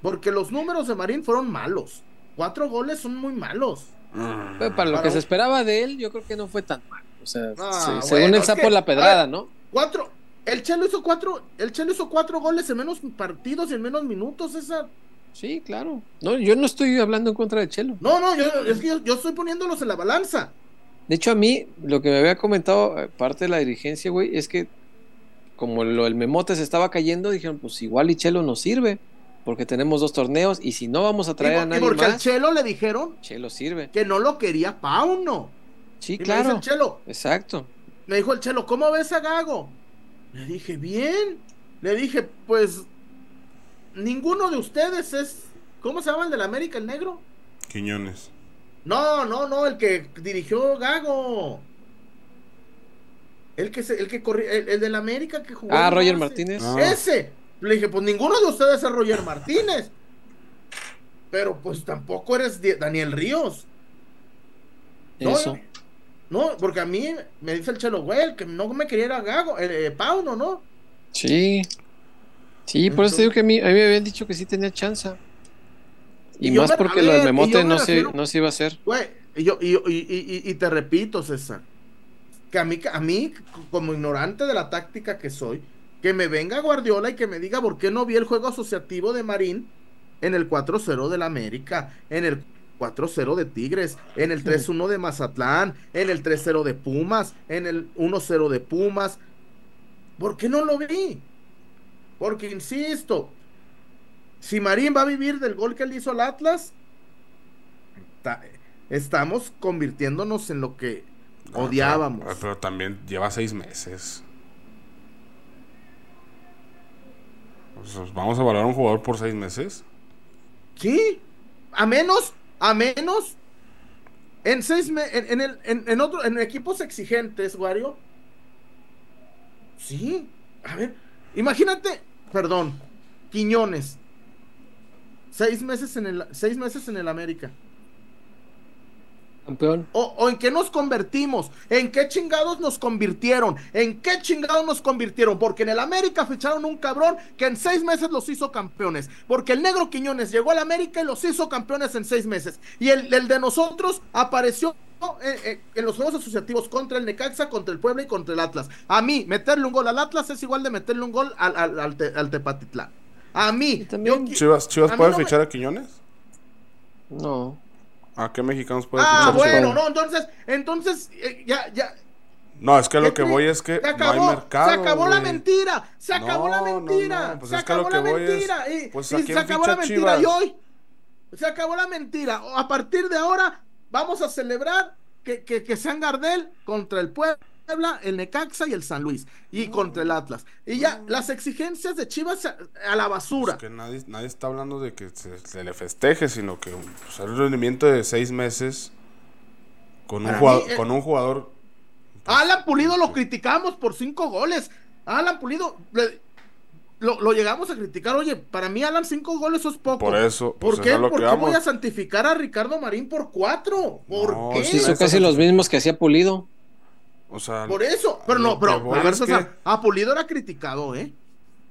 Porque los números de Marín fueron malos. Cuatro goles son muy malos. para lo que se esperaba de él, yo creo que no fue tan mal. O sea, Ah, según bueno, el sapo que- la pedrada, ver, ¿no? Cuatro. El Chelo hizo cuatro. El Chelo hizo cuatro goles en menos partidos y en menos minutos, César. Sí, claro. No, yo no estoy hablando en contra de Chelo. No, no, yo, es que yo, yo estoy poniéndolos en la balanza. De hecho, a mí, lo que me había comentado eh, parte de la dirigencia, güey, es que como lo, el memote se estaba cayendo, dijeron, pues igual y Chelo nos sirve, porque tenemos dos torneos, y si no vamos a Y, traer a y nadie porque al más, Chelo le dijeron Chelo sirve. que no lo quería Pauno. Sí, Y me claro. dice el Chelo, Exacto. me dijo el Chelo, ¿cómo ves a Gago? Le dije, bien. Le dije, pues, ninguno de ustedes es. ¿Cómo se llama el del América, el negro? Quiñones. No, no, no, el que dirigió Gago. El que se, el que corrió, el, el del América que jugó. Ah, Roger. Martínez. Ah. Ese. Le dije, pues ninguno de ustedes es Roger Martínez. Pero pues tampoco eres Daniel Ríos. No, Eso. No, porque a mí me dice el Chelo, güey, el que no me quería era Gago, eh, Pauno, ¿no? Sí. Sí, por eso te digo que a mí, a mí me habían dicho que sí tenía chance. Y, más me- porque lo del ver, y memote me no se, no se iba a hacer. Güey, y yo, y, yo- y- y- y- y te repito, César, que a mí, a mí, como ignorante de la táctica que soy, que me venga Guardiola y que me diga por qué no vi el juego asociativo de Marín en el 4-0 del América, en el 4-0 de Tigres, en el 3-1 de Mazatlán, en el 3-0 de Pumas, en el 1-0 de Pumas. ¿Por qué no lo vi? Porque, insisto, si Marín va a vivir del gol que le hizo al Atlas, ta- estamos convirtiéndonos en lo que odiábamos. Pero, pero también lleva seis meses. Pues, Vamos a valorar a un jugador por seis meses. Sí, a menos, a menos, en seis me- en, en el, en, en otro, en equipos exigentes, Wario. Sí, a ver, imagínate, perdón, Quiñones, seis meses en el, seis meses en el América. Campeón. O, o en qué nos convertimos, en qué chingados nos convirtieron, en qué chingados nos convirtieron, porque en el América ficharon un cabrón que en seis meses los hizo campeones, porque el negro Quiñones llegó al América y los hizo campeones en seis meses, y el, el de nosotros apareció eh, eh, en los juegos asociativos contra el Necaxa, contra el Puebla y contra el Atlas. A mí, meterle un gol al Atlas es igual de meterle un gol al, al, al, Te- al Tepatitlán. A mí, también. yo ¿Chivas, Chivas a mí puede no me- fichar a Quiñones? No. ¿A qué mexicanos puede Ah, bueno, no, entonces, entonces, eh, ya, ya, No, es que lo ¿Qué que voy es que se no acabó, hay mercado. se acabó la mentira, se acabó la No, no, mentira, no, pues se es que lo acabó que la voy mentira, y, pues, y ¿a se acabó la mentira y hoy se acabó la mentira. A partir de ahora vamos a celebrar que, que, que sean Gardel contra el Puebla, el Necaxa y el San Luis y contra el Atlas. Y ya las exigencias de Chivas a, a la basura. Es que nadie, nadie está hablando de que se, se le festeje, sino que pues, el rendimiento de seis meses con un, jugador, mí, eh, con un jugador. A Alan Pulido lo criticamos por cinco goles. Alan Pulido le- lo, lo llegamos a criticar. Oye, para mí Alan cinco goles es poco. Por eso, pues, ¿Por qué? ¿Por que qué voy vamos. a santificar a Ricardo Marín por cuatro? ¿Por No, qué? Hizo eso casi los mismos que hacía Pulido. O sea, Por eso. Pero no, pero a ver, César, que- a Pulido era criticado, ¿eh?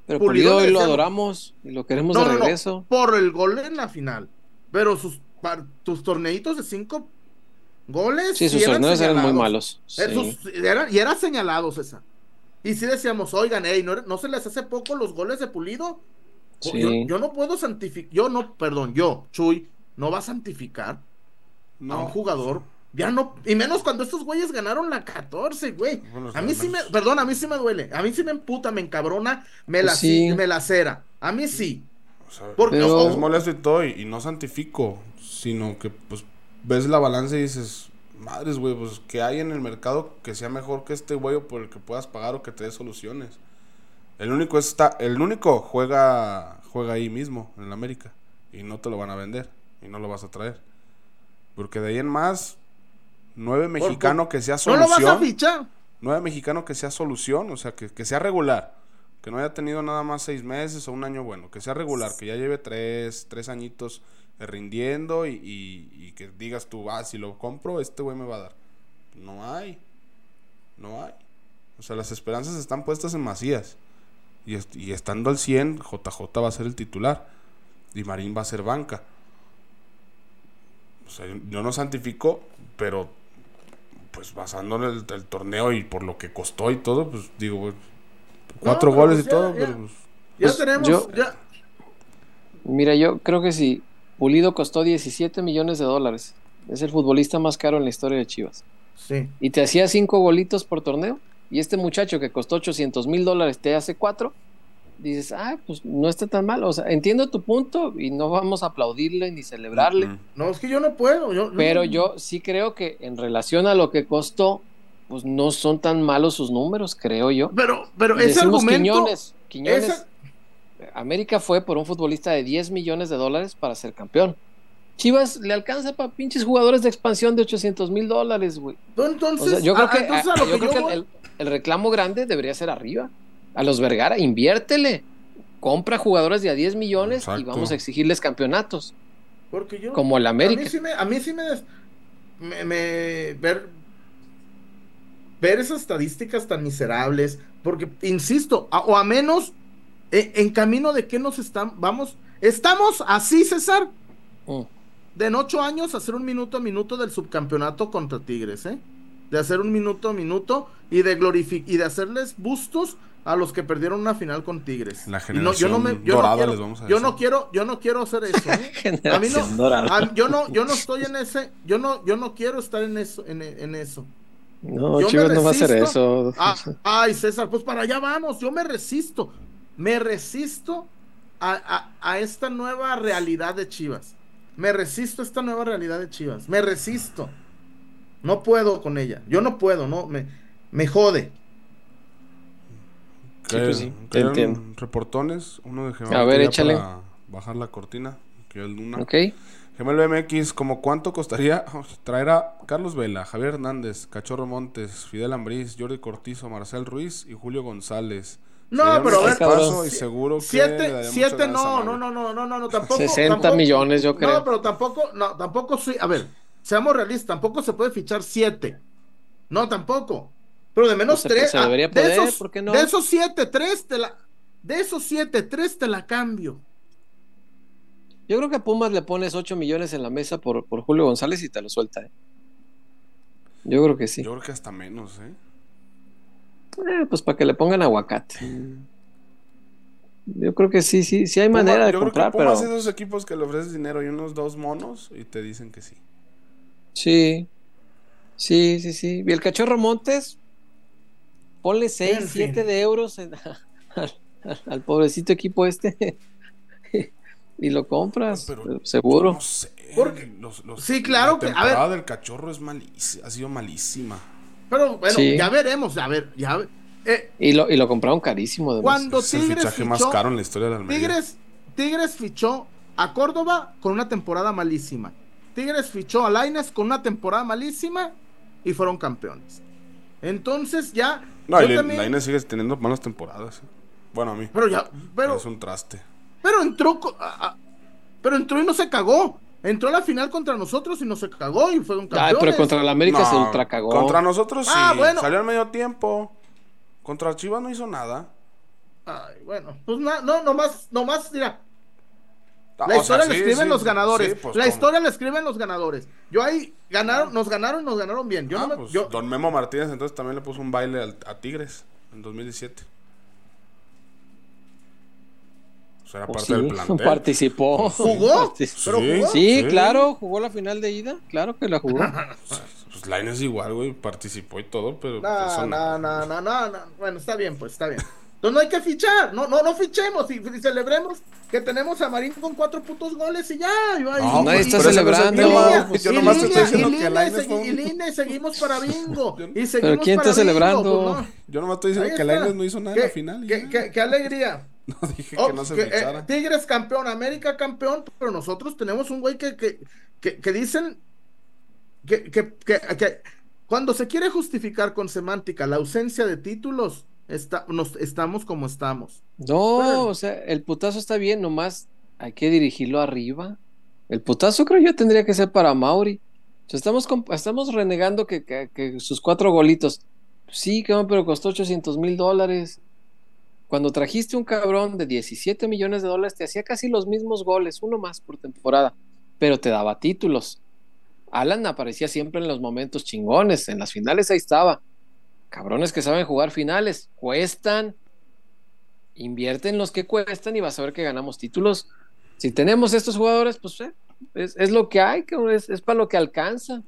Pero Pulido Pulido hoy le lo adoramos y lo queremos No, de no, no, regreso. por el gol en la final. Pero sus par- tus torneitos de cinco goles. Sí, sus eran torneos eran muy malos. Sí. Esos eran- y era señalado, César. Y si decíamos, oigan, ey, ¿no, ¿no se les hace poco los goles de Pulido? Sí. Yo, yo no puedo santificar, yo no, perdón, yo, Chuy, no va a santificar a un jugador. Ya no, y menos cuando estos güeyes ganaron la 14, güey. Bueno, A mí sí me, perdón, a mí sí me duele. A mí sí me emputa, me encabrona, me la, Pues sí. me la cera. A mí sí. O sea, Porque, Pero- es molesto y todo, y, y no santifico, sino que pues ves la balanza y dices, madres, güey, pues que hay en el mercado que sea mejor que este güey o por el que puedas pagar o que te dé soluciones. El único está, el único juega, juega ahí mismo, en el América, y no te lo van a vender, y no lo vas a traer. Porque de ahí en más, nueve mexicano que sea ¿No solución. lo vas a fichar? Nueve mexicano que sea solución, o sea, que, que sea regular. Que no haya tenido nada más seis meses o un año bueno. Que sea regular, que ya lleve tres, tres añitos rindiendo y, y- y que digas tú, ah, si lo compro, este güey me va a dar. No hay. No hay. O sea, las esperanzas están puestas en Macías. Y, est- y estando al 100, JJ va a ser el titular. y Marín va a ser banca. O sea, yo no santifico, pero pues basando en el, el torneo y por lo que costó y todo, pues digo, pues, cuatro goles pues y ya- todo, ya. pero pues, Ya Pues tenemos, yo- ya. Mira, yo creo que si Pulido costó 17 millones de dólares, es el futbolista más caro en la historia de Chivas. Sí. Y te hacía cinco golitos por torneo. Y este muchacho que costó 800 mil dólares te hace cuatro. Dices, ah, pues no está tan mal. O sea, entiendo tu punto y no vamos a aplaudirle ni celebrarle. No, es que yo no puedo. Yo, Pero yo sí creo que en relación a lo que costó, pues no son tan malos sus números, creo yo. Pero, pero ese Decimos argumento. Quiñones. Quiñones, esa- América fue por un futbolista de 10 millones de dólares para ser campeón. Chivas le alcanza para pinches jugadores de expansión de 800 mil dólares, güey. entonces, O sea, yo creo que, entonces a- a lo yo que creo yo que voy- el, el reclamo grande debería ser arriba. A los Vergara, inviértele. Compra jugadores de a 10 millones y vamos a exigirles campeonatos. Porque yo. Como el A América. mí sí me. A mí sí me, me, me- ver, ver esas estadísticas tan miserables. Porque, insisto, a- o a menos e- en camino de que nos están. Vamos. Estamos así, César. Mm. De en ocho años hacer un minuto a minuto del subcampeonato contra Tigres, ¿eh? De hacer un minuto a minuto y de glorific y de hacerles bustos a los que perdieron una final con Tigres. La Y no- yo no me- generación yo no dorada quiero- les vamos a Yo no decir. quiero, yo no quiero hacer eso, ¿eh? <laughs> A mí no, a- yo no, yo no estoy en ese, yo no, yo no quiero estar en eso, en, en eso. No, Yo Chivas no va a hacer eso. Ah, ay, César, pues para allá vamos, yo me resisto, me resisto a, a- a esta nueva realidad de Chivas. Me resisto a esta nueva realidad de Chivas. Me resisto. No puedo con ella. Yo no puedo, no, me, me jode. Sí, pues sí, te entiendo. reportones, uno de A Gemel ver, échale. para bajar la cortina, que el Luna. Ok. Gemel BMX, ¿como cuánto costaría <laughs> traer a Carlos Vela, Javier Hernández, Cachorro Montes, Fidel Ambriz, Jordi Cortizo, Marcel Ruiz y Julio González? No, pero a ver, cabrón. y seguro que Siete, siete, a no, no, no, no, no, no, no, tampoco. <laughs> 60 tampoco- millones, yo creo. No, pero tampoco, no, tampoco soy, a ver, seamos realistas, tampoco se puede fichar siete. No, tampoco. Pero de menos No se- tres. se ah, debería de esos, ¿por qué no? De esos siete, tres te la. De esos siete, tres te la cambio. Yo creo que a Pumas le pones 8 millones en la mesa por, por Julio González y te lo suelta. ¿eh? Yo creo que sí. Yo creo que hasta menos, ¿eh? Eh, pues para que le pongan aguacate. Yo creo que sí, sí, sí hay Puma- manera de yo comprar, creo que Pumas pero es esos equipos que le ofreces dinero y unos dos monos y te dicen que sí. sí, sí, sí, sí. Y el cachorro Montes, ponle 6, En fin. 7 de euros en- <laughs> al, pobrecito equipo este <laughs> y lo compras, Pero- eh, seguro. No sé. Porque- los- los- Sí, claro la que- a temporada ver. del cachorro es malísima, ha sido malísima. Pero bueno, Sí. ya veremos, a ver, ya. eh, Y lo, y lo compraron carísimo. además. cuando Es el Tigres fichaje más fichó- caro en la historia de Almería. Tigres, Tigres fichó a Córdoba con una temporada malísima. Tigres fichó a Laines con una temporada malísima y fueron campeones. Entonces ya. No, yo y también- Lainez sigue teniendo malas temporadas. ¿eh? Bueno, a mí. pero ya, pero, es un traste. pero entró, co- a- a- pero entró y no se cagó. Entró a la final contra nosotros y no se cagó y fueron Ay, campeones. pero contra el América se ultra cagó. Contra nosotros sí. Ah, bueno. Salió al medio tiempo. Contra Chivas no hizo nada. Ay, bueno, pues na- no, nomás, nomás, mira, Ah, La o historia sea, la sí, escriben sí, los ganadores. sí, pues, la ¿cómo? historia la escriben los ganadores. Yo ahí ganaron, nos ganaron y nos ganaron bien. Yo Ah, no me- pues, yo- Don Memo Martínez entonces también le puso un baile al- a Tigres en 2017. O sea, era Pues parte del sí, plantel. participó. ¿Jugó? Pero Sí, jugó. Sí, Sí. claro, jugó la final de ida, claro que la jugó. <laughs> Pues Lainez igual, güey, participó y todo, pero pues, no, no, no, no, no. Bueno, está bien, pues, está bien. Entonces no hay que fichar, no, no, no fichemos y, y celebremos que tenemos a Marín con cuatro putos goles y ya. y No, nadie está pero celebrando. y y seguimos para bingo. <laughs> Y seguimos quién para está bingo, celebrando? pues, no. Yo nomás estoy diciendo que. Lainez no hizo nada en ¿Qué- la final. qué- ya. qué- qué alegría. <laughs> No dije Oh, que no se que, eh. Tigres campeón, América campeón, pero nosotros tenemos un güey que, que, que, que dicen que, que, que, que cuando se quiere justificar con semántica la ausencia de títulos, está, nos, estamos como estamos. No, Bueno. o sea, el putazo está bien, nomás hay que dirigirlo arriba. El putazo creo yo tendría que ser para Mauri. O sea, estamos, estamos renegando que, que- que sus cuatro golitos. Sí, cabrón, pero costó 800 mil dólares. cuando trajiste un cabrón de 17 millones de dólares, te hacía casi los mismos goles, uno más por temporada, pero te daba títulos. Alan aparecía siempre en los momentos chingones, en las finales ahí estaba. Cabrones que saben jugar finales, cuestan, invierten los que cuestan y vas a ver que ganamos títulos. Si tenemos estos jugadores, pues eh, es, lo que hay, es, es para lo que alcanza.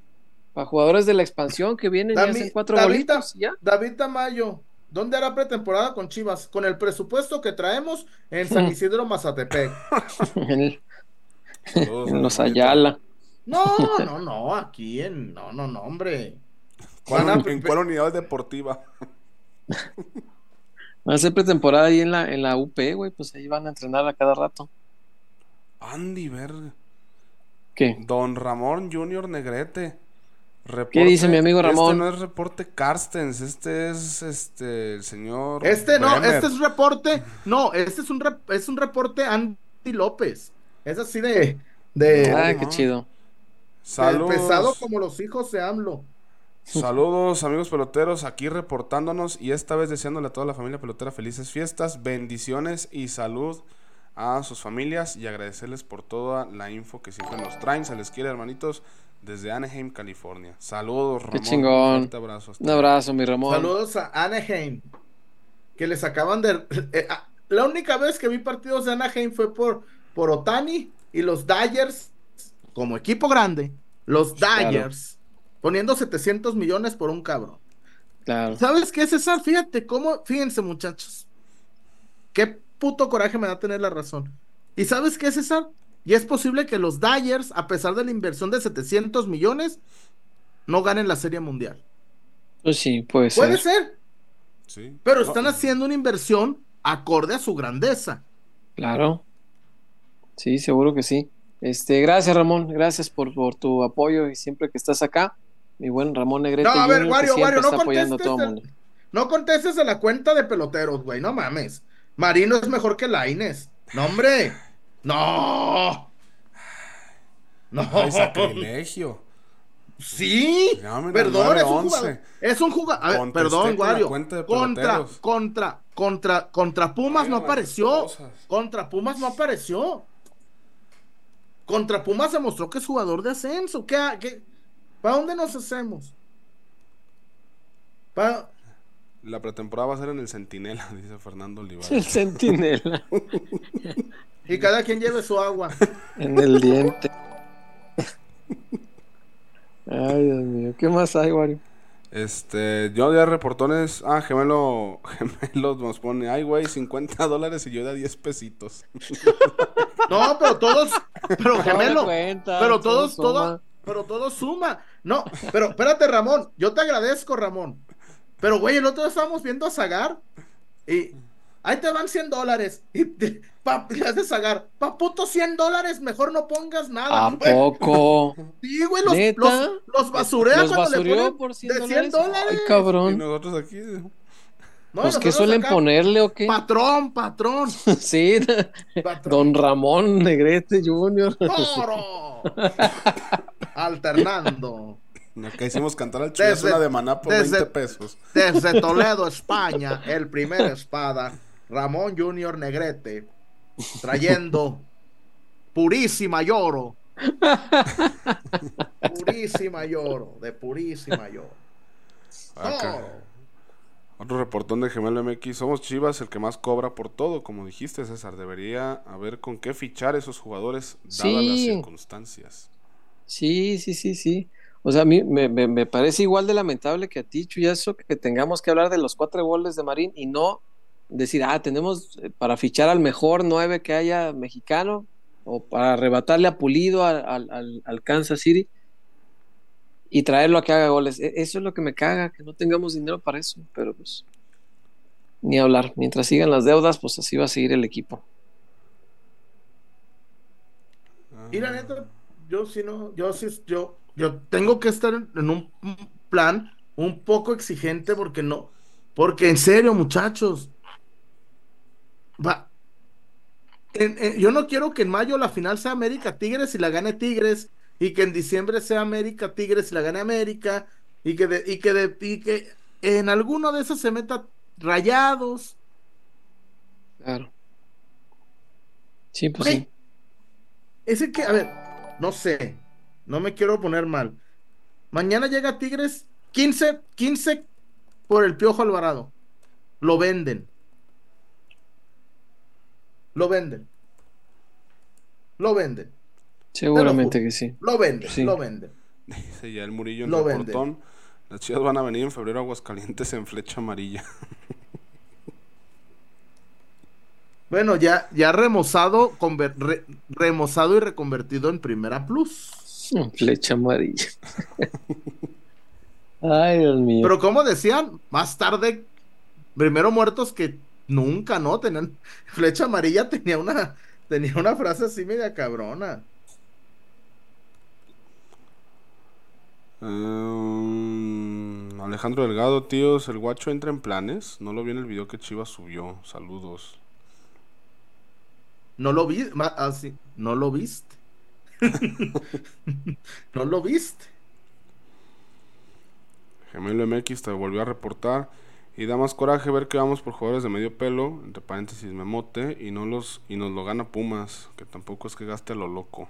Para jugadores de la expansión que vienen y hacen cuatro David, ya. David Tamayo, ¿dónde hará pretemporada con Chivas? Con el presupuesto que traemos en San <laughs> Isidro Mazatepec. <laughs> en, los Ayala. No, no, no, aquí en. No, no, no, hombre. ¿En cuál unidad deportiva? <laughs> Van a hacer pretemporada ahí en la, en la UP, güey. Pues ahí van a entrenar a cada rato. Andy, verga. ¿Qué? Don Ramón Junior Negrete. ¿Qué dice mi amigo Ramón? Este no es reporte Carstens, este es este el señor. Este no, este es reporte, no, este es un es un reporte Andy López. Es así de, de Ah, qué chido. Saludos. pesado como los hijos de AMLO. Saludos amigos peloteros, aquí reportándonos y esta vez deseándole a toda la familia pelotera felices fiestas, bendiciones y salud a sus familias y agradecerles por toda la info que siempre nos traen. Se les quiere hermanitos desde Anaheim, California. Saludos, Ramón. Qué chingón. Un abrazo, un abrazo, mi Ramón. Saludos a Anaheim, que les acaban de... Eh, ah, la única vez que vi partidos de Anaheim fue por, por Otani y los Dyers como equipo grande. Los Dyers poniendo 700 millones por un cabrón. Claro. ¿Sabes qué, César? Fíjate cómo, fíjense muchachos, qué puto coraje me da tener la razón. ¿Y sabes qué, César? Y es posible que los Dyers, a pesar de la inversión de 700 millones, no ganen la Serie Mundial. Pues sí, puede ser. Puede ser. Sí. Pero están haciendo una inversión acorde a su grandeza. Claro. Sí, seguro que sí. Este, gracias Ramón, gracias por, por tu apoyo y siempre que estás acá mi buen Ramón Negrete. No, a ver, Wario, Wario, no contestes, no contestes a la cuenta de peloteros, güey, no mames. Marino es mejor que Laines. No, hombre. No. No. Hay sacrilegio. Sí, perdón, es un jugador. Es un jugador. perdón, Wario. Contra, contra, contra, contra Pumas no apareció. Contra Pumas no apareció. Contra Pumas se mostró que es jugador de ascenso. ¿Qué, qué, ¿Para dónde nos hacemos? La pretemporada va a ser en el Centinela, <laughs> dice Fernando Olivares. El Centinela. y cada quien lleve su agua. En el diente. Ay, Dios mío. ¿Qué más hay, Wario? Este, yo de reportones, ah, gemelo, <laughs> gemelo nos pone, ay, güey, 50 dólares y yo de 10 pesitos. No, pero todos, pero gemelo, pero todos, todos, pero todo suma. No, pero espérate, Ramón. Yo te agradezco, Ramón. Pero, güey, el otro día estábamos viendo a Zagar y ahí te van 100 dólares. Y pa, le haces Zagar, pa puto 100 dólares, mejor no pongas nada. ¿A poco? <laughs> Sí, güey, los, los, los, basurea ¿Los cuando le ponen por 100 de 100 dólares. Ay, cabrón. Y nosotros aquí. No, pues que suelen ponerle o qué? Patrón, patrón. <laughs> sí, <laughs> Don Ramón Negrete Jr. ¡Toro! Alternando. <laughs> Que hicimos cantar al chile de maná por 20 pesos. Desde <laughs> Toledo, España, el primer espada, Ramón Junior Negrete, trayendo purísima lloro. <laughs> purísima lloro, de purísima lloro. Otro reportón de Gemelo MX. Somos Chivas el que más cobra por todo, como dijiste, César. Debería haber con qué fichar esos jugadores dadas las circunstancias. Sí, sí, sí, sí. O sea, a mí me, parece igual de lamentable que a ti, eso que tengamos que hablar de los cuatro goles de Marín y no decir, ah, tenemos eh, para fichar al mejor nueve que haya mexicano o para arrebatarle a Pulido al, al Kansas City y traerlo a que haga goles. E, eso es lo que me caga, que no tengamos dinero para eso, pero pues ni hablar. Mientras sigan las deudas, pues así va a seguir el equipo. Y la neta, yo sí no, yo sí, yo, yo tengo que estar en un plan un poco exigente porque no, porque en serio, muchachos, va, yo no quiero que en mayo la final sea América Tigres y la gane Tigres y que en diciembre sea América Tigres y la gane América y que de, y que de, y que en alguno de esos se meta rayados Claro. Sí, pues sí. Ese que, a ver, no sé, no me quiero poner mal. Mañana llega Tigres, 15, 15 por el Piojo Alvarado. Lo venden. Lo venden. Lo venden. Seguramente que sí. Lo venden, lo venden. Dice ya el Murillo en el portón. Las chivas van a venir en febrero a Aguascalientes en flecha amarilla. <laughs> Bueno, ya, ya remozado, remozado y reconvertido en Primera Plus. Flecha amarilla. Ay, Dios mío. Pero como decían, más tarde, primero muertos que nunca, ¿no? Tenían, Flecha amarilla tenía una, tenía una frase así media cabrona. Um, Alejandro Delgado, tíos, el guacho entra en planes. No lo vi en el video que Chivas subió. Saludos. No lo vi, así, ah, no lo viste. <laughs> no lo viste. Gemelo MX te volvió a reportar. Y da más coraje ver que vamos por jugadores de medio pelo, entre paréntesis memote, y no los y nos lo gana Pumas, que tampoco es que gaste a lo loco.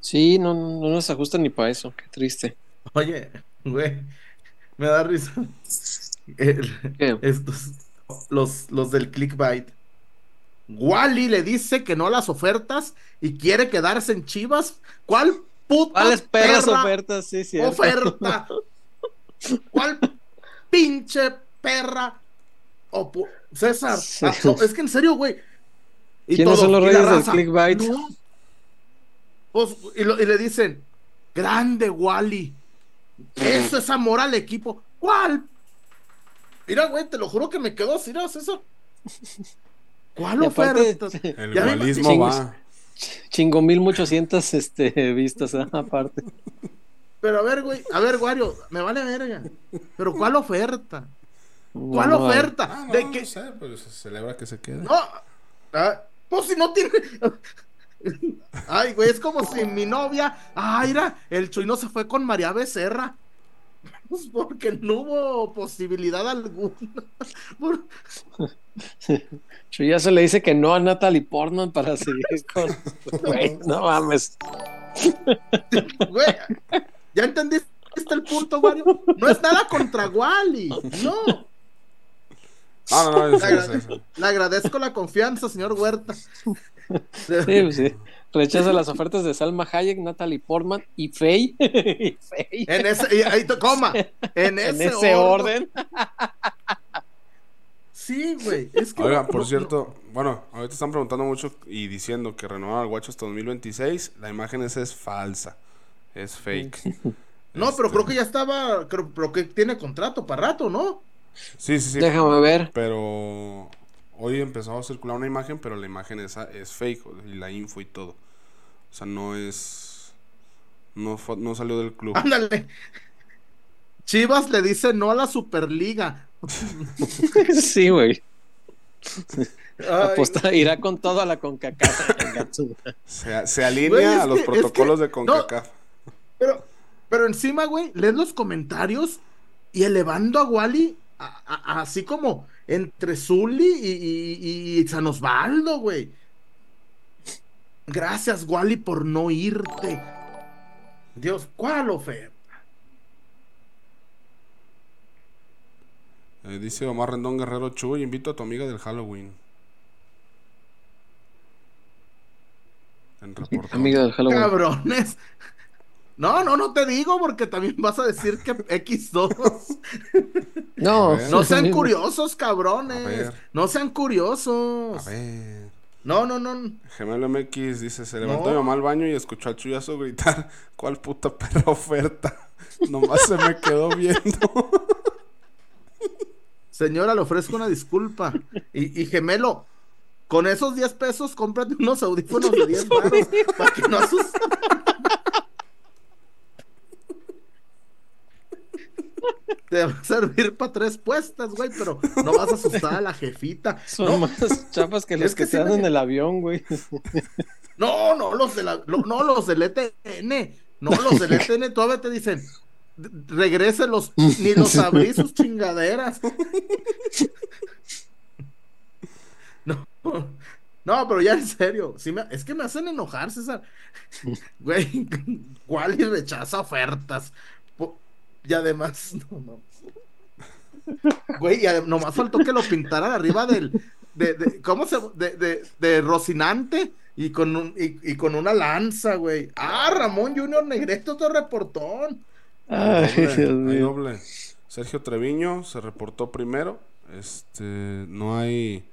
Sí, no, no nos ajusta ni para eso, qué triste. Oye, güey, me da risa. estos, los, los del clickbait. Wally le dice que no las ofertas y quiere quedarse en Chivas. ¿Cuál puta ¿Cuáles perras ofertas? Sí, sí. Oferta. <laughs> ¿Cuál pinche perra? César. Ah, es que en serio, güey. ¿Quiénes son los reyes del clickbait? Pues, y, y, le dicen, grande Wally. Eso es amor al equipo. ¿Cuál? Mira, güey, te lo juro que me quedó así, ¿no, César? <laughs> ¿Cuál oferta? El dualismo va. Chingo mil muchocientas este, vistas ¿eh? aparte. Pero a ver, güey, a ver, Wario, me vale verga. Pero ¿cuál oferta? ¿Cuál oferta? Ah, no, de que... sé, pues se celebra que se quede. No, ah, pues si no tiene. Ay, güey, es como si mi novia. Ay, mira, el no se fue con María Becerra. Pues <laughs> porque no hubo posibilidad alguna. <laughs> ya se le dice que no a Natalie Portman para seguir <laughs> con. Güey, no mames. Güey, ¿ya entendiste el punto, Wario? No es nada contra Wally, no. Ah, no, no, <laughs> le, agradezco la confianza, señor Huerta. <laughs> Sí, pues sí. Rechaza las ofertas de Salma Hayek, Natalie Portman y Faye. <laughs> En ese, ahí coma. En ese, orden. Sí, güey. Es que Oiga, por cierto, bueno, ahorita están preguntando mucho y diciendo que renovar al Guacho hasta 2026. La imagen esa es falsa. Es fake. no, pero creo este que ya estaba. Creo, que tiene contrato para rato, ¿no? Sí, sí, sí. Déjame ver. Pero hoy empezó a circular una imagen, pero la imagen esa es fake. Y la info y todo. O sea, no es. No, no salió del club. Ándale. Chivas le dice no a la Superliga. <laughs> sí, güey. Aposta, irá con todo a la CONCACAF. se, alinea a los protocolos de CONCACAF. pero, pero encima, güey, lees los comentarios y elevando a Wally así como entre Zully y, y San Osvaldo, güey. Gracias, Wally, por no irte. Dios, ¿cuál oferta? Eh, dice Omar Rendón Guerrero Chuy, invito a tu amiga del Halloween. En amiga del Halloween. Cabrones. No, no, no te digo porque también vas a decir que X2. no, no sean curiosos, cabrones. No sean curiosos. A ver. No, no, no. Gemelo MX dice, se levantó mi mamá al baño y escuchó al chullazo gritar, <laughs> ¿cuál puta perra oferta? <laughs> Nomás se me quedó viendo. Señora, le ofrezco una disculpa. Y, gemelo, con esos 10 pesos, cómprate unos audífonos de 10 baros <laughs> para que no asustes. Te va a servir para tres puestas, güey, pero no vas a asustar a la jefita. <laughs> Son más chapas que <laughs> los que, se dan en el avión, güey. <laughs> No, no, los de la, no, los del ETN. No, los del ETN todavía te dicen, regréselos, ni los abrí sus chingaderas. No, No, pero ya en serio, sí me, es que me hacen enojar, César. Güey, ¿cuál y rechaza ofertas? Y además, <laughs> no, no. Güey, y nomás faltó que lo pintaran arriba del, de, de ¿cómo se, de, de, de Rocinante y con, un, y, con una lanza, güey. Ah, Ramón Junior Negreto, otro reportón. Ay, doble, doble. Sergio Treviño se reportó primero. Este, no hay,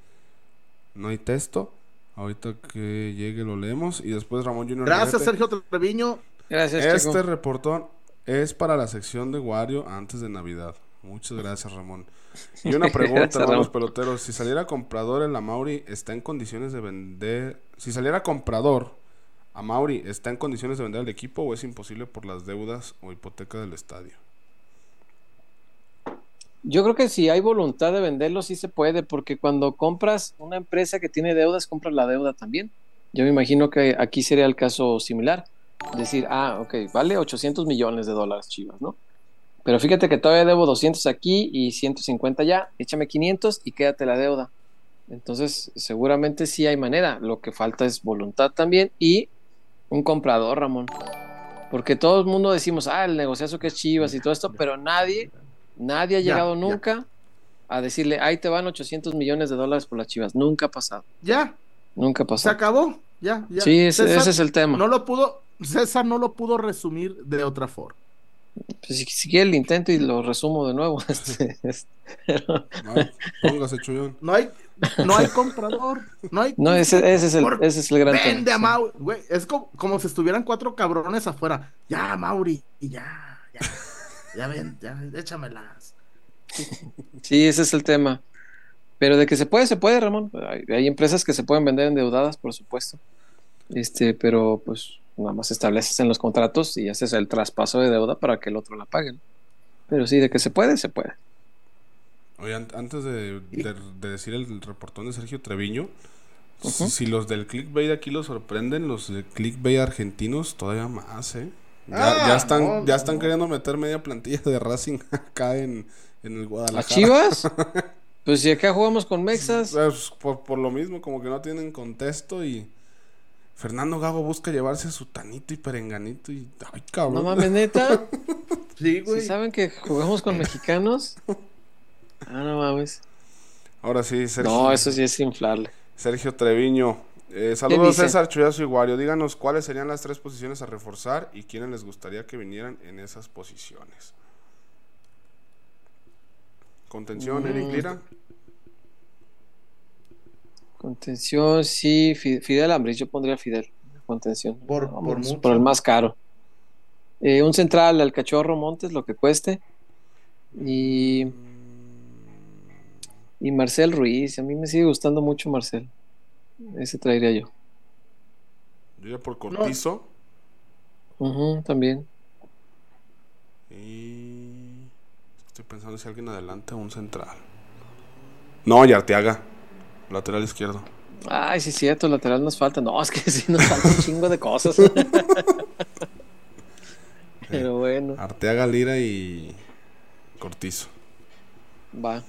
no hay texto. Ahorita que llegue lo leemos y después Ramón Junior. Gracias, Sergio Treviño. Gracias. Este reportón es para la sección de Wario antes de Navidad. Muchas gracias, Ramón. <laughs> Y una pregunta a los peloteros. Si saliera comprador en la Mauri, ¿está en condiciones de vender? Si saliera comprador a Mauri, ¿está en condiciones de vender el equipo o es imposible por las deudas o hipoteca del estadio? Yo creo que si hay voluntad de venderlo, sí se puede, porque cuando compras una empresa que tiene deudas, compras la deuda también. Yo me imagino que aquí sería el caso similar. Decir, ah, ok, vale 800 millones de dólares Chivas, ¿no? Pero fíjate que todavía debo 200 aquí y 150 ya, échame 500 y quédate la deuda. Entonces, seguramente sí hay manera. Lo que falta es voluntad también y un comprador, Ramón. Porque todo el mundo decimos, ah, el negociazo que es Chivas y todo esto, pero nadie, nadie ha llegado nunca a decirle, ahí te van 800 millones de dólares por las Chivas. Nunca ha pasado. Ya. Nunca ha pasado. Se acabó. Ya, ya. Sí, ese, ese es el tema. No lo pudo, César no lo pudo resumir de otra forma. Pues si, si quiere el intento y lo resumo de nuevo. <laughs> Este, este, no, No hay, no hay comprador. No, hay no ese, ese, es el, ese es el gran Vende a Mauri. Güey, es como, como, si estuvieran cuatro cabrones afuera. Ya, Mauri. Y ya, ya. Ya ven, ya, échamelas. Sí, ese es el tema. Pero de que se puede, se puede, Ramón. Hay, hay empresas que se pueden vender endeudadas, por supuesto. Este, pero pues Nada más estableces en los contratos y haces el traspaso de deuda para que el otro la pague. Pero sí, de que se puede, se puede. Oye, antes de, decir el reportón de Sergio Treviño, si, los del clickbait aquí los sorprenden, los de clickbait argentinos todavía más, ¿eh? Ya, ah, están, ya están queriendo meter media plantilla de Racing <laughs> acá en, el Guadalajara. ¿A Chivas? <laughs> pues si acá jugamos con Mexas. Pues, por, por, lo mismo, como que no tienen contexto y Fernando Gago busca llevarse a su tanito y perenganito y. ¡Ay, cabrón! No mames, neta. <laughs> sí, güey. saben que jugamos con mexicanos? Ah, no mames. Ahora sí, Sergio. No, eso sí es inflarle. Sergio Treviño. Eh, saludos César Chuyazo y Guario. Díganos cuáles serían las tres posiciones a reforzar y quiénes les gustaría que vinieran en esas posiciones. Contención, Eric mm. Lira. Contención, sí, Fidel Ambris, yo pondría Fidel. Contención. Por, por, el más caro. Eh, un central al cachorro Montes, lo que cueste. Y. Y Marcel Ruiz, a mí me sigue gustando mucho Marcel. Ese traería yo. Yo ya por Cortizo. también. Y. Estoy pensando si alguien adelante o un central. No, y Arteaga. Lateral izquierdo. Ay, sí, cierto, lateral nos falta. No, es que <laughs> sí nos falta un chingo de cosas. <laughs> Pero bueno. Arteaga, Lira y Cortizo. Va.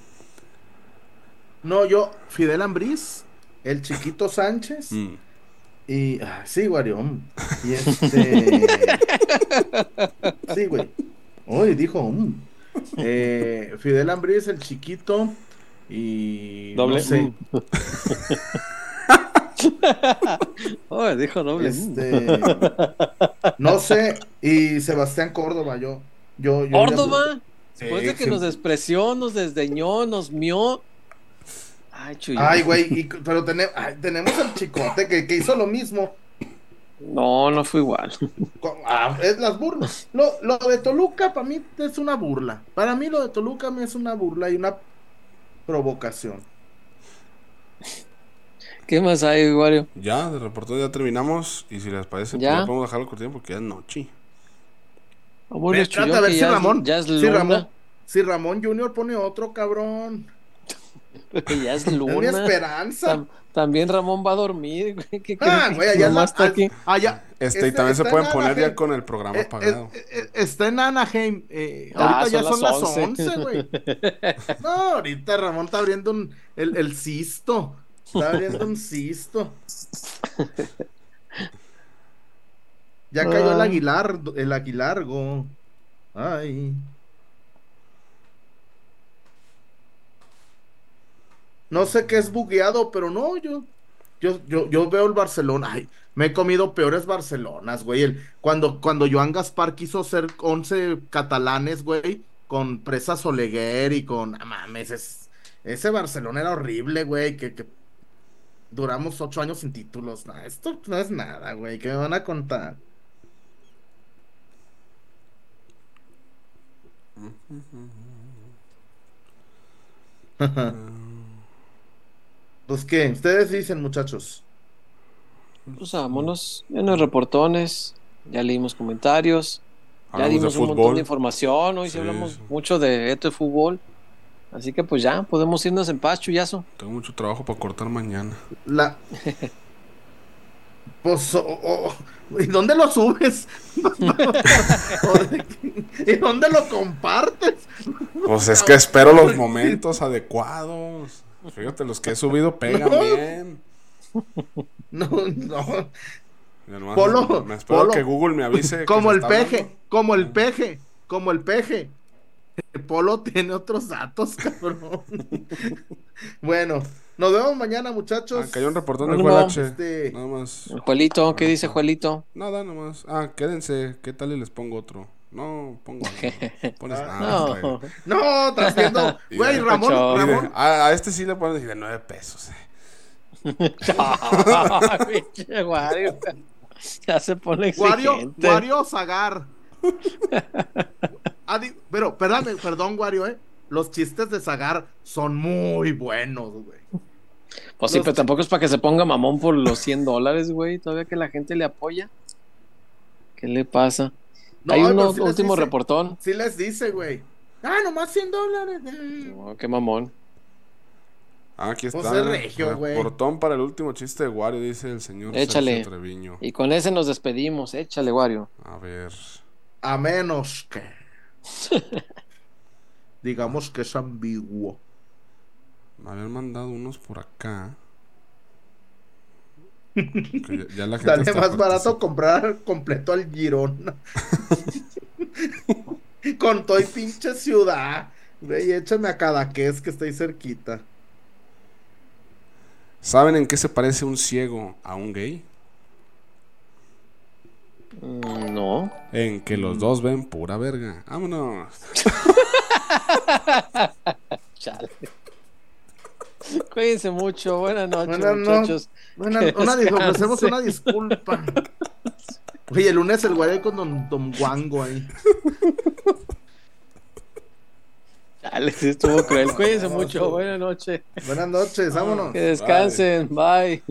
No, yo, Fidel Ambriz, el chiquito Sánchez. Mm. Y. Ah, sí, Guarión. Y este. <laughs> sí, güey. Uy, dijo. Mm. Eh, Fidel Ambriz, el chiquito. Y doble. No sé. <laughs> oh, dijo doble. Este, no sé. Y Sebastián Córdoba, yo. yo, ¿Córdoba? Después de que nos despreció, nos desdeñó, nos mió. Ay, chuyo. Ay, güey, pero tenemos, tenemos al chicote que, que, hizo lo mismo. No, no fue igual. <laughs> Ah, es las burlas. Lo, lo de Toluca para mí es una burla. Para mí lo de Toluca me es una burla y una provocación. ¿Qué más hay, Wario? Ya, de reporte ya terminamos. Y si les parece, pues ¿Ya? podemos dejarlo cortito porque ya es noche. Vamos a ver si Ramón, si Ramón, si Ramón Junior pone otro cabrón. Ya es <laughs> luna. esperanza. también Ramón va a dormir, ¿Qué ah, güey, ya está aquí. Ah, ya. Este, y también se pueden poner ya con el programa eh, apagado. Eh, eh, está en Anaheim. Ah, ahorita ya son las 11, güey. <laughs> no, ahorita Ramón está abriendo un, el, el cisto. Está viendo un cisto. Ya cayó el Ah. aguilar, el aguilargo. Ay. No sé qué es bugueado, pero no, yo, yo, yo, yo veo el Barcelona. Ay, me he comido peores Barcelonas, güey. El, cuando, cuando Joan Gaspar quiso ser 11 catalanes, güey, con Presa Soleguer y con. ah, mames, es- ese Barcelona era horrible, güey. Que, que duramos ocho años sin títulos. No, esto no es nada, güey. ¿Qué me van a contar? <laughs> <laughs> Pues qué, ustedes dicen, muchachos. Pues vámonos. Ya no reportones. Ya leímos comentarios. Ya Hablamos dimos un montón de información. Hoy sí Sí, hablamos sí. mucho de esto de fútbol. Así que pues ya, podemos irnos en paz, chuyazo. Tengo mucho trabajo para cortar mañana. La. <laughs> Pues, ¿y dónde lo subes? <laughs> ¿Y dónde lo compartes? Pues es que espero los momentos adecuados. Fíjate, los que he subido <laughs> pegan bien. No, no. Nomás Polo, me espero Polo. que Google me avise. Como el peje, hablando. como el peje, como el peje. El <laughs> Polo tiene otros datos, <laughs> cabrón. Bueno, nos vemos mañana, muchachos. Ah, cayó un reportón de Ánimo. Juelache. Este- Nada más. El Juelito, ¿qué dice Juelito? Nada, nada más. Ah, quédense. ¿Qué tal y les pongo otro? No, pongo. <laughs> algo. Pones Ah, nada. No. No. <laughs> Y Güey, Ramón, Ramón. a, a este sí le ponen de 9 pesos. eh. Pinche <laughs> Wario. Ya se pone Wario, exigente. Wario Zagar. Adi- pero, perdón, perdón, Wario, eh. Los chistes de Zagar son muy buenos, güey. Pues sí, los- pero tampoco es para que se ponga mamón por los 100 dólares, güey. Todavía que la gente le apoya. ¿Qué le pasa? No, Hay un sí último dice- reportón. Sí les dice, güey. Ah, nomás 100 dólares. Oh, qué mamón. Ah, aquí está. Pues es regio, güey. Reportón para el último chiste de Wario, dice el señor Échale. Sergio Treviño. Y con ese nos despedimos. Échale, Wario. A ver. A menos que. <laughs> Digamos que es ambiguo. Me habían mandado unos por acá. Ya, ya la gente Dale está más barato comprar completo al Girona. Con todo y pinche ciudad. Güey, échame a Cadaqués que está ahí cerquita. ¿Saben en qué se parece un ciego a un gay? No. En que los dos ven pura verga. Vámonos. <laughs> Chale. Cuídense mucho. Buenas noches, Buenas no- muchachos. Una, Que una dis- descanse. ofrecemos una disculpa. Oye, el lunes el güey con Don, don Guango ahí. Sí estuvo cruel. Cuídense mucho. Buenas noches. Buenas noches, vámonos. Que descansen. Bye.